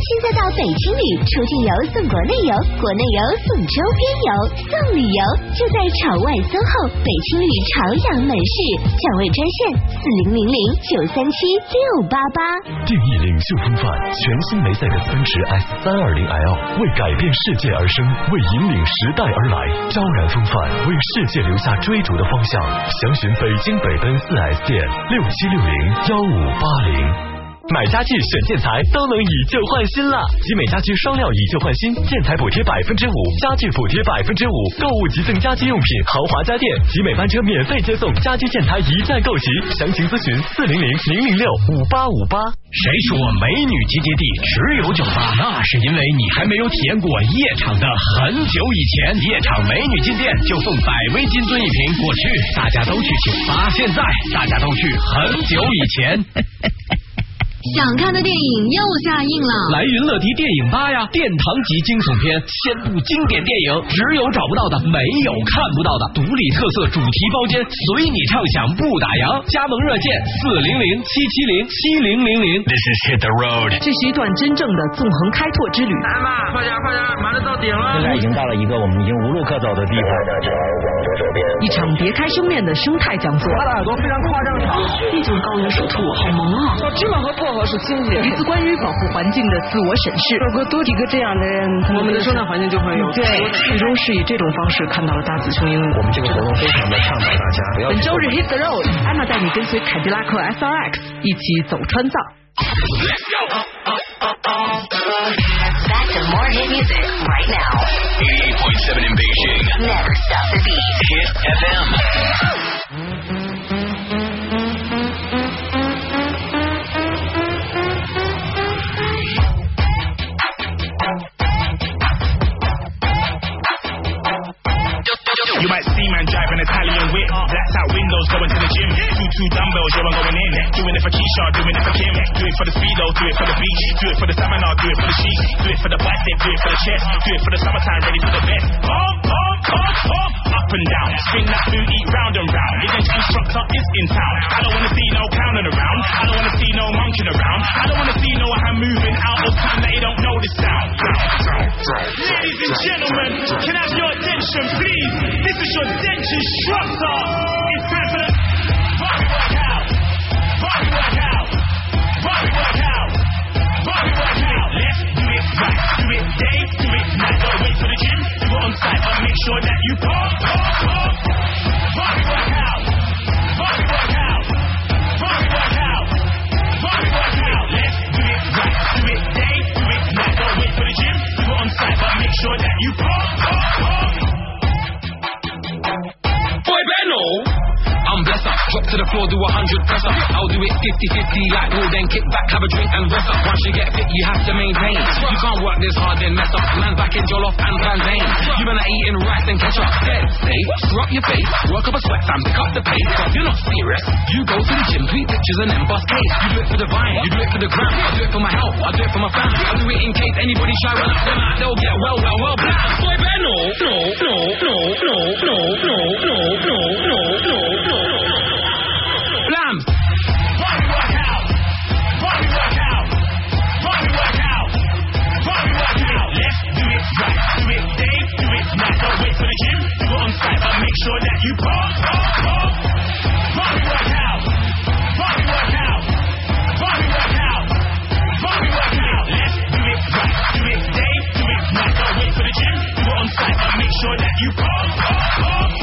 [SPEAKER 30] 现在到北青旅，出境游送国内游，国内游送周边游，送旅游就在朝外 SOHO 北青旅朝阳门市，抢位专线四零零零九三七六八八。
[SPEAKER 1] 定义领袖风范，全新梅赛德斯奔驰 S 三二零 L 为改变世界而生，为引领时代而来，昭然风范，为世界留下追逐的方向。详询北京北奔四 S 店六七六零幺五八零。买家具选建材都能以旧换新啦。集美家居双料以旧换新，建材补贴百分之五，家具补贴百分之五，购物即赠家居用品，豪华家电，集美班车免费接送，家居建材一站购齐。详情咨询四零零零零六五八五八。
[SPEAKER 6] 谁说美女集结地只有酒吧？那是因为你还没有体验过夜场的很久以前。夜场美女进店就送百威金樽一瓶，过去大家都去酒吧，现在大家都去很久以前。
[SPEAKER 7] 想看的电影又下映了，
[SPEAKER 6] 来云乐迪电影吧呀！殿堂级惊悚片，千部经典电影，只有找不到的，没有看不到的，独立特色主题包间，随你畅想不打烊。加盟热线四零零七七零七零零零。
[SPEAKER 1] This is hit the road。
[SPEAKER 15] 这是一段真正的纵横开拓之旅。
[SPEAKER 42] 来吧，快点快点，马上到顶了。
[SPEAKER 17] 现在已经到了一个我们已经无路可走的地方。
[SPEAKER 15] 一场别开生面的生态讲座。
[SPEAKER 42] 他的耳朵非常夸张长，
[SPEAKER 15] 一种高原水土，好萌啊！
[SPEAKER 42] 小芝麻和薄荷
[SPEAKER 15] 一次关于保护环境的自我审视。
[SPEAKER 42] 如果多几个这样的人，我们的生态环境就会有
[SPEAKER 15] 对，最终是以这种方式看到了大紫琼英。
[SPEAKER 17] 我们这个活动非常的倡导大家不要。
[SPEAKER 15] 本周日 Hit the Road，安娜带你跟随凯迪拉克 SRX 一起走川藏。
[SPEAKER 13] Back to more hit music right now.
[SPEAKER 1] 88.7 in Beijing.
[SPEAKER 13] Never stop the beat.
[SPEAKER 1] Hit FM.
[SPEAKER 41] You might man driving Italian whip. Blacks out windows going to the gym. Two two dumbbells, yo, I'm going in. Doing it for Keisha, doing it for Kim. Do it for the speedo, do it for the beach. Do it for the seminar, do it for the sheets. Do it for the bicep, do it for the chest. Do it for the summertime, ready for the best. Pump, pump, pump, pump. Up and down, spin that booty round and round. Niggas instructor is in town. I don't wanna see no clowning around. I don't wanna see no monkeying around. I don't wanna see no hand moving out of time that they don't know the sound. Ladies and gentlemen, can I have your attention, please? This is your dentist instructor. It's time for the body workout. Body workout. Body workout. Body workout. Let's do it right. Do it day. Do it night. Don't wait for the gym. Do it on site, but make sure that you pump, pump, pump. Body workout. Body workout. Body workout. Body workout. Let's do it right. Do it day. Do it night. Don't wait for the gym. Do it on site, but make sure that you pump, pump, pump
[SPEAKER 43] channel Benno. Up, drop to the floor, do a hundred press up. I'll do it 50-50 like wool, then kick back, have a drink and rest up. Once you get fit, you have to maintain. You can't work this hard, then mess up. Man's back in Jollof and Plantain. You been at eating rice and ketchup. Dead stay, screw up your face, work up a sweat, fam, pick up the pace. If you're not serious, you go to the gym, tweet pictures and then bust case. You do it for the vine, you do it for the gram. I do it for my health, I do it for my family. I do it in case anybody try run up them out, they'll get well, well, well, blah. Boy no, no, no, no, no, no, no, no, no.
[SPEAKER 41] It right. Do it day. Do it night. Don't wait for the gym. Do it on site, but make sure that you pump, pump, pump. Body workout. Body workout. Body workout. Body workout. Let's do it right. Do it day. Do it night. Don't wait for the gym. Do it on site, but make sure that you pump, pump, pump.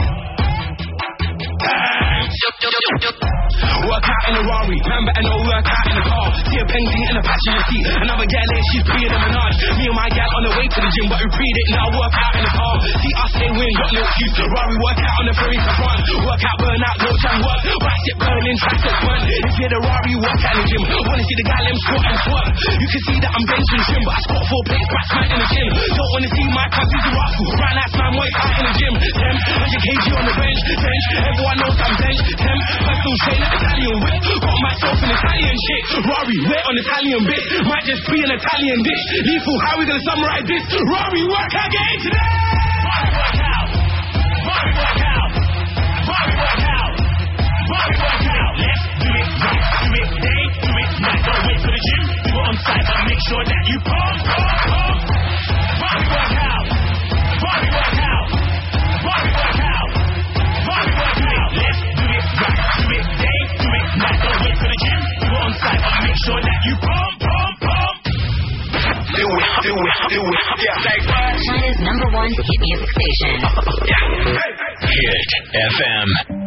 [SPEAKER 43] Work out in a Rari, man better no work out in a car. See a painting in a passenger seat. Another gal there, she's being a menage. Me and my gal on the way to the gym, but we read it now. Work out in the car. See us stay win, got no excuse. Rari work out on the ferry to France. Work out, burn out, watch and work. Bicep curling, tricep burn. If you're the Rari, work out in the gym. Wanna see the guy them squat and squat. You can see that I'm benching trim, but I squat four plates, back smack in the gym. Don't wanna see my cousins rascal. Right now, man, work out in the gym. Them, 100 kg on the bench, bench. Everyone knows I'm bench. Them, personal trainer, Italian whip. Got myself an Italian shit. Rory, wet on Italian bit. Might just be an Italian dish. Lethal, how we gonna summarize this? Rory, work out, get into
[SPEAKER 41] workout. Body workout. Body workout. Body workout. Let's do it right. Do it day. Do it night. Don't wait for the gym. Do it on site, but make sure that you pump, pump, pump. Make sure that you pump, pump, pump.
[SPEAKER 43] Do it, do it, do it. Yeah, like what?
[SPEAKER 13] China's number one hit music station.
[SPEAKER 1] Hit FM.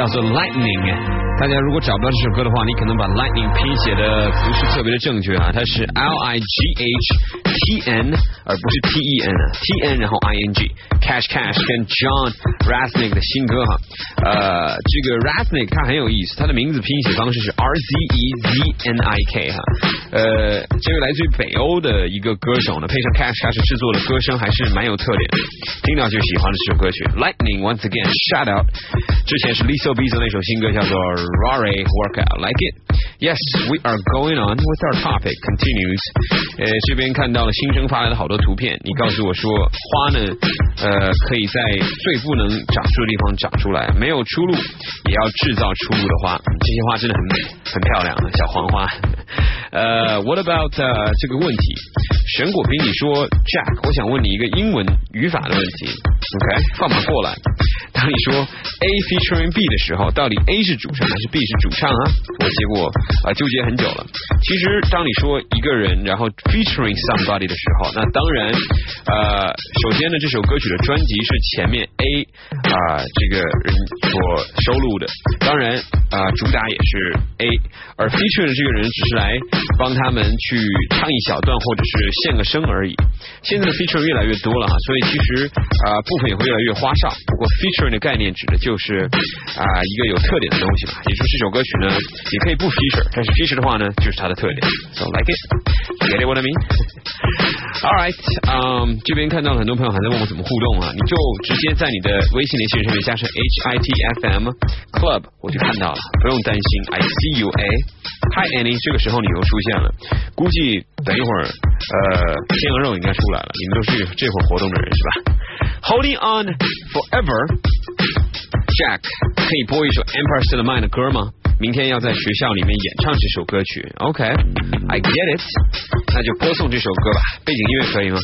[SPEAKER 3] Ratnick，叫做 Lightning。大家如果找不到这首歌的话，你可能把 Lightning 拼写的不是特别的正确啊，它是 L I G H T N，而不是 T E N 啊，T N 然后 I N G。Cash Cash 跟 John Ratnick 的新歌哈，呃，这个 Ratnick 他很有意思，他的名字拼写方式是 R Z E Z N I K 哈，呃，这位来自于北欧的一个歌手呢，配上 Cash Cash 制作的歌声还是蛮有特点的，听到就喜欢的这首歌曲。Lightning Once Again Shout Out，之前是 Lisa b i z 那首新歌叫做 Rare Workout Like It。Yes, we are going on with our topic. Continues. 呃，这边看到了新生发来的好多图片，你告诉我说花呢，呃，可以在最不能长出的地方长出来，没有出路也要制造出路的花，这些花真的很美，很漂亮小黄花。呃，What about 这个问题？神果比你说，Jack，我想问你一个英文语法的问题。OK，放马过来。当你说 A featuring B 的时候，到底 A 是主唱还是 B 是主唱啊？我结果啊、纠结很久了。其实当你说一个人然后 featuring somebody 的时候，那当然呃，首先呢，这首歌曲的专辑是前面 A 啊、这个人所收录的，当然啊、主打也是 A，而 featuring 的这个人只是来帮他们去唱一小段或者是献个声而已。现在的 featuring 越来越多了哈，所以其实啊、部分也会越来越花哨。不过 featuring 的概念指的就是啊、一个有特点的东西吧，也就是这首歌曲呢，也可以不 feature，但是 feature 的话呢，就是它的特点。So like it, get it what I mean? All right，嗯、这边看到了很多朋友还在问我怎么互动啊，你就直接在你的微信联系人上面加上 H I T F M Club，我就看到了，不用担心，I see you A。Hi Annie，这个时候你又出现了，估计等一会儿呃天鹅肉应该出来了，你们都是这会儿活动的人是吧？Holding on forever。Jack，可以播一首 Empire State of Mind 的歌吗？明天要在学校里面演唱这首歌曲。OK，I、get it，那就播送这首歌吧。背景音乐可以吗？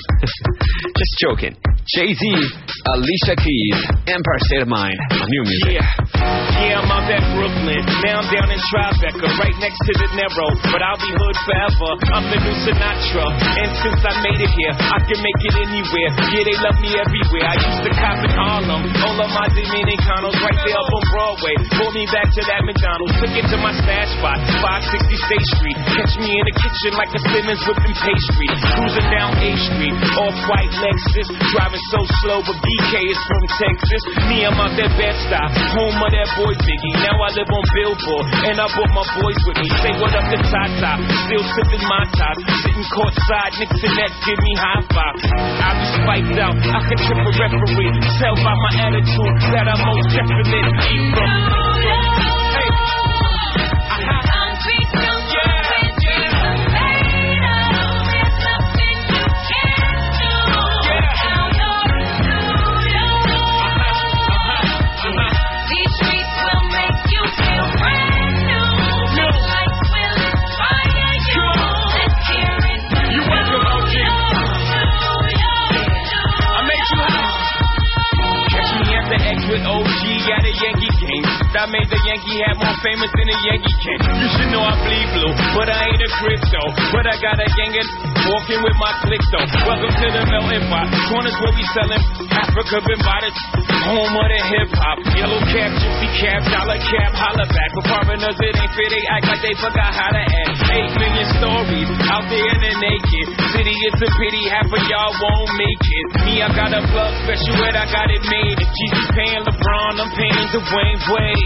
[SPEAKER 3] Just joking。Jay Z、Alicia Keys、Empire State of Mind new music。
[SPEAKER 32] Yeah, I'm out at Brooklyn. Now I'm down in Tribeca, right next to the Narrow. But I'll be hood forever. I'm the new Sinatra. And since I made it here, I can make it anywhere. Yeah, they love me everywhere. I used to cop in Harlem. All of my Dominicanos right there up on Broadway. Pulled me back to that McDonald's. Took it to my stash spot, 560 State Street. Catch me in the kitchen like a Simmons whipping pastry. Cruising down A Street, off-white Lexus. Driving so slow, but BK is from Texas. Me, I'm out that Bed-Stuy, home of that boy Biggie. Now I live on Billboard, and I brought my boys with me. Say what up to Tata, still sipping my top. Sitting courtside, Knicks and give me high five. I be spiked out, I can trip a referee. Tell by my attitude that I'm most definitely from. That made the Yankee hat more famous than a Yankee can. You should know I bleed blue, but I ain't a crypto. But I got a gang of walking with my click though. Welcome to the melting pot. Corners where we selling Africa been the home of the hip hop. Yellow cap, gypsy cap, dollar cap, holla back. For foreigners it ain't fair, they act like they forgot how to act. Eight million stories out there in the naked city. It's a pity half of y'all won't make it. Me, I got a plug special and I got it made. If Jesus paying LeBron, I'm paying Dwayne Wade.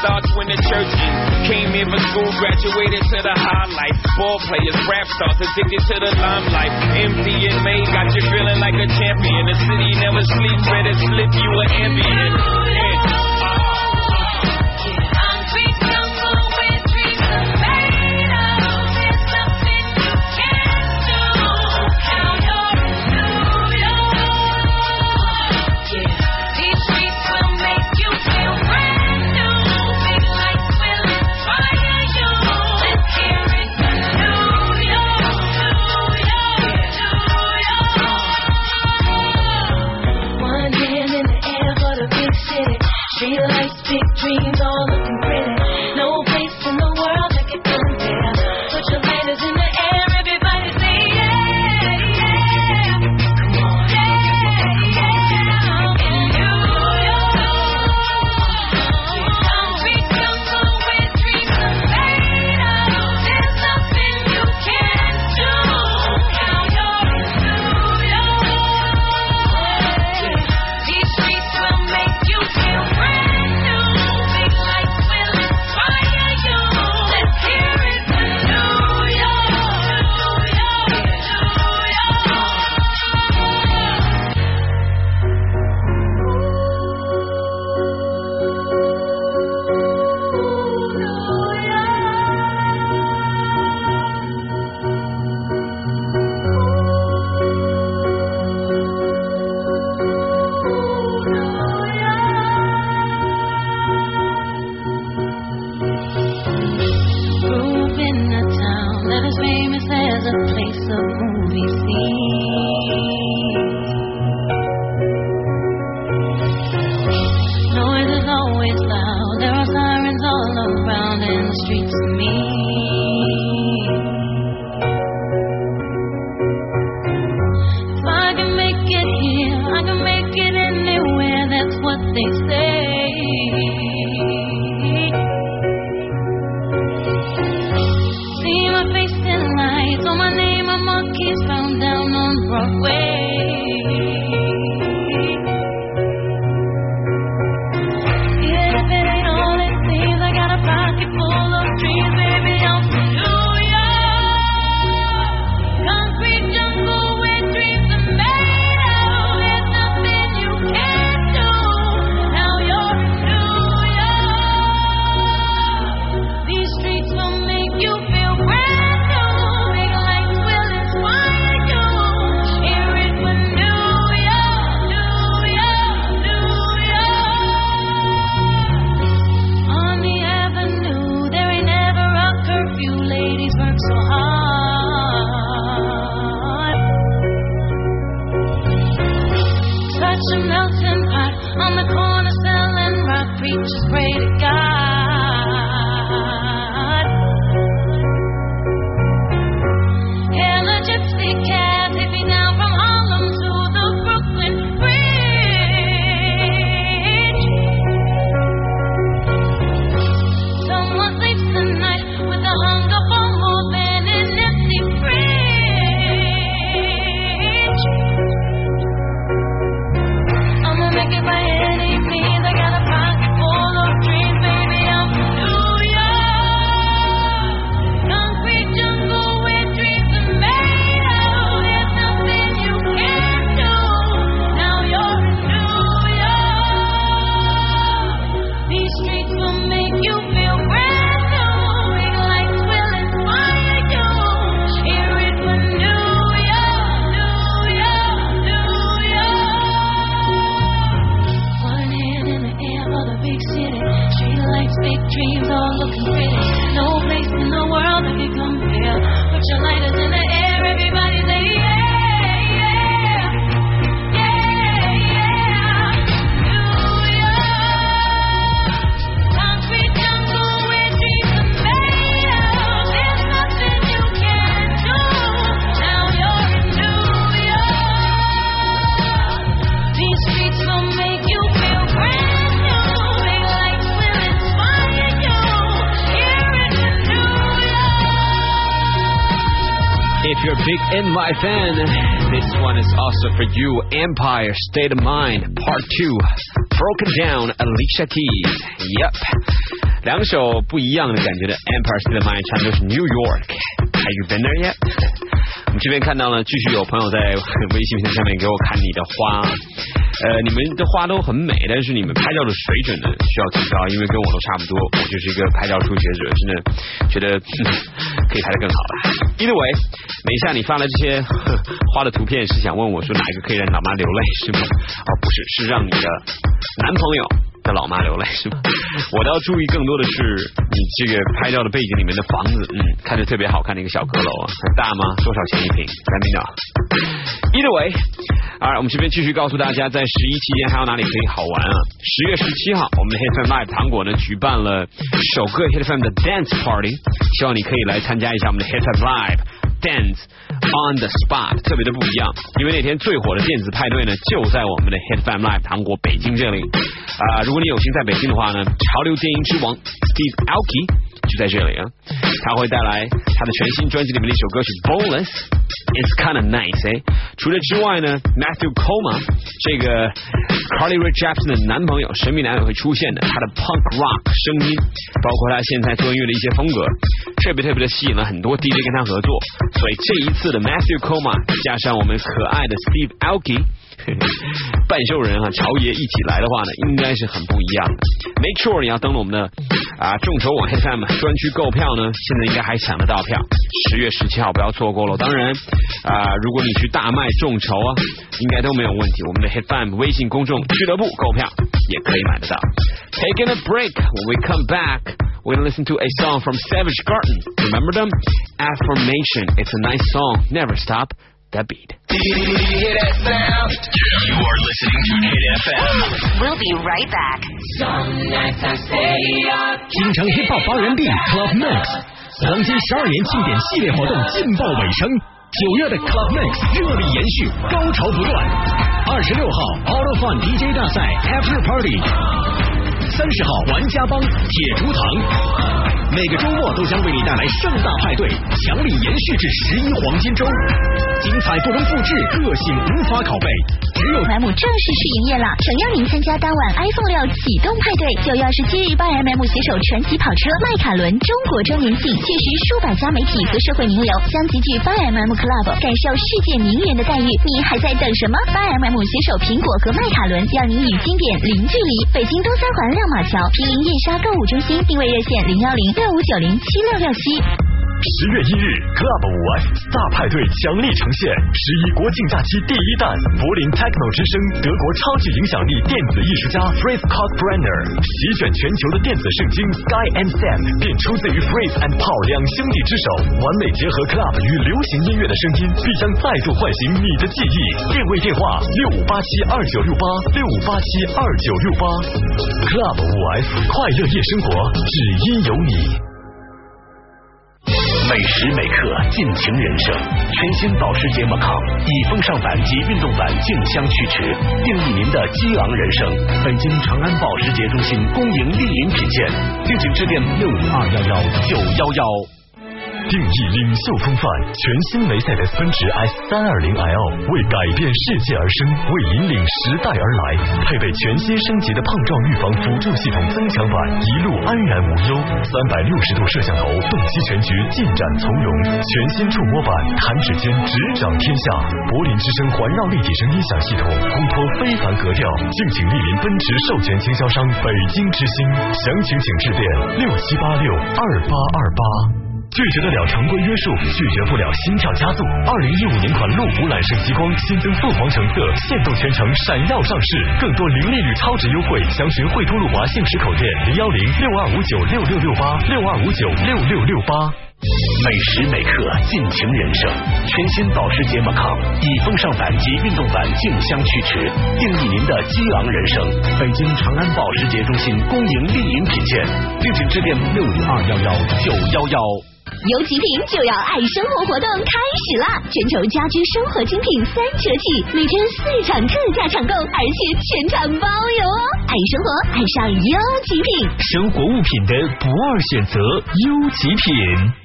[SPEAKER 32] starts when the church ends. Came here for school, graduated to the high highlight. Ball players, rap stars, addicted to the limelight. Empty and made, got you feeling like a champion. The city never sleeps, better slip you an ambient. Yeah.
[SPEAKER 9] City. Street lights, big dreams, all looking for you.
[SPEAKER 3] Empire State of Mind Part Two, Broken Down, Alicia Keys. Yep，两首不一样的感觉的 Empire State of Mind 唱的是 New York。Have you been there yet？我们这边看到了，继续有朋友在微信平台上面给我看你的花。呃，你们的花都很美，但是你们拍照的水准呢需要提高，因为跟我都差不多，我就是一个拍照初学者，真的觉得、可以拍得更好了。Either way，等一下你发了这些花的图片，是想问我说哪一个可以让老妈流泪是吗？哦，不是，是让你的男朋友的老妈流泪是吗？我倒要注意更多的是你这个拍照的背景里面的房子，嗯，看着特别好看的一个小阁楼啊，很大吗？多少钱一平？Let me know。Either way，啊，我们这边继续告诉大家，在十一期间还有哪里可以好玩啊？十月十七号，我们的 Hit FM Live 糖果呢举办了首个 Hit FM 的 Dance Party，希望你可以来参加一下我们的 Hit FM Live。Dance on the spot 特别的不一样，因为那天最火的电子派对呢就在我们的 Hit Fam Live 糖果北京这里。啊、如果你有幸在北京的话呢，潮流电音之王 Steve Alki 就在这里啊，他会带来他的全新专辑里面的一首歌曲 Boneless。It's kind of nice，哎，除了之外呢，Matthew Coma 这个 Carly Rae Jepsen 的男朋友神秘男友会出现的，他的 punk rock 声音，包括他现在做音乐的一些风格，特别特别的吸引了很多 DJ 跟他合作，所以这一次的 Matthew Coma 加上我们可爱的 Steve Alki。半兽人啊，朝爷一起来的话呢，应该是很不一样的。Make sure 你要登录我们的啊众筹网 FM 专区购票呢，现在应该还抢得到票，十月十七号不要错过了。当然啊，如果你去大麦众筹啊，应该都没有问题。我们的 Hit FM 微信公众俱乐部购票也可以买得到。Taking a break, when we come back. We're gonna listen to a song from Savage Garden. Remember them? Affirmation. It's a nice song. Never stop That beat.
[SPEAKER 6] You are listening to Hit FM.
[SPEAKER 13] We'll be right back.
[SPEAKER 9] Some nights I stay up.
[SPEAKER 6] 京城 Hip Hop 发源地 Club Mix 黄金十二年庆典系列活动劲爆尾声，九月的 Club Mix 热力延续，高潮不断。二十六号 Auto Fun DJ 大赛 After Party，三十号玩家帮铁竹堂，每个周末都将为你带来盛大派对，强力延续至十一黄金周，精彩不容复制，个性无法拷贝，只有
[SPEAKER 24] M 正式试营业了，诚邀您参加当晚 iPhone 六启动派对。九月二十七日，八 MM 携手传奇跑车迈卡伦中国周年庆，届时数百家媒体和社会名流将集聚八 MM Club，感受世界名人的待遇。你还在等什么？八 MM 携手苹果和迈卡伦，让你与经典零距离。北京东三环亮马桥毗邻燕莎购物中心，定位热线零幺零六五九零七六六七。
[SPEAKER 1] 十月一日，Club 五 F 大派对强力呈现十一国庆假期第一弹，柏林 Techno 之声，德国超级影响力电子艺术家 Fritz Kalkbrenner 席卷全球的电子圣经 Sky and Sam 便出自于 Fritz and Paul 两兄弟之手，完美结合 Club 与流行音乐的声音，必将再度唤醒你的记忆。定位电话六五八七二九六八六五八七二九六八，Club 五 F 快乐夜生活，只因有你。
[SPEAKER 14] 每时每刻尽情人生，全新保时捷 Macan 以风尚版及运动版竞相驱驰，定义您的激昂人生。北京长安保时捷中心恭迎莅临品鉴，敬请致电六五二幺幺九幺幺。
[SPEAKER 1] 定义领袖风范，全新梅赛德斯奔驰 S 三二零 L 为改变世界而生，为引领时代而来，配备全新升级的碰撞预防辅助系统增强版，一路安然无忧。三百六十度摄像头，洞悉全局，进展从容。全新触摸板，弹指间执掌天下。柏林之声环绕立体声音响系统，烘托非凡格调。敬请莅临奔驰授权经销商北京之星，详情请致电六七八六二八二八。拒绝得了常规约束，拒绝不了心跳加速。二零一五年款路虎揽胜极光新增凤凰橙色，限动全程闪耀上市，更多零利率超值优惠，详询惠通路华信实口店零幺零六二五九六六六八六二五九六六六八。
[SPEAKER 14] 每时每刻尽情人生，全新保时捷马康以风尚版及运动版竞相驱驰，定义您的激昂人生。北京长安保时捷中心恭迎丽影品鉴，敬请致电六五二幺幺九幺幺。
[SPEAKER 4] 有极品就要爱生活活动开始啦！全球家居生活精品三折起，每天四场特价抢购，而且全场包邮哦！爱生活，爱上优极品，
[SPEAKER 1] 生活物品的不二选择，优极品。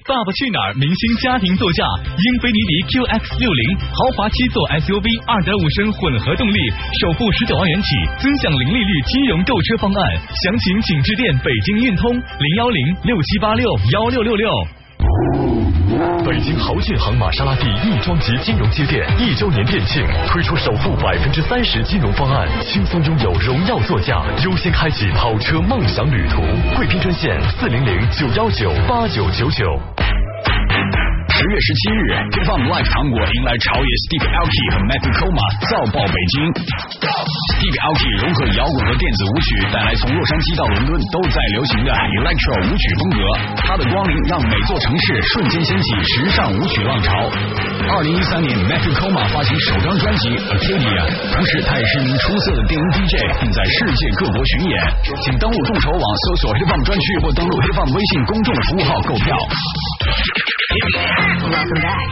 [SPEAKER 1] 《爸爸去哪儿》明星家庭座驾英菲尼迪 QX 六零豪华七座 SUV，二点五升混合动力，首付十九万元起，尊享零利率金融购车方案。详情请致电北京运通零幺零六七八六幺六六六。北京豪骏行玛莎拉蒂亦庄级金融街店一周年店庆，推出首付百分之三十金融方案，轻松拥有荣耀座驾，优先开启跑车梦想旅途。贵宾专线四零零九幺九八九九九。
[SPEAKER 6] 十月十七日，Hip Hop Live 糖果迎来潮爷 Steve Aoki 和 Matthew Koma 造爆北京。Steve Aoki 融合摇滚和电子舞曲，带来从洛杉矶到伦敦都在流行的 Electro 舞曲风格。他的光临让每座城市瞬间掀起时尚舞曲浪潮。二零一三年，Matthew Koma 发行首张专辑 Acadia，同时他也是一名出色的电音 DJ，并在世界各国巡演。请登录众筹网搜索 Hip Hop 专区或登录 Hip Hop 微信公众服务号购票。
[SPEAKER 13] Welcome back.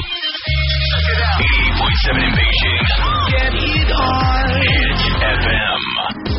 [SPEAKER 14] 80.7 in Beijing.
[SPEAKER 13] Get it on.
[SPEAKER 14] Hit FM.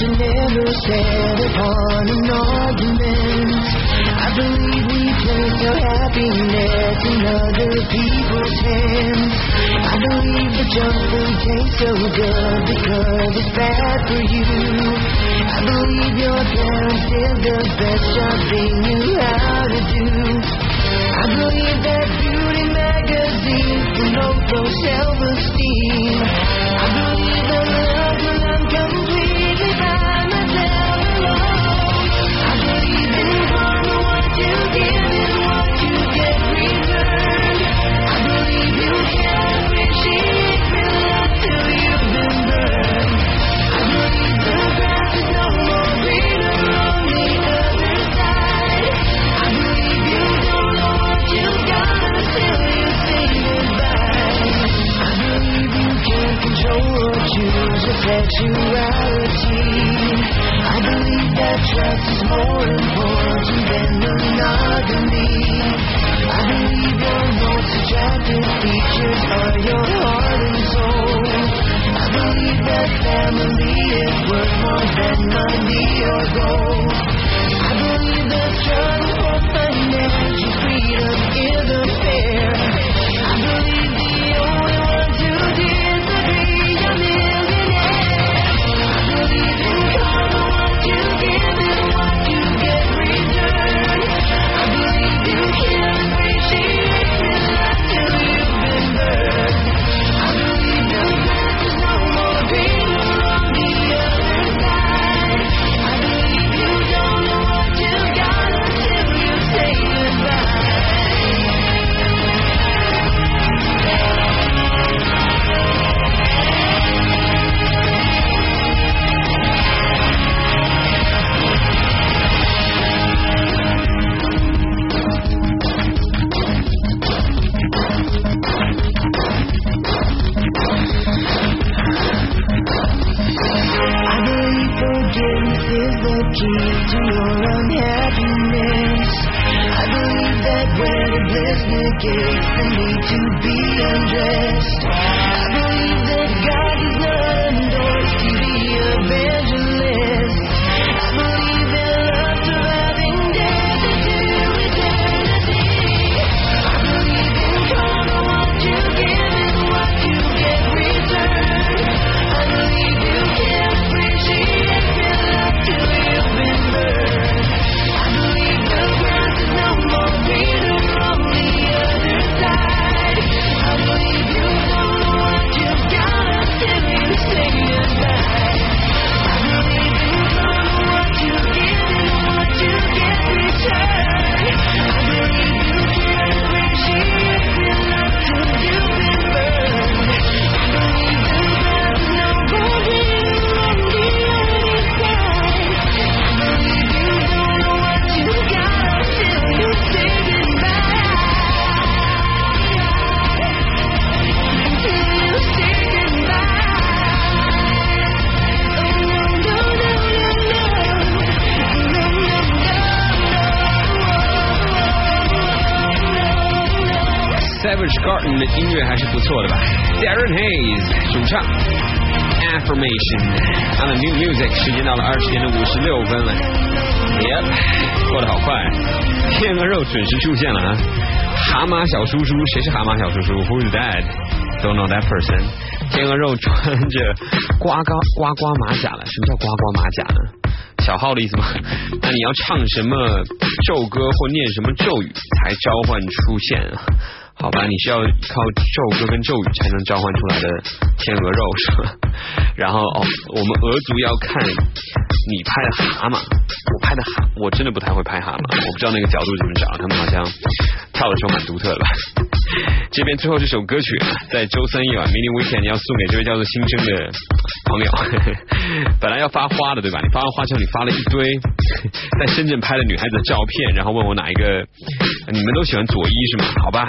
[SPEAKER 9] Should never set upon an argument. I believe we place our happiness in other people's hands. I believe the junk food tastes so good because it's bad for you. I believe your parents did the best job they knew how to do. I believe that beauty magazines promote low self-esteem. Sexuality. I believe that trust is more important than monogamy. I believe your most attractive features are your heart and soul. I believe that family is worth more than money or gold. I believe the struggle for financial freedom isn't fair.
[SPEAKER 3] 小叔叔，谁是蛤蟆小叔叔？Who is that？Don't know that person。天鹅肉穿着呱呱呱呱马甲了，什么叫呱呱马甲呢？小号的意思吗？那你要唱什么咒歌或念什么咒语才召唤出现啊？好吧，你是要靠咒歌跟咒语才能召唤出来的天鹅肉是吧？然后哦，我们俄族要看你拍的蛤蟆，我拍的蛤，我真的不太会拍蛤蟆，我不知道那个角度怎么找，他们好像跳的时候蛮独特的吧。这边最后这首歌曲在周三夜晚 mini weekend 要送给这位叫做新生的朋友，本来要发花的对吧？你发完花之后，你发了一堆在深圳拍的女孩子的照片，然后问我哪一个你们都喜欢左一是吗？好吧。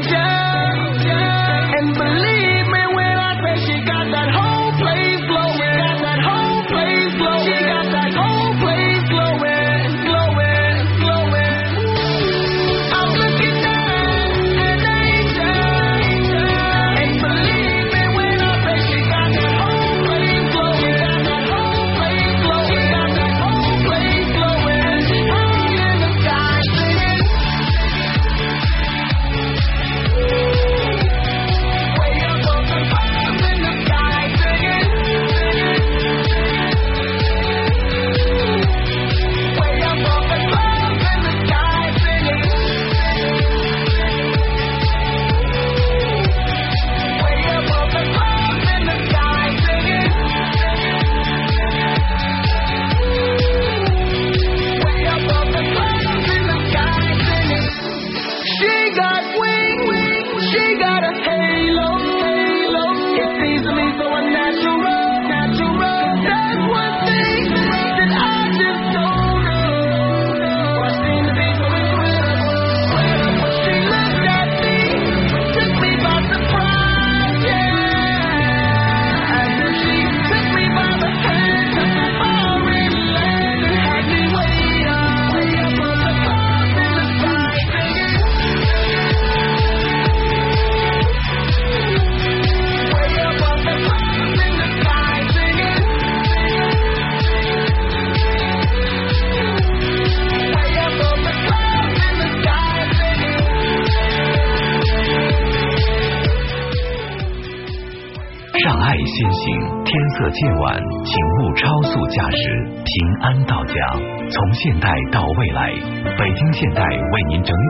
[SPEAKER 14] 夜，晚，请勿超速驾驶，平安到家。从现代到未来，北京现代为您整